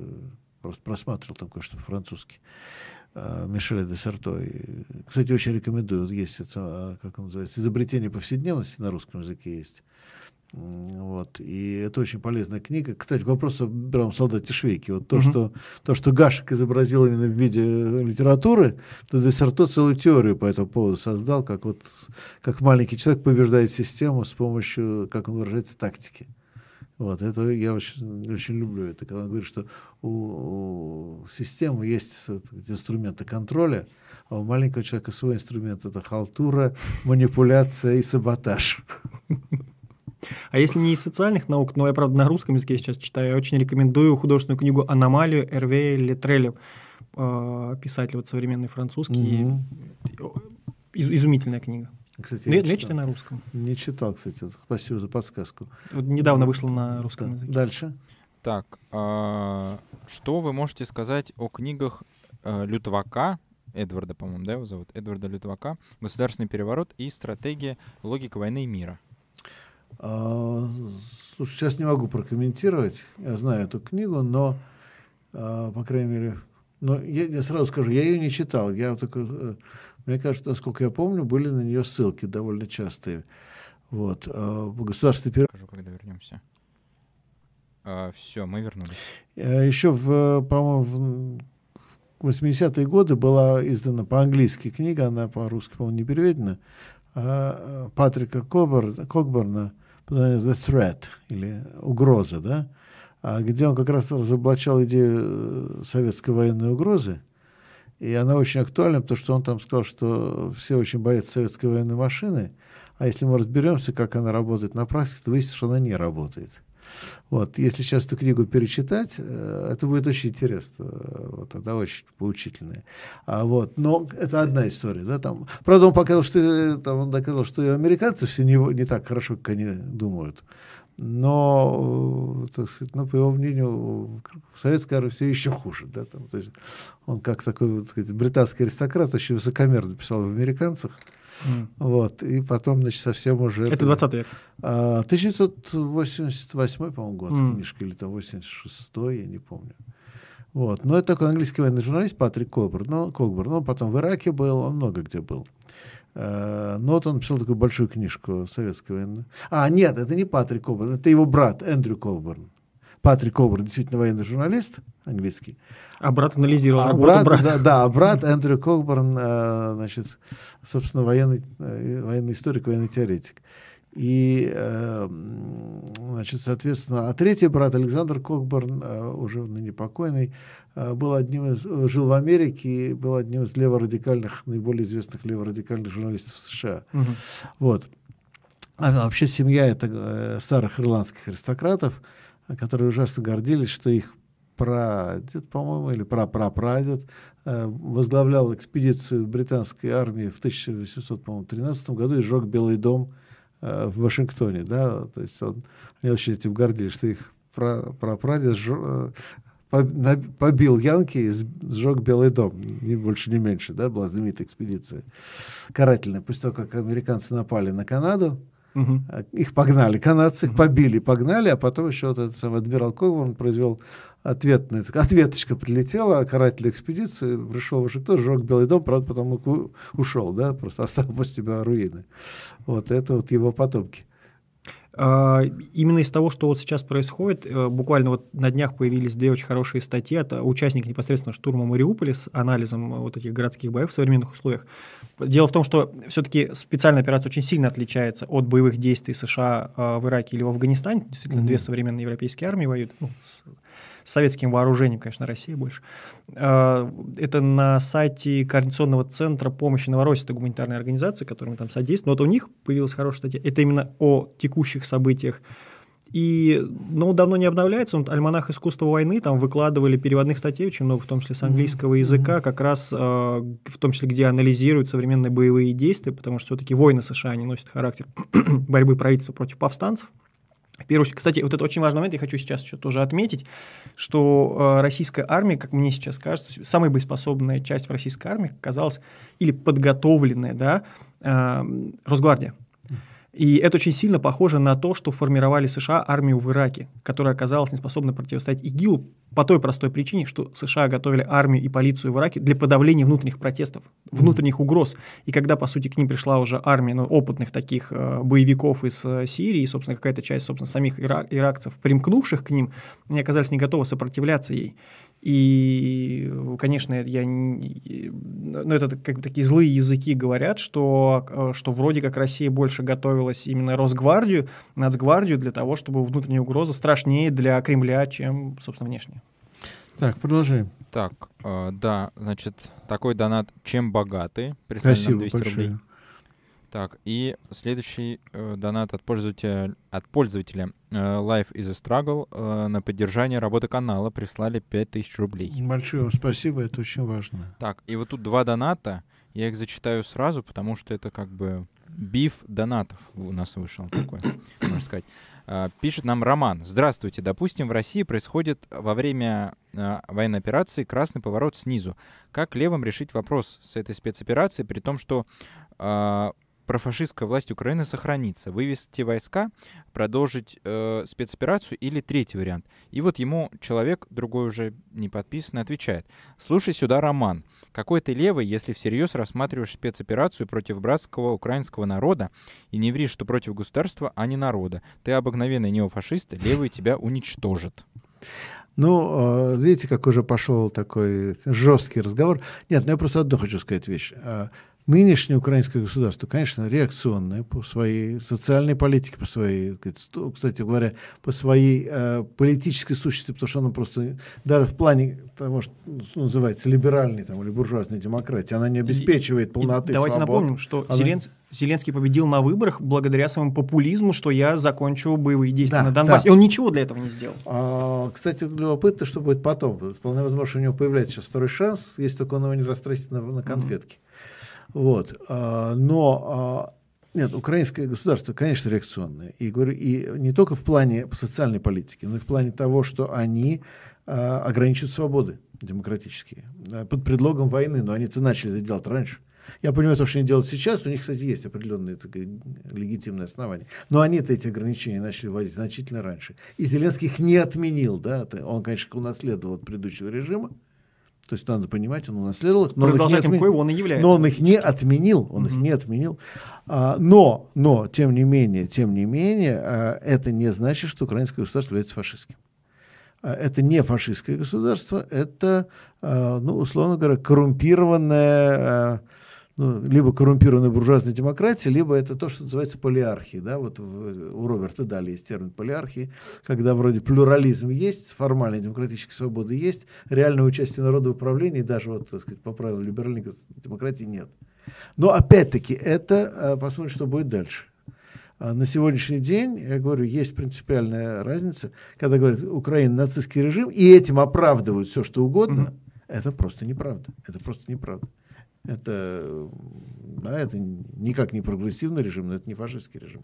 просто просматривал там кое-что по-французски. А, Мишеля Десерто. Кстати, очень рекомендую. Вот есть это, а, как называется, изобретение повседневности на русском языке есть. Вот. И это очень полезная книга. Кстати, к вопросу о бравом солдате Швейке. Вот то, uh-huh. что, то, что Гашек изобразил именно в виде литературы, то Десерто целую теорию по этому поводу создал, как, вот, как маленький человек побеждает систему с помощью, как он выражается, тактики. Вот, это я очень, очень люблю это, когда он говорит, что у, у системы есть инструменты контроля, а у маленького человека свой инструмент это халтура, манипуляция и саботаж. А если не из социальных наук, но я, правда, на русском языке сейчас читаю, я очень рекомендую художественную книгу «Аномалию» Эрве Летреля, э, писатель вот современный французский. Угу. Из, изумительная книга. Кстати, я читаю на русском. Не читал, кстати. Спасибо за подсказку. Вот недавно вышло на русском да. языке. Дальше. Так, а, что вы можете сказать о книгах а, Лютвака, Эдварда, по-моему, да, его зовут? Эдварда Лютвака «Государственный переворот и стратегия логика войны и мира». А, слушай, сейчас не могу прокомментировать. Я знаю эту книгу, но, а, по крайней мере, но я, я сразу скажу, я ее не читал. Я только, э, мне кажется, насколько я помню, были на нее ссылки довольно частые. Вот. А, государственный перевод. Скажу, когда вернемся. А, все, мы вернулись. А, еще, в, по-моему, в 80-е годы была издана по-английски книга, она по-русски, по-моему, не переведена, а, Патрика Кобер, Кокберна The Threat, или угроза, да, а где он как раз разоблачал идею э, советской военной угрозы, и она очень актуальна, потому что он там сказал, что все очень боятся советской военной машины, а если мы разберемся, как она работает на практике, то выяснится, что она не работает. Вот, если сейчас эту книгу перечитать, э, это будет очень интересно. Вот, она очень поучительная. А, вот, но это одна история. Да, там. Правда, он показал, что, там, он доказал, что и американцы все не, не так хорошо, как они думают. Но, э, так сказать, ну, по его мнению, в советской армии все еще хуже. Да, там, то есть он как такой вот, сказать, британский аристократ очень высокомерно писал в американцах. Mm. Вот, и потом, значит, совсем уже... Это 20 век. А, 1988, по-моему, год mm. книжка, или там 86 я не помню. Вот. Но это такой английский военный журналист Патрик Кобер. Ну, Кокберн. Он потом в Ираке был, он много где был. А, но вот он написал такую большую книжку советской военной. А, нет, это не Патрик Коберн, это его брат Эндрю Коберн. Патрик Коберн действительно военный журналист английский. А брат анализировал а брат, брата. Да, да, а брат Эндрю Кокберн, э, значит, собственно, военный, э, военный историк, военный теоретик. И, э, значит, соответственно, а третий брат Александр Кокберн, уже ныне покойный, был одним из, жил в Америке и был одним из леворадикальных, наиболее известных леворадикальных журналистов США. Угу. Вот. А вообще семья это старых ирландских аристократов, которые ужасно гордились, что их прадед, по-моему, или прапрапрадед, э, возглавлял экспедицию британской армии в 1813 году и сжег Белый дом э, в Вашингтоне. Да? То есть он, они очень этим гордились, что их прапрадед э, побил Янки и сжег Белый дом, ни больше, ни меньше, да, была знаменитая экспедиция карательная. После того, как американцы напали на Канаду, Угу. Их погнали, канадцы их побили, погнали, а потом еще вот этот самый адмирал Когурн произвел ответный, ответочка прилетела, каратель экспедиции, пришел в Вашингтон, сжег Белый дом, правда, потом ушел, да, просто оставил после себя руины. Вот это вот его потомки. А, именно из того, что вот сейчас происходит, э, буквально вот на днях появились две очень хорошие статьи от участника непосредственно штурма Мариуполя с анализом вот этих городских боев в современных условиях. Дело в том, что все-таки специальная операция очень сильно отличается от боевых действий США а, в Ираке или в Афганистане. Действительно, mm-hmm. две современные европейские армии воюют. Ну, с советским вооружением, конечно, Россия больше. А, это на сайте Координационного центра помощи Новороссии, это гуманитарная организация, которая там содействует. Но вот у них появилась хорошая статья. Это именно о текущих событиях и, ну, давно не обновляется. Вот «Альманах искусства войны» там выкладывали переводных статей очень много, в том числе с английского языка, как раз э, в том числе, где анализируют современные боевые действия, потому что все-таки войны США, они носят характер борьбы правительства против повстанцев. В первую очередь, кстати, вот это очень важный момент, я хочу сейчас еще тоже отметить, что э, российская армия, как мне сейчас кажется, самая боеспособная часть в российской армии оказалась или подготовленная, да, э, Росгвардия. И это очень сильно похоже на то, что формировали США армию в Ираке, которая оказалась неспособна противостоять ИГИЛу по той простой причине, что США готовили армию и полицию в Ираке для подавления внутренних протестов, внутренних угроз. И когда, по сути, к ним пришла уже армия ну, опытных таких э, боевиков из э, Сирии, собственно, какая-то часть, собственно, самих ира- иракцев, примкнувших к ним, они оказались не готовы сопротивляться ей. И, конечно, я, ну, это как такие злые языки говорят, что, э, что вроде как Россия больше готовилась именно Росгвардию, Нацгвардию для того, чтобы внутренняя угроза страшнее для Кремля, чем, собственно, внешняя. Так, продолжаем. Так, э, да, значит, такой донат «Чем богаты?» прислали Спасибо нам 200 большое. рублей. Так, и следующий э, донат от пользователя, от пользователя э, Life is a Struggle э, на поддержание работы канала прислали 5000 рублей. Большое вам спасибо, это очень важно. Так, и вот тут два доната. Я их зачитаю сразу, потому что это как бы биф донатов у нас вышел такой, можно сказать. А, Пишет нам Роман. Здравствуйте. Допустим, в России происходит во время а, военной операции красный поворот снизу. Как левым решить вопрос с этой спецоперацией, при том, что а, профашистская власть Украины сохранится? Вывести войска, продолжить э, спецоперацию или третий вариант? И вот ему человек, другой уже не подписанный, отвечает. Слушай сюда, Роман. Какой ты левый, если всерьез рассматриваешь спецоперацию против братского украинского народа и не вришь, что против государства, а не народа? Ты обыкновенный неофашист, левый тебя уничтожит. Ну, э, видите, как уже пошел такой жесткий разговор. Нет, ну я просто одну хочу сказать вещь. Нынешнее украинское государство, конечно, реакционное по своей социальной политике, по своей, кстати говоря, по своей э, политической сущности, потому что оно просто даже в плане того, что ну, называется либеральной там, или буржуазной демократии, она не обеспечивает полноты И давайте свобод. напомним, что Она- Зеленс- Зеленский победил на выборах благодаря своему популизму, что я закончу боевые действия Да, на Донбассе. да. И он ничего для этого не сделал. А, кстати, любопытно, что будет потом. Вполне возможно, что у него появляется сейчас второй шанс, если только он его не растратит на, на конфетки. Вот. А, но а, нет, украинское государство, конечно, реакционное. И, говорю, и не только в плане социальной политики, но и в плане того, что они а, ограничивают свободы демократические под предлогом войны. Но они-то начали это делать раньше. Я понимаю, то, что они делают сейчас, у них, кстати, есть определенные так легитимные основания. Но они-то эти ограничения начали вводить значительно раньше. И Зеленский их не отменил. Да? Это Он, конечно, унаследовал от предыдущего режима. То есть надо понимать, он унаследовал их. но он их не коего он и является. Но он их не отменил, он их не отменил. А, но, но, тем не менее, тем не менее, а, это не значит, что украинское государство является фашистским. А, Это не фашистское государство, это, а, ну, условно говоря, коррумпированная, а, ну, либо коррумпированная буржуазная демократия, либо это то, что называется полиархией. Да? Вот в- у Роберта Дали есть термин полиархии, когда вроде плюрализм есть, формальная демократическая свобода есть, реальное участие народа в управлении, даже вот, так сказать, по правилам либеральной демократии нет. Но опять-таки это, а, посмотрим, что будет дальше. А На сегодняшний день, я говорю, есть принципиальная разница, когда говорят, Украина нацистский режим, и этим оправдывают все, что угодно, это просто неправда. Это просто неправда. Это, да, это никак не прогрессивный режим, но это не фашистский режим.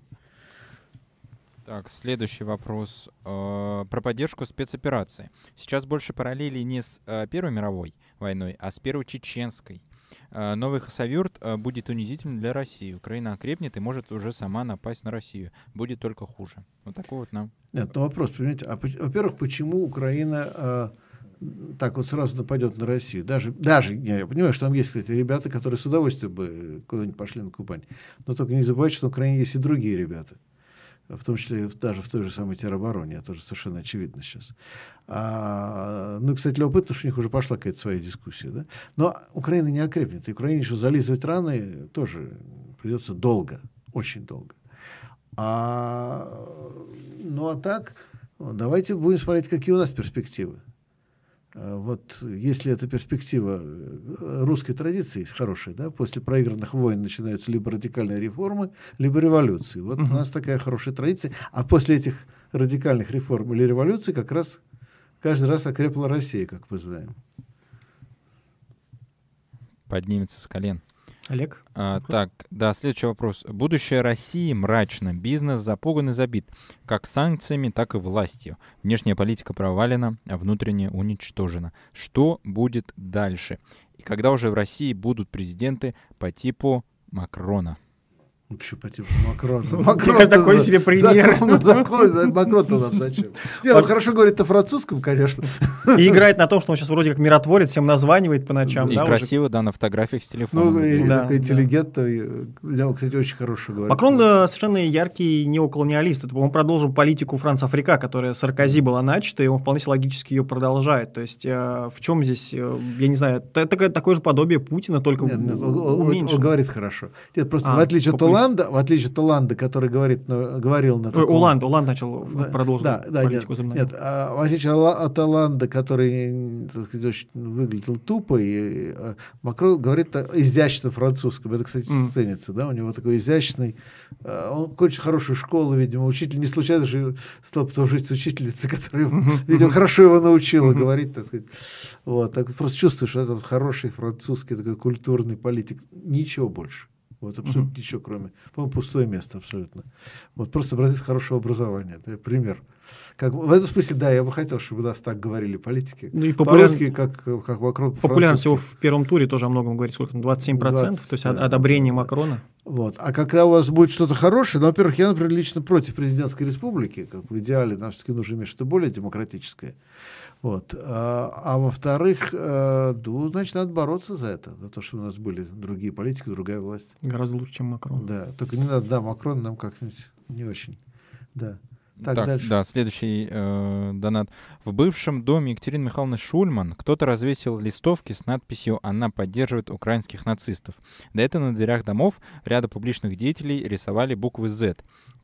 Так, следующий вопрос э, про поддержку спецоперации. Сейчас больше параллелей не с э, Первой мировой войной, а с Первой Чеченской. Э, новый Хасавюрт э, будет унизительным для России. Украина окрепнет и может уже сама напасть на Россию. Будет только хуже. Вот такой вот нам. Нет, ну вопрос, понимаете, а, во-первых, почему Украина а, так вот сразу нападет на Россию? Даже, даже я, понимаю, что там есть, кстати, ребята, которые с удовольствием бы куда-нибудь пошли на Кубань. Но только не забывайте, что на Украине есть и другие ребята. В том числе даже в той же самой теробороне, это уже совершенно очевидно сейчас. А, ну, кстати, любопытно, что у них уже пошла какая-то своя дискуссия. Да? Но Украина не окрепнет. И Украине еще зализывать раны тоже придется долго, очень долго. А, ну а так, давайте будем смотреть, какие у нас перспективы. А, Вот если эта перспектива э, русской традиции хорошая, да, после проигранных войн начинаются либо радикальные реформы, либо революции. Вот у нас такая хорошая традиция. А после этих радикальных реформ или революций как раз каждый раз окрепла Россия, как мы знаем. Поднимется с колен. Олег? А, Вопрос? так, да, следующий вопрос. Будущее России мрачно, бизнес запуган и забит, как санкциями, так и властью. Внешняя политика провалена, а внутренняя уничтожена. Что будет дальше? И когда уже в России будут президенты по типу Макрона? Ну, почему по типу Макрона? Макрон такой себе пример. Макрон-то нам зачем? Не, он хорошо говорит на французском, конечно. И играет на том, что он сейчас вроде как миротворец, всем названивает по ночам. И красиво, да, на фотографиях с телефона. Ну, и такой интеллигентный. Я, кстати, очень хорошо говорит. Макрон совершенно яркий неоколониалист. Он продолжил политику Франц-Африка, которая Саркози была начата, и он вполне логически ее продолжает. То есть э, в чем здесь, э, я не знаю, такое же подобие Путина, только он говорит хорошо. Нет, просто в отличие от Оланда, в отличие от Оланда, который говорит, ну, говорил на таком... Оланд, Оланд начал да, продолжить да, да, политику нет, нет, а, в отличие от Оланда, который так сказать, очень выглядел тупо, и а, Макрон говорит изящно французском. Это, кстати, mm. ценится, да, у него такой изящный... А, он кончил хорошую школу, видимо, учитель не случайно же стал потом жить с учительницей, которая, видимо, хорошо его научила говорить, так сказать. Вот, так просто чувствуешь, что это хороший французский такой культурный политик. Ничего больше. Вот абсолютно mm-hmm. ничего, кроме, по-моему, пустое место абсолютно. Вот просто образец хорошего образования. Это пример. Как, в этом смысле, да, я бы хотел, чтобы у нас так говорили политики. Ну и популяр... По-русски, как, как Макрон. Популярность всего в первом туре тоже о многом говорит. Сколько? 27%? 20, то есть да, одобрение да, Макрона? Вот. А когда у вас будет что-то хорошее, ну, во-первых, я, например, лично против президентской республики, как в идеале нам все-таки нужно иметь что-то более демократическое. Вот. А, а во-вторых, э, ну, значит, надо бороться за это, за то, что у нас были другие политики, другая власть. Гораздо лучше, чем Макрон. Да, только не надо, да, Макрон нам как-нибудь не очень. Да. Так, так дальше. да, следующий э, донат. В бывшем доме Екатерины Михайловны Шульман кто-то развесил листовки с надписью «Она поддерживает украинских нацистов». До этого на дверях домов ряда публичных деятелей рисовали буквы «Z».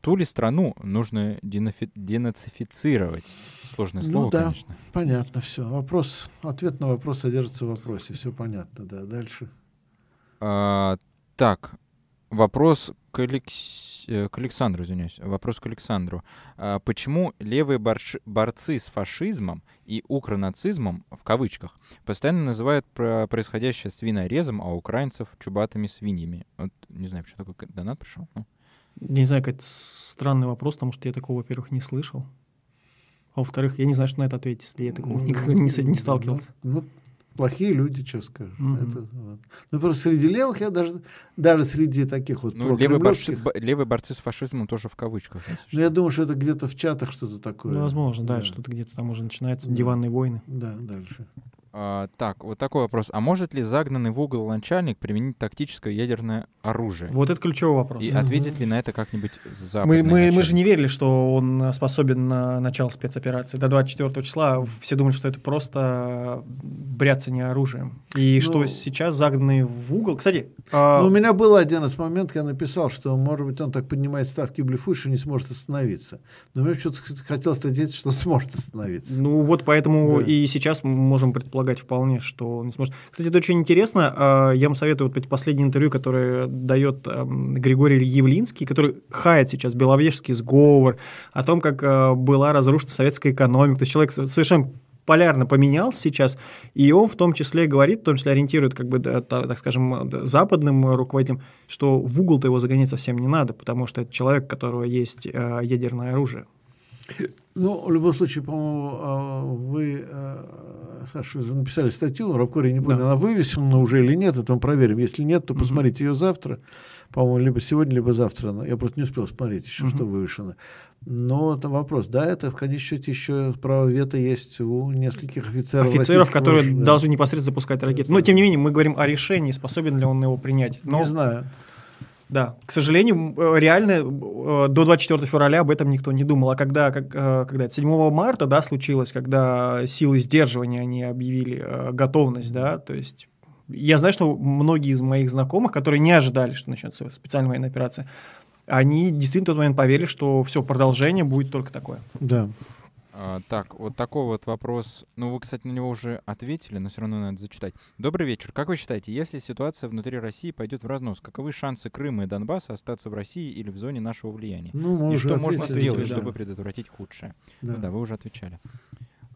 Ту ли страну нужно денацифицировать? Сложное слово, ну, да, конечно. понятно все. Вопрос, ответ на вопрос содержится в вопросе. Все понятно, да. Дальше. А, так, вопрос к, Алекс... Э, к Александру, извиняюсь. Вопрос к Александру. А, почему левые борш... борцы с фашизмом и укронацизмом, в кавычках, постоянно называют про происходящее свинорезом, а украинцев чубатыми свиньями? Вот, не знаю, почему такой донат пришел. Ну. Не знаю, какой-то странный вопрос, потому что я такого, во-первых, не слышал. А во-вторых, я не знаю, что на это ответить, если я такого никогда не, не сталкивался. Ну, ну, плохие люди, что скажешь. Mm-hmm. Это, вот. Ну, просто среди левых я даже, даже среди таких вот ну, левые, борцы, левые борцы с фашизмом тоже в кавычках. Ну, я думаю, что это где-то в чатах что-то такое. Ну, возможно, да, да. что-то где-то там уже начинается, да. диванные войны. Да, дальше. А, так, вот такой вопрос. А может ли загнанный в угол начальник применить тактическое ядерное оружие? Вот это ключевой вопрос. И ответит ли на это как-нибудь западный мы, мы, мы же не верили, что он способен на начало спецоперации. До 24 числа все думали, что это просто бряцание оружием. И ну, что сейчас загнанный в угол... Кстати... А... Ну, у меня был один из моментов, я написал, что, может быть, он так поднимает ставки блефует, что не сможет остановиться. Но мне что-то хотелось надеяться, что он сможет остановиться. Ну, вот поэтому да. и сейчас мы можем предположить, предполагать вполне, что он не сможет. Кстати, это очень интересно. А, я вам советую вот эти последние интервью, которые дает Григорий Явлинский, который хает сейчас Беловежский сговор, о том, как а, была разрушена советская экономика. То есть человек совершенно полярно поменялся сейчас, и он в том числе говорит, в том числе ориентирует, как бы, да, так скажем, западным руководителям, что в угол-то его загонять совсем не надо, потому что это человек, у которого есть э, ядерное оружие. Ну, в любом случае, по-моему, а, вы, Саша, написали статью, Рабкори, не помню, да. она вывесена уже или нет, это мы проверим. Если нет, то посмотрите ее завтра, по-моему, либо сегодня, либо завтра. Я просто не успел смотреть еще, что вывешено. Но это вопрос. Да, это в конечном счете еще право вето есть у нескольких офицеров. Офицеров, которые да. должны непосредственно запускать ракеты. Но, тем не менее, мы говорим о решении, способен ли он его принять. Но... Не знаю. Да, к сожалению, э, реально э, до 24 февраля об этом никто не думал. А когда, как, э, когда 7 марта, да, случилось, когда силы сдерживания, они объявили готовность, да, то есть я знаю, что многие из моих знакомых, которые не ожидали, что начнется специальная военная операция, они действительно в тот момент поверили, что все, продолжение будет только такое. Да. А, так, вот такой вот вопрос. Ну, вы, кстати, на него уже ответили, но все равно надо зачитать. Добрый вечер. Как вы считаете, если ситуация внутри России пойдет в разнос, каковы шансы Крыма и Донбасса остаться в России или в зоне нашего влияния? Ну, и что можно сделать, да. чтобы предотвратить худшее? Да. Ну, да, вы уже отвечали.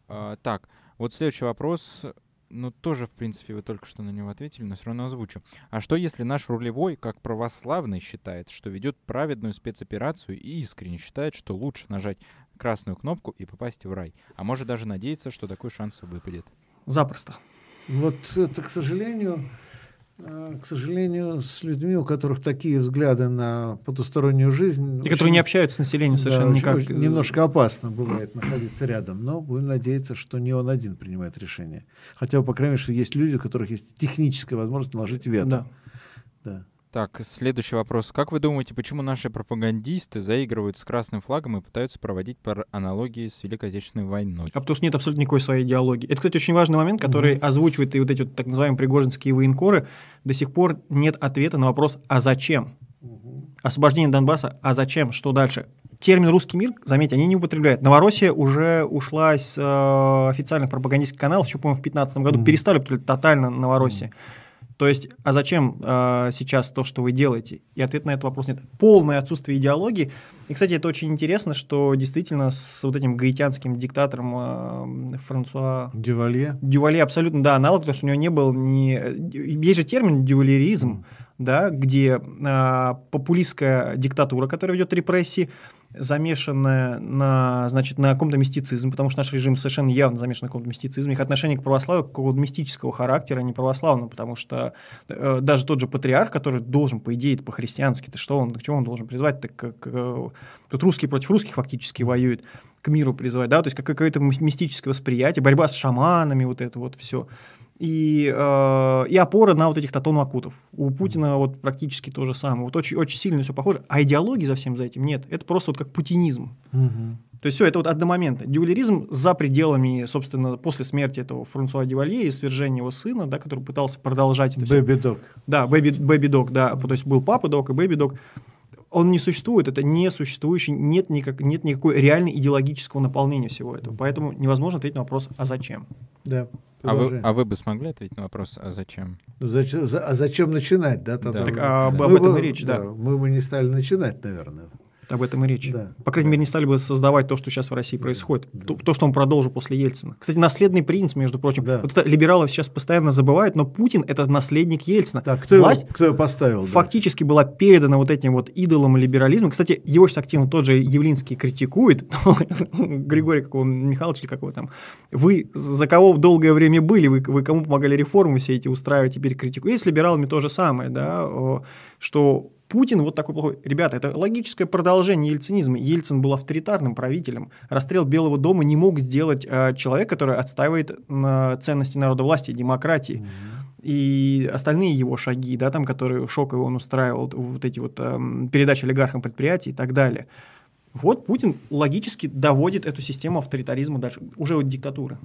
А, так, вот следующий вопрос ну, тоже, в принципе, вы только что на него ответили, но все равно озвучу. А что, если наш рулевой, как православный, считает, что ведет праведную спецоперацию и искренне считает, что лучше нажать красную кнопку и попасть в рай? А может даже надеяться, что такой шанс выпадет? Запросто. Вот это, к сожалению, к сожалению, с людьми, у которых такие взгляды на потустороннюю жизнь. И очень, которые не общаются с населением совершенно да, никак. Очень, немножко опасно бывает находиться рядом, но будем надеяться, что не он один принимает решение. Хотя бы, по крайней мере, что есть люди, у которых есть техническая возможность наложить вето. Да. да. Так, следующий вопрос. Как вы думаете, почему наши пропагандисты заигрывают с красным флагом и пытаются проводить по аналогии с Великой Отечественной войной? А потому что нет абсолютно никакой своей идеологии. Это, кстати, очень важный момент, который угу. озвучивает и вот эти вот так называемые пригожинские военкоры. До сих пор нет ответа на вопрос «а зачем?». Угу. Освобождение Донбасса «а зачем?», что дальше? Термин «русский мир», заметьте, они не употребляют. Новороссия уже ушла с э, официальных пропагандистских каналов, еще, по-моему, в 2015 году, угу. перестали тотально Новороссия. Угу. То есть, а зачем э, сейчас то, что вы делаете? И ответ на этот вопрос нет. Полное отсутствие идеологии. И, кстати, это очень интересно, что действительно с вот этим гаитянским диктатором э, Франсуа... Дювалье? Дювалье абсолютно, да, аналог, потому что у него не был ни... Есть же термин дювалеризм, да, где э, популистская диктатура, которая ведет репрессии, замешанная на, значит, на каком-то мистицизме, потому что наш режим совершенно явно замешан на каком-то мистицизме. Их отношение к православию какого-то мистического характера, а не православного, потому что э, даже тот же патриарх, который должен, по идее, по-христиански, то что он, к чему он должен призвать, так как э, тут русские против русских фактически воюют, к миру призывать, да, то есть какое-то мистическое восприятие, борьба с шаманами, вот это вот все и, э, и опора на вот этих тонтон-макутов. У Путина вот практически то же самое. Вот очень, очень сильно все похоже. А идеологии за всем за этим нет. Это просто вот как путинизм. Угу. То есть все, это вот одномоментно. Дювалеризм за пределами, собственно, после смерти этого Франсуа Дювалье и свержения его сына, да, который пытался продолжать это Бэби Док. Да, Бэби, Бэби Док, да. То есть был Папа Док и Бэби Док он не существует, это не существующий, нет, никак, нет никакой реальной идеологического наполнения всего этого. Поэтому невозможно ответить на вопрос, а зачем? Да. А вы, а вы бы смогли ответить на вопрос, а зачем? Ну, зачем а зачем начинать, да? Тогда? Да. Так, а, об, об этом бы, и речь, да. да. Мы бы не стали начинать, наверное. Об этом и речь. Да. По крайней мере, не стали бы создавать то, что сейчас в России происходит. Да. То, то, что он продолжил после Ельцина. Кстати, наследный принц, между прочим. Да. Вот это либералы сейчас постоянно забывают, но Путин – это наследник Ельцина. Да, кто, Власть его, кто его поставил? Фактически да. была передана вот этим вот идолам либерализма. Кстати, его сейчас активно тот же Явлинский критикует. Григорий какого Михайлович или какого там. Вы за кого долгое время были? Вы, вы кому помогали реформы все эти устраивать, теперь критикуют. И с либералами то же самое, да, что Путин вот такой плохой. Ребята, это логическое продолжение ельцинизма. Ельцин был авторитарным правителем. Расстрел Белого дома не мог сделать э, человек, который отстаивает э, ценности народа власти, демократии. Mm-hmm. И остальные его шаги, да, там, которые шоковые он устраивал, вот эти вот э, передачи олигархам предприятий и так далее. Вот Путин логически доводит эту систему авторитаризма дальше, уже от диктатуры.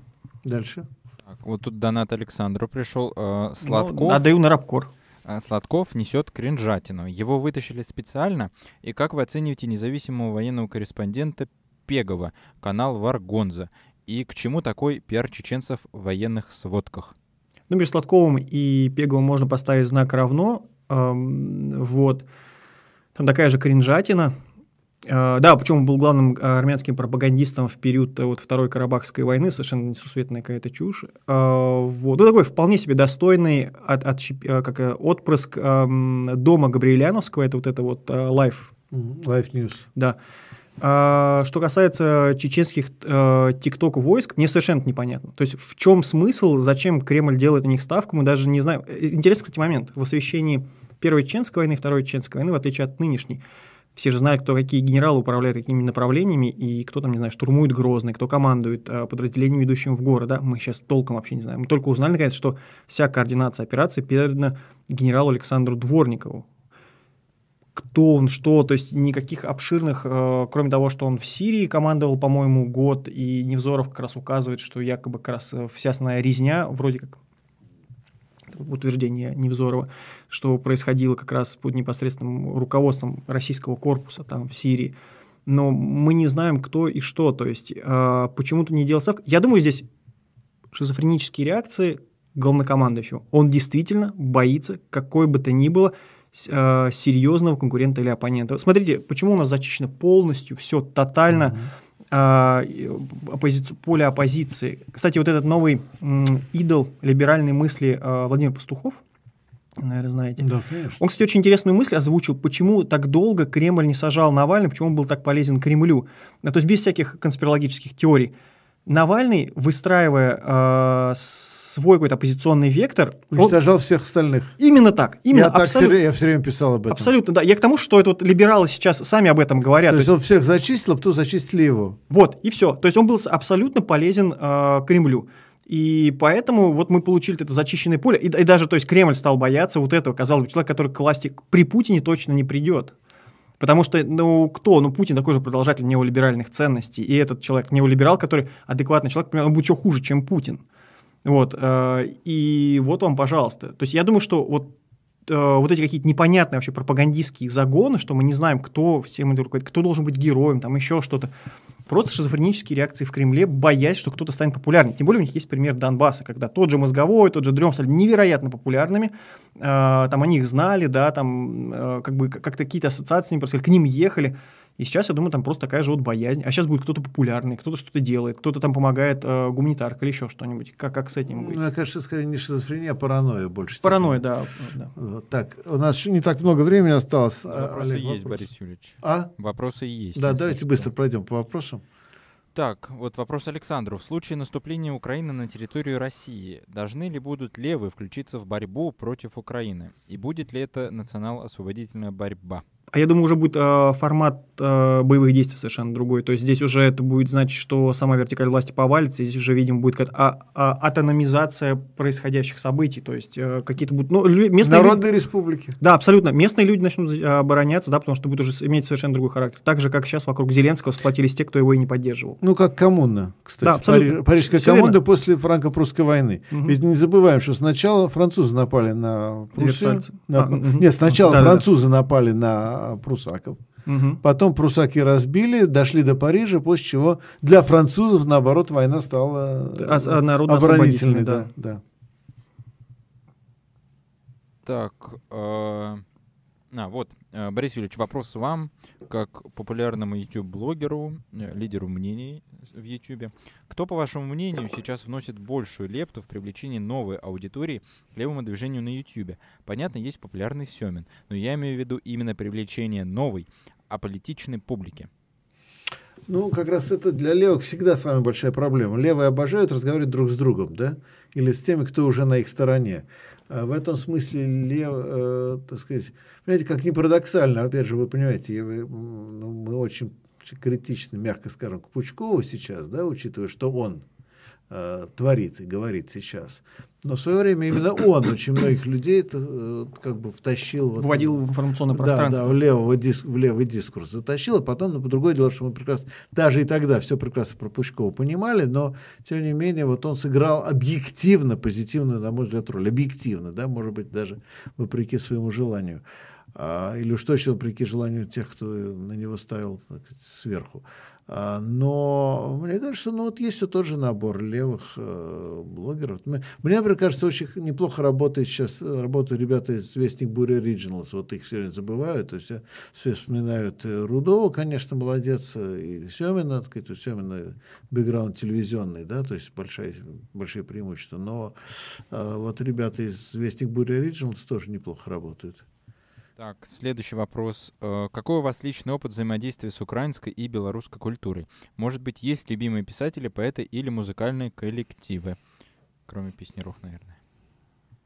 Дальше. Так, вот тут донат Александру пришел. Э, Сладков. Ну, отдаю на рабкор. А, Сладков несет кринжатину. Его вытащили специально. И как вы оцениваете независимого военного корреспондента Пегова, канал Варгонза? И к чему такой пиар чеченцев в военных сводках? Ну, между Сладковым и Пеговым можно поставить знак равно. Эм, вот. Там такая же кринжатина. А, да, почему был главным а, армянским пропагандистом в период э, вот, Второй Карабахской войны, совершенно несусветная какая-то чушь. Вот. Ну, такой вполне себе достойный от, от, как, э, отпрыск дома Габриэляновского, это вот это вот Life. Life News. Да. Что касается чеченских э, тикток войск, мне совершенно непонятно. То есть в чем смысл, зачем Кремль делает на них ставку, мы даже не знаем. Интересный, кстати, момент. В освещении Первой Чеченской войны, Второй Чеченской войны, в отличие от нынешней, все же знали, кто какие генералы управляют какими направлениями, и кто там, не знаю, штурмует Грозный, кто командует э, подразделением, идущим в город. Да? Мы сейчас толком вообще не знаем. Мы только узнали, наконец, что вся координация операции передана генералу Александру Дворникову. Кто он, что, то есть никаких обширных, э, кроме того, что он в Сирии командовал, по-моему, год, и Невзоров как раз указывает, что якобы как раз э, вся основная резня, вроде как утверждение Невзорова, что происходило как раз под непосредственным руководством российского корпуса там в Сирии. Но мы не знаем, кто и что. То есть э, почему-то не делал ставку. Я думаю, здесь шизофренические реакции главнокомандующего. Он действительно боится какой бы то ни было э, серьезного конкурента или оппонента. Смотрите, почему у нас зачищено полностью, все тотально. Mm-hmm а, оппози... поле оппозиции. Кстати, вот этот новый идол либеральной мысли а, Владимир Пастухов, наверное, знаете. Да, конечно. Он, кстати, очень интересную мысль озвучил, почему так долго Кремль не сажал Навального, почему он был так полезен Кремлю. То есть без всяких конспирологических теорий. Навальный, выстраивая э, свой какой-то оппозиционный вектор, он- Уничтожал всех остальных. именно так, именно я, так все, я все время писал об этом. абсолютно, да. Я к тому, что это вот либералы сейчас сами об этом говорят. То То есть есть он всех зачистил, а потом зачистили его. Вот, и все. То есть он был абсолютно полезен э, Кремлю. И поэтому вот мы получили это зачищенное поле. И, и даже, то есть, Кремль стал бояться вот этого, казалось бы, человек, который к власти при Путине точно не придет. Потому что, ну, кто? Ну, Путин такой же продолжатель неолиберальных ценностей. И этот человек, неолиберал, который адекватный человек, он будет еще хуже, чем Путин. Вот. э, и вот вам, пожалуйста. То есть я думаю, что вот э, вот эти какие-то непонятные вообще пропагандистские загоны, что мы не знаем, кто всем это руководит, кто должен быть героем, там еще что-то. Просто шизофренические реакции в Кремле, боясь, что кто-то станет популярнее. Тем более у них есть пример Донбасса, когда тот же Мозговой, тот же Дрем стали невероятно популярными. Э, там о них знали, да, там э, как бы как-то какие-то ассоциации ними происходили, к ним ехали. И сейчас, я думаю, там просто такая же вот боязнь. А сейчас будет кто-то популярный, кто-то что-то делает, кто-то там помогает э, гуманитарка или еще что-нибудь. Как, как с этим быть? Ну, я, кажется, скорее не шизофрения, а паранойя больше. Паранойя, да. да. Вот так, у нас еще не так много времени осталось. А, Вопросы Олег, есть, вопрос? Борис Юрьевич. А? Вопросы есть. Да, давайте что. быстро пройдем по вопросам. Так, вот вопрос Александру. В случае наступления Украины на территорию России, должны ли будут левые включиться в борьбу против Украины? И будет ли это национал-освободительная борьба? А я думаю, уже будет э, формат э, боевых действий совершенно другой. То есть здесь уже это будет значить, что сама вертикаль власти повалится, и здесь уже, видимо, будет какая-то а- а- атономизация происходящих событий. То есть э, какие-то будут... Ну, местные люди- Народные республики. Да, абсолютно. Местные люди начнут э, обороняться, да, потому что будет уже иметь совершенно другой характер. Так же, как сейчас вокруг Зеленского сплотились те, кто его и не поддерживал. Ну, как коммуна, кстати. Да, абсолютно. Париж- Парижская коммуна верно. после франко-прусской войны. Мгм. Ведь не забываем, что сначала французы напали на Пруссию. Версальцы. на- А, мгм. Нет, сначала Да-да-да. французы напали на прусаков. Мгм. Потом прусаки разбили, дошли до Парижа, после чего для французов, наоборот, война стала э, А- а оборонительной. да. Да, да. Так, э, а, вот, э, Борис Юрьевич, вопрос вам, как популярному YouTube-блогеру, э, лидеру мнений в YouTube. Кто, по вашему мнению, сейчас вносит большую лепту в привлечение новой аудитории к левому движению на YouTube? Понятно, есть популярный Семин, но я имею в виду именно привлечение новой, аполитичной публики. Ну, как раз это для левых всегда самая большая проблема. Левые обожают разговаривать друг с другом, да, или с теми, кто уже на их стороне. А в этом смысле лев, э, так сказать, понимаете, как ни парадоксально, опять же, вы понимаете, я- ну, мы очень критичны, мягко скажем, к Пучкову сейчас, да, учитывая, что он э, творит и говорит сейчас. Но в свое время именно он очень многих людей это, э, как бы втащил. вот- Вводил в информационное да, пространство. Да, в, левого дис- в левый дискурс затащил, а потом, ну, другое дело, что мы прекрасно, даже и тогда все прекрасно про Пучкова понимали, но, тем не менее, вот он сыграл объективно позитивную, на мой взгляд, роль. Объективно, да, может быть, даже вопреки своему желанию. А, или уж точно вопреки желанию тех, кто на него ставил так сверху. А, но мне кажется, ну вот есть все тот же набор левых э, блогеров. Мне, мне, например, кажется, очень неплохо работает сейчас, э, работают ребята из Вестник Буря Originals, вот их все время забывают, то есть все, все вспоминают э, Рудова, конечно, молодец, э, и Семина, так сказать, у Семина бэкграунд телевизионный, да, то есть большое, большие преимущества, но э, вот ребята из Вестник Буря Originals тоже неплохо работают. Так, следующий вопрос. Э, Какой у вас личный опыт взаимодействия с украинской и белорусской культурой? Может быть, есть любимые писатели, поэты или музыкальные коллективы? Кроме песнеров, наверное.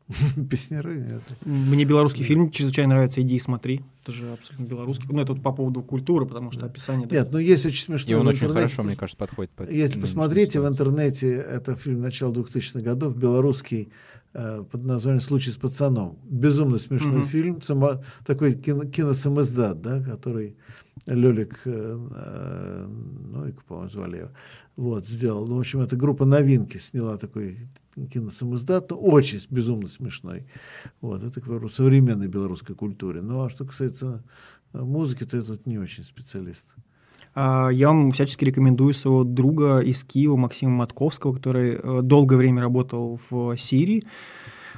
Песняры нет. Мне белорусский фильм чрезвычайно нравится «Иди и смотри». Это же абсолютно белорусский. Ну, это вот по поводу культуры, потому что описание... Нет, ну есть очень смешно. И он очень хорошо, мне кажется, подходит под Если посмотрите в интернете, это фильм начала 2000-х годов, белорусский, под названием «Случай с пацаном». Безумно смешной Мгм. фильм, само- такой кино, киносамоздат, да, который Лёлик, э, э, ну, по-моему, звали его, вот, сделал. Ну, в общем, эта группа «Новинки» сняла такой киносамоздат, но очень с- безумно смешной. Вот, это к вопросу современной белорусской культуре. Ну, а что касается э, музыки, то я тут не очень специалист. А, Я вам всячески рекомендую своего друга из Киева Максима Матковского, который э, долгое время работал в Сирии.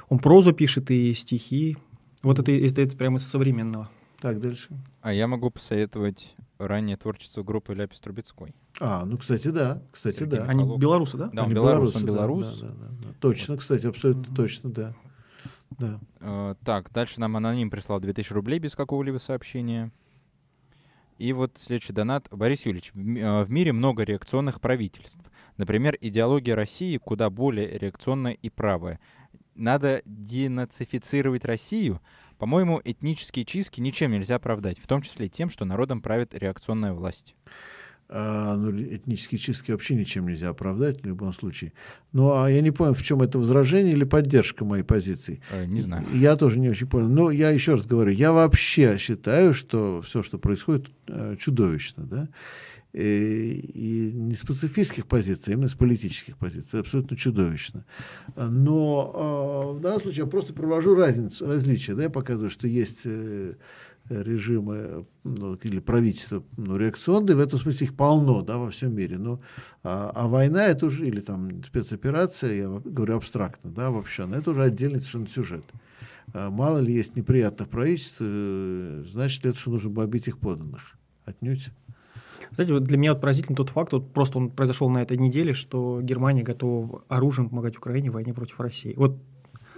Он прозу пишет и стихи. Вот это, это, это прямо из современного. Так, дальше. А я могу посоветовать раннее творчество группы Ляпис Трубецкой. А, ну, кстати, да, кстати, Сергей да. Они Михалков. белорусы, да? Да, он Они белорус, он белорусы, да, белорус. Да, да, да, да. Точно, кстати, абсолютно Мгм. точно, да. Да. Э, Так, дальше нам аноним прислал 2000 рублей без какого-либо сообщения. И вот следующий донат. Борис Юрьевич, э, в мире много реакционных правительств. Например, идеология России куда более реакционная и правая. Надо денацифицировать Россию? По-моему, этнические чистки ничем нельзя оправдать, в том числе тем, что народом правит реакционная власть. А, ну, этнические чистки вообще ничем нельзя оправдать в любом случае. Ну, а я не понял, в чем это возражение или поддержка моей позиции. Э, не знаю. Я тоже не очень понял. Но я еще раз говорю, я вообще считаю, что все, что происходит, э, чудовищно, да. И, и не с пацифистских позиций, а именно с политических позиций. Абсолютно чудовищно. Но э, в данном случае я просто провожу разницу, различия, да, я показываю, что есть э, режимы ну, или правительства ну, реакционные, в этом смысле их полно да, во всем мире. Ну, а, а война это уже, или там спецоперация, я говорю абстрактно, да, вообще, это уже отдельный совершенно сюжет. А, мало ли есть неприятных правительств, э, значит это, что нужно бомбить их поданных? Отнюдь. Знаете, вот для меня вот поразительный тот факт, вот просто он произошел на этой неделе, что Германия готова оружием помогать Украине в войне против России. Вот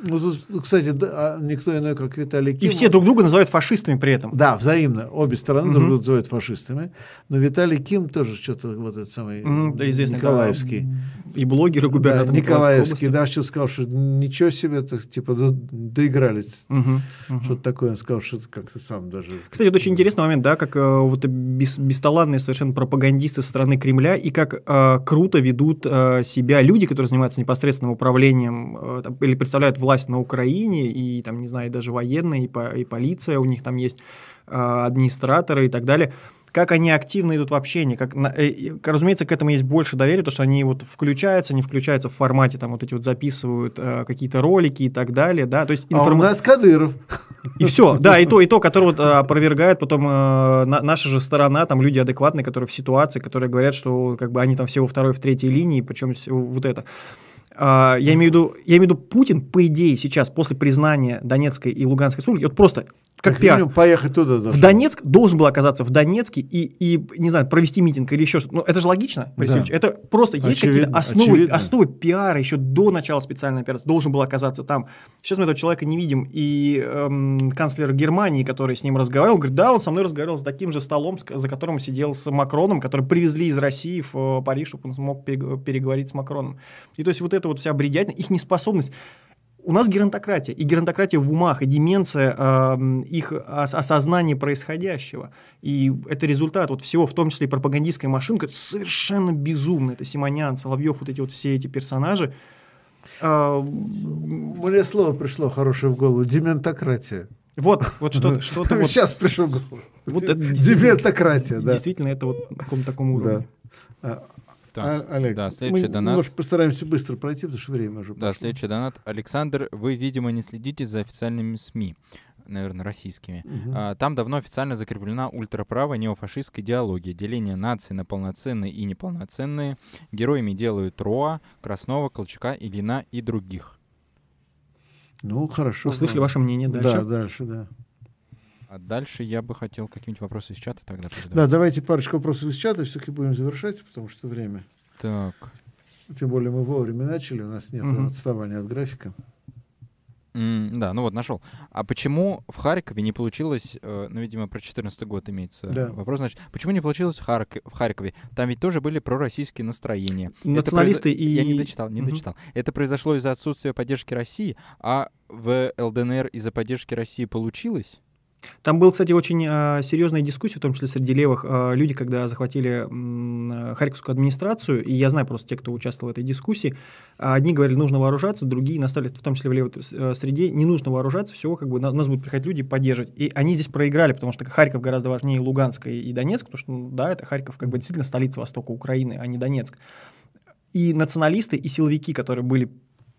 ну, тут, кстати, да, а никто иной, как Виталий Ким. И все друг друга называют фашистами при этом. Да, взаимно. Обе стороны угу. друг друга называют фашистами. Но Виталий Ким тоже что-то вот этот самый угу, да, известный, Николаевский. И блогер, и губернатор да, Николаевский, да, что сказал, что ничего себе, это, типа, доигрались. Угу, угу. Что-то такое он сказал, что как-то сам даже... Кстати, это очень интересный момент, да, как э, вот бес, бесталанные совершенно пропагандисты со стороны Кремля, и как э, круто ведут э, себя люди, которые занимаются непосредственным управлением э, или представляют власть на Украине, и там, не знаю, даже военные, и, по, и полиция, у них там есть э, администраторы и так далее – как они активно идут в общении, как, э, разумеется, к этому есть больше доверия, то что они вот включаются, не включаются в формате, там вот эти вот записывают э, какие-то ролики и так далее, да, то есть информ... А у нас Кадыров. И все, да, и то, и то, который вот э, опровергает потом э, на, наша же сторона, там люди адекватные, которые в ситуации, которые говорят, что как бы они там все во второй, в третьей линии, причем вот это. Uh, я имею в виду, я имею в виду, Путин, по идее, сейчас, после признания Донецкой и Луганской республики, вот просто как, как пиар. поехать туда. Даже. В Донецк должен был оказаться в Донецке и, и не знаю, провести митинг или еще что-то. Ну, это же логично, да. Это просто очевидно, есть какие-то основы, основы пиара еще до начала специальной операции. Должен был оказаться там. Сейчас мы этого человека не видим. И эм, канцлер Германии, который с ним разговаривал, говорит, да, он со мной разговаривал за таким же столом, за которым сидел с Макроном, который привезли из России в э, Париж, чтобы он смог переговорить с Макроном. И то есть вот эта вот вся бредятина, их неспособность у нас геронтократия, и геронтократия в умах, и деменция э, их ос- осознания происходящего. И это результат вот всего, в том числе и пропагандистской машинки, совершенно безумно. Это Симонян, Соловьев, вот эти вот все эти персонажи. Э, Мне слово пришло хорошее в голову. Дементократия. Вот, вот что-то. что вот, Сейчас пришло в голову. Вот это Дементократия, да. Действительно, это вот на каком-то таком уровне. Да. Так, а, Олег, да, следующий мы донат. Может, постараемся быстро пройти, потому что время уже Да, пошло. следующий донат. Александр, вы, видимо, не следите за официальными СМИ наверное, российскими. Угу. А, там давно официально закреплена ультраправая неофашистская идеология, деление наций на полноценные и неполноценные. Героями делают Роа, Краснова, Колчака, Ильина и других. Ну, хорошо. Услышали да. ваше мнение дальше? Да, дальше, да. А дальше я бы хотел какие-нибудь вопросы из чата тогда передавать. Да, давайте парочку вопросов из чата, все-таки будем завершать, потому что время. Так. Tем более мы вовремя начали, у нас нет угу. отставания от графика. Mm, да, ну вот нашел. А почему в Харькове не получилось, э, ну, видимо, про 14 год имеется да. вопрос, значит, почему не получилось в, Харк... в Харькове? Там ведь тоже были пророссийские настроения. Националисты произ... и... Я не дочитал, не угу. дочитал. Это произошло из-за отсутствия поддержки России, а в ЛДНР из-за поддержки России получилось? Там был, кстати, очень э, серьезная дискуссия, в том числе среди левых. Э, люди, когда захватили э, Харьковскую администрацию, и я знаю просто те, кто участвовал в этой дискуссии, одни говорили, нужно вооружаться, другие наставили, в том числе в левой э, среде, не нужно вооружаться, все, как бы на, нас будут приходить люди поддерживать. И они здесь проиграли, потому что Харьков гораздо важнее Луганска и Донецк, потому что, ну, да, это Харьков как бы действительно столица Востока Украины, а не Донецк. И националисты, и силовики, которые были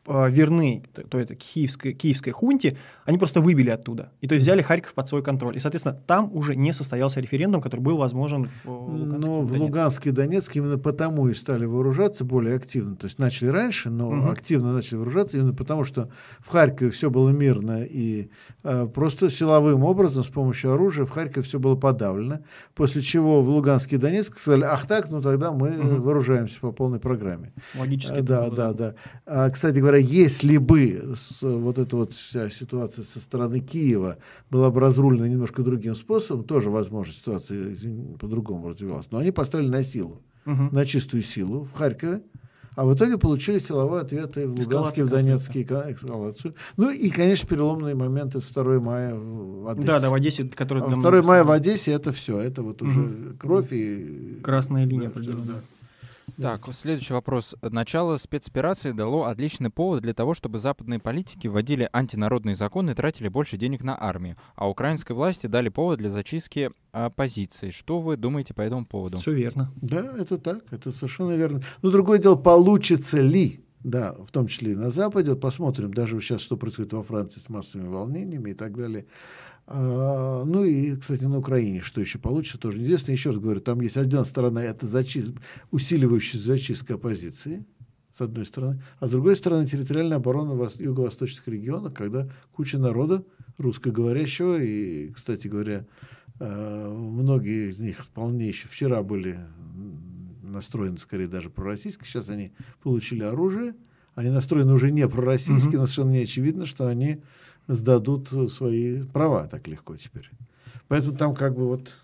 верны то это киевской, киевской хунте, они просто выбили оттуда. И то есть взяли Харьков под свой контроль. И, соответственно, там уже не состоялся референдум, который был возможен в э, Луганске. Но в Луганске и Донецке именно потому и стали вооружаться более активно. То есть начали раньше, но угу. активно начали вооружаться именно потому, что в Харькове все было мирно и э, просто силовым образом с помощью оружия в Харькове все было подавлено. После чего в Луганске и Донецке сказали, ах так, ну тогда мы угу. вооружаемся по полной программе. Логически. Да, да, да. А, кстати говоря, говоря, если бы с, вот эта вот вся ситуация со стороны Киева была бы разрулена немножко другим способом, тоже, возможно, ситуация по-другому развивалась. Но они поставили на силу, угу. на чистую силу в Харькове. А в итоге получили силовые ответы в Луганске, в Донецке, эскалацию. Ну и, конечно, переломные моменты 2 мая в Одессе. Да, да, в Одессе, который... 2 мая в Одессе, это все, это вот уже угу. кровь и... Красная линия да, определенно. Да. Так, следующий вопрос. Начало спецоперации дало отличный повод для того, чтобы западные политики вводили антинародные законы и тратили больше денег на армию, а украинской власти дали повод для зачистки оппозиции. Что вы думаете по этому поводу? Все верно. Да, это так, это совершенно верно. Но другое дело, получится ли да, в том числе и на Западе. Вот посмотрим даже сейчас, что происходит во Франции с массовыми волнениями и так далее. А, ну и, кстати, на Украине, что еще получится, тоже неизвестно. Еще раз говорю, там есть одна сторона, это зачист, усиливающая зачистка оппозиции, с одной стороны, а с другой стороны территориальная оборона в юго-восточных регионах, когда куча народа русскоговорящего, и, кстати говоря, а, многие из них вполне еще вчера были настроены скорее даже пророссийски, сейчас они получили оружие, они настроены уже не пророссийски, mm-hmm. но совершенно не очевидно, что они сдадут свои права так легко теперь. Поэтому там как бы вот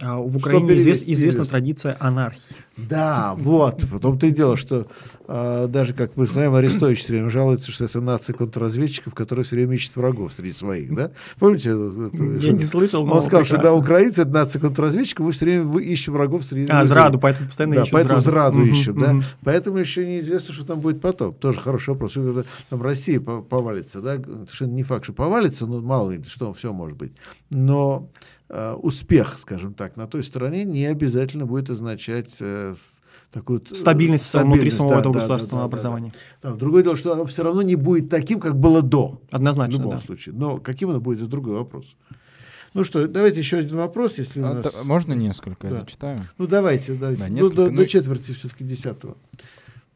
в Украине извест, известна традиция анархии. Да, вот. Потом-то и дело, что а, даже, как мы знаем, Арестович все время жалуется, что это нация контрразведчиков, которые все время ищут врагов среди своих. Да? Помните? Это, Я что, не слышал, Он сказал, прекрасно. что да, украинцы — это нация контрразведчиков, вы все время вы ищете врагов среди А, зраду, поэтому постоянно да, поэтому зраду, зраду ищут. Да? Поэтому еще неизвестно, что там будет потом. Тоже хороший вопрос. Когда там Россия повалится, да? Совершенно не факт, что повалится, но мало ли, что все может быть. Но Э, успех, скажем так, на той стороне не обязательно будет означать э, такую стабильность, стабильность внутри самого да, этого да, государственного да, да, образования. Да, да. Другое дело, что оно все равно не будет таким, как было до. Однозначно. В любом да. случае. Но каким оно будет, это другой вопрос. Ну что, давайте еще один вопрос, если у а, нас... Можно несколько, да. я зачитаю? Ну давайте, давайте. Да, несколько, ну, до, ну... до четверти все-таки десятого.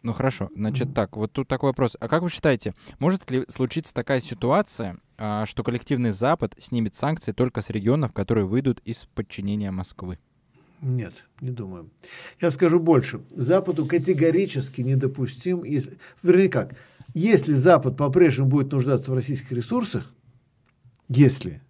Ну хорошо, значит так, вот тут такой вопрос. А как вы считаете, может ли случиться такая ситуация, что коллективный Запад снимет санкции только с регионов, которые выйдут из подчинения Москвы? Нет, не думаю. Я скажу больше. Западу категорически недопустим, если, вернее как, если Запад по-прежнему будет нуждаться в российских ресурсах, если,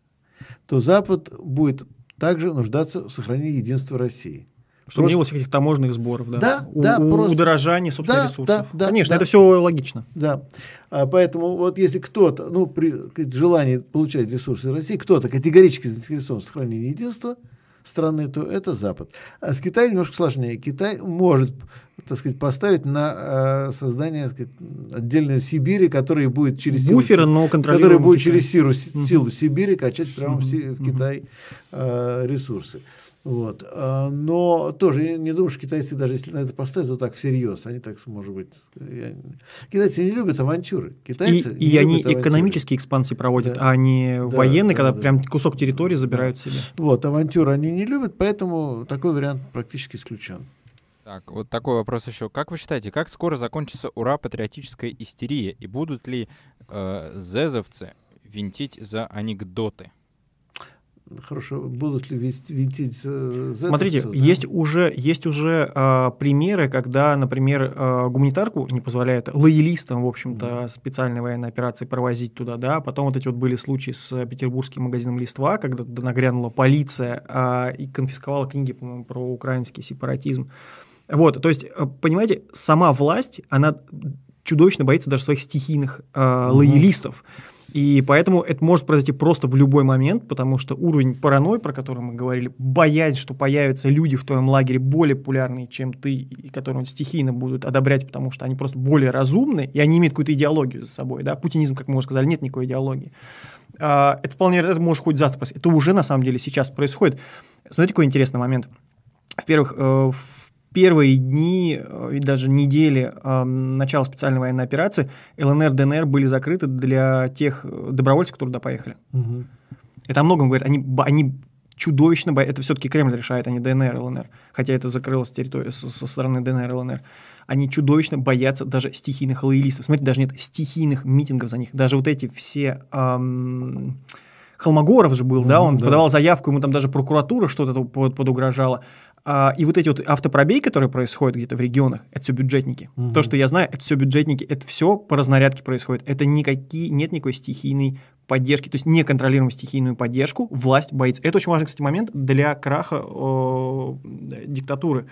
то Запад будет также нуждаться в сохранении единства России. Чтобы просто... не было всяких таможенных сборов, да? Да, у, да. Просто... Удорожание, собственно, да, ресурсов. Да, да, Конечно, да. это все логично. Да. А поэтому вот если кто-то, ну, при желании получать ресурсы России, кто-то категорически заинтересован в сохранении единства страны, то это Запад. А с Китаем немножко сложнее. Китай может, так сказать, поставить на э, создание сказать, отдельной Сибири, которая будет через Буфера, силу, но которая будет через силу, силу Сибири качать прямо uh-huh. в, в Китай э, ресурсы. Вот. А, но тоже я не думаю, что китайцы, даже если на это поставят, то так всерьез. Они так, может быть... Я... Китайцы не любят авантюры. Китайцы и и они авантюры. экономические экспансии проводят, да. а не да, военные, да, когда да, прям кусок территории забирают да. себе. Вот, авантюры они не любят, поэтому такой вариант практически исключен. Так, вот такой вопрос еще. Как вы считаете, как скоро закончится ура-патриотическая истерия? И будут ли э, зезовцы винтить за анекдоты? Хорошо, будут ли винтить э, Смотрите, да? есть уже, есть уже э, примеры, когда, например, э, гуманитарку не позволяет лоялистам, в общем-то, mm-hmm. специальной военной операции провозить туда, да. Потом вот эти вот были случаи с петербургским магазином «Листва», когда нагрянула полиция э, и конфисковала книги, по-моему, про украинский сепаратизм. Вот, то есть, э, понимаете, сама власть, она чудовищно боится даже своих стихийных э, mm-hmm. лоялистов. И поэтому это может произойти просто в любой момент, потому что уровень паранойи, про который мы говорили, боязнь, что появятся люди в твоем лагере более популярные, чем ты, и которые стихийно будут одобрять, потому что они просто более разумны, и они имеют какую-то идеологию за собой. Да? Путинизм, как мы уже сказали, нет никакой идеологии. А, это вполне, это может хоть завтра произойти. Это уже на самом деле сейчас происходит. Смотрите, какой интересный момент. Во-первых, э, в первые дни э, и даже недели э, начала специальной военной операции ЛНР, ДНР были закрыты для тех э, добровольцев, которые туда поехали. Угу. Это о многом говорит. Они, они чудовищно боятся. Это все-таки Кремль решает, а не ДНР, ЛНР. Хотя это закрылось территория со, со стороны ДНР, ЛНР. Они чудовищно боятся даже стихийных лоялистов. Смотрите, даже нет стихийных митингов за них. Даже вот эти все... Эм, Холмогоров же был, да, он да. подавал заявку, ему там даже прокуратура что-то под, подугрожала. А, и вот эти вот автопробеги, которые происходят где-то в регионах, это все бюджетники. Мгм. То, что я знаю, это все бюджетники, это все по разнарядке происходит. Это никакие, нет никакой стихийной поддержки, то есть неконтролируемую стихийную поддержку власть боится. Это очень важный, кстати, момент для краха о, диктатуры.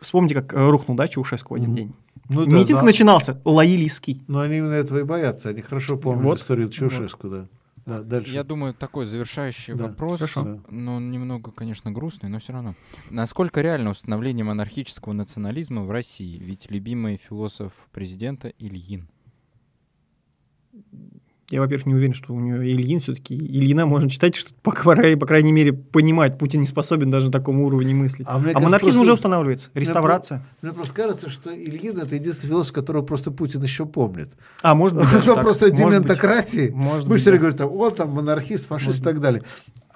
Вспомните, как э, рухнул, да, Чаушеску в один Мгм. день. Ну Митинг да. начинался, лоялистский. Но они именно этого и боятся. Они хорошо помнят Вот. историю Чаушеску, да. Да, дальше. Я думаю, такой завершающий Да, вопрос, хорошо. но он немного, конечно, грустный, но все равно. Насколько реально установление монархического национализма в России? Ведь любимый философ президента Ильин. Я, во-первых, не уверен, что у нее Ильин все-таки. Ильина можно читать, что, по, крайней- по крайней мере, понимать. Путин не способен даже на таком уровне мыслить. А мне А, кажется, монархизм просто- уже устанавливается. Реставрация. Мне просто кажется, что Ильин это единственный философ, которого просто Путин еще помнит. А, может быть, так. просто дементократии. Мы все время говорим, он там монархист, фашист и так далее.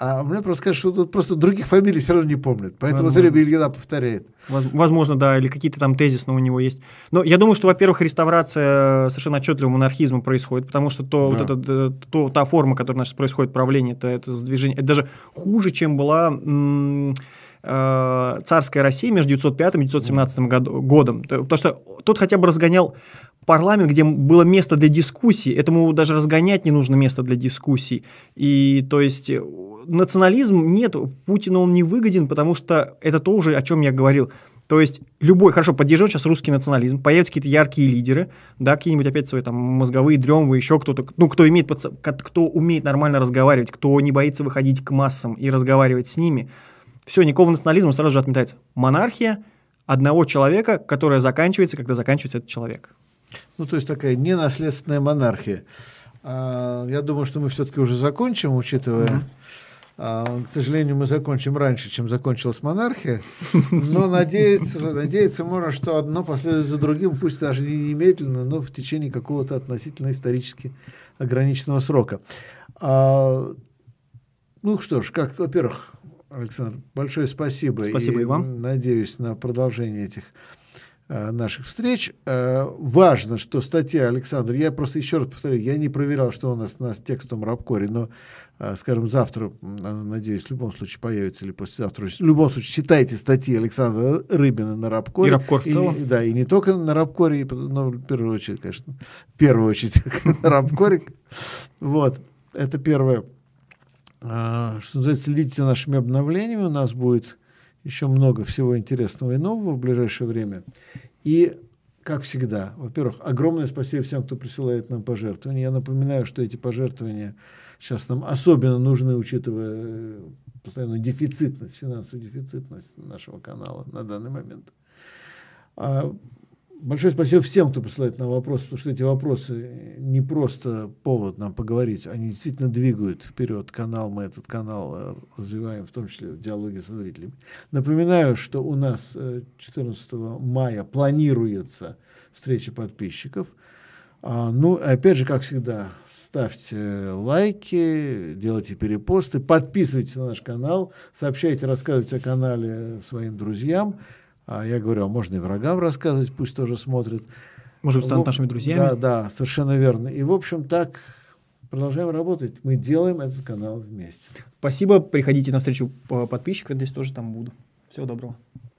А мне просто кажется, что тут просто других фамилий все равно не помнят. Поэтому Возможно. время Ильина повторяет. Воз- Возможно, да, или какие-то там тезисно у него есть. Но я думаю, что, во-первых, реставрация совершенно отчетливого монархизма происходит, потому что то, вот Да. это, э, то, та форма, которая нас происходит правление, это, это сдвижение, это даже хуже, чем была э, царская Россия между 905 и 917 году- годом. Потому что тот хотя бы разгонял парламент, где было место для дискуссий, этому даже разгонять не нужно место для дискуссий. И то есть э, национализм нет, Путину он не выгоден, потому что это то уже, о чем я говорил. То есть любой, хорошо, поддерживает сейчас русский национализм, появятся какие-то яркие лидеры, да, какие-нибудь опять свои там мозговые дремы, еще кто-то, ну, кто имеет, кто умеет нормально разговаривать, кто не боится выходить к массам и разговаривать с ними. Все, никакого национализма сразу же отметается. Монархия одного человека, которая заканчивается, когда заканчивается этот человек. Ну, то есть такая ненаследственная монархия. А, я думаю, что мы все-таки уже закончим, учитывая... а, к сожалению, мы закончим раньше, чем закончилась монархия. Но надеяться, надеяться можно, что одно последует за другим, пусть даже не немедленно, но в течение какого-то относительно исторически ограниченного срока. А, ну что ж, как, во-первых, Александр, большое спасибо. Спасибо и вам. Надеюсь на продолжение этих э, наших встреч. Э, важно, что статья Александр, я просто еще раз повторю, я не проверял, что у нас на текстовом рабкоре, но, скажем, завтра, надеюсь, в любом случае появится или послезавтра. В любом случае, читайте статьи Александра Рыбина на рабкоре. И Рабкор в целом. И, да, и не только на рабкоре, но в первую очередь, конечно, в первую очередь на рабкоре. Вот, это первое. А, Что называется, следите за нашими обновлениями. У нас будет еще много всего интересного и нового в ближайшее время. И, как всегда, во-первых, огромное спасибо всем, кто присылает нам пожертвования. Я напоминаю, что эти пожертвования сейчас нам особенно нужны, учитывая э, постоянную дефицитность, финансовую дефицитность нашего канала на данный момент. А, Большое спасибо всем, кто посылает нам вопросы, потому что эти вопросы не просто повод нам поговорить, они действительно двигают вперед канал, мы этот канал э, развиваем, в том числе в диалоге со зрителями. Напоминаю, что у нас э, 14 мая планируется встреча подписчиков. А, ну, опять же, как всегда, ставьте лайки, делайте перепосты, подписывайтесь на наш канал, сообщайте, рассказывайте о канале своим друзьям. А я говорю, а можно и врагам рассказывать, пусть тоже смотрят. Может станут В- нашими друзьями. Да, да, совершенно верно. И, в общем, так продолжаем работать. Мы делаем этот канал вместе. Спасибо. Приходите на встречу по- подписчиков, здесь тоже там буду. Всего доброго.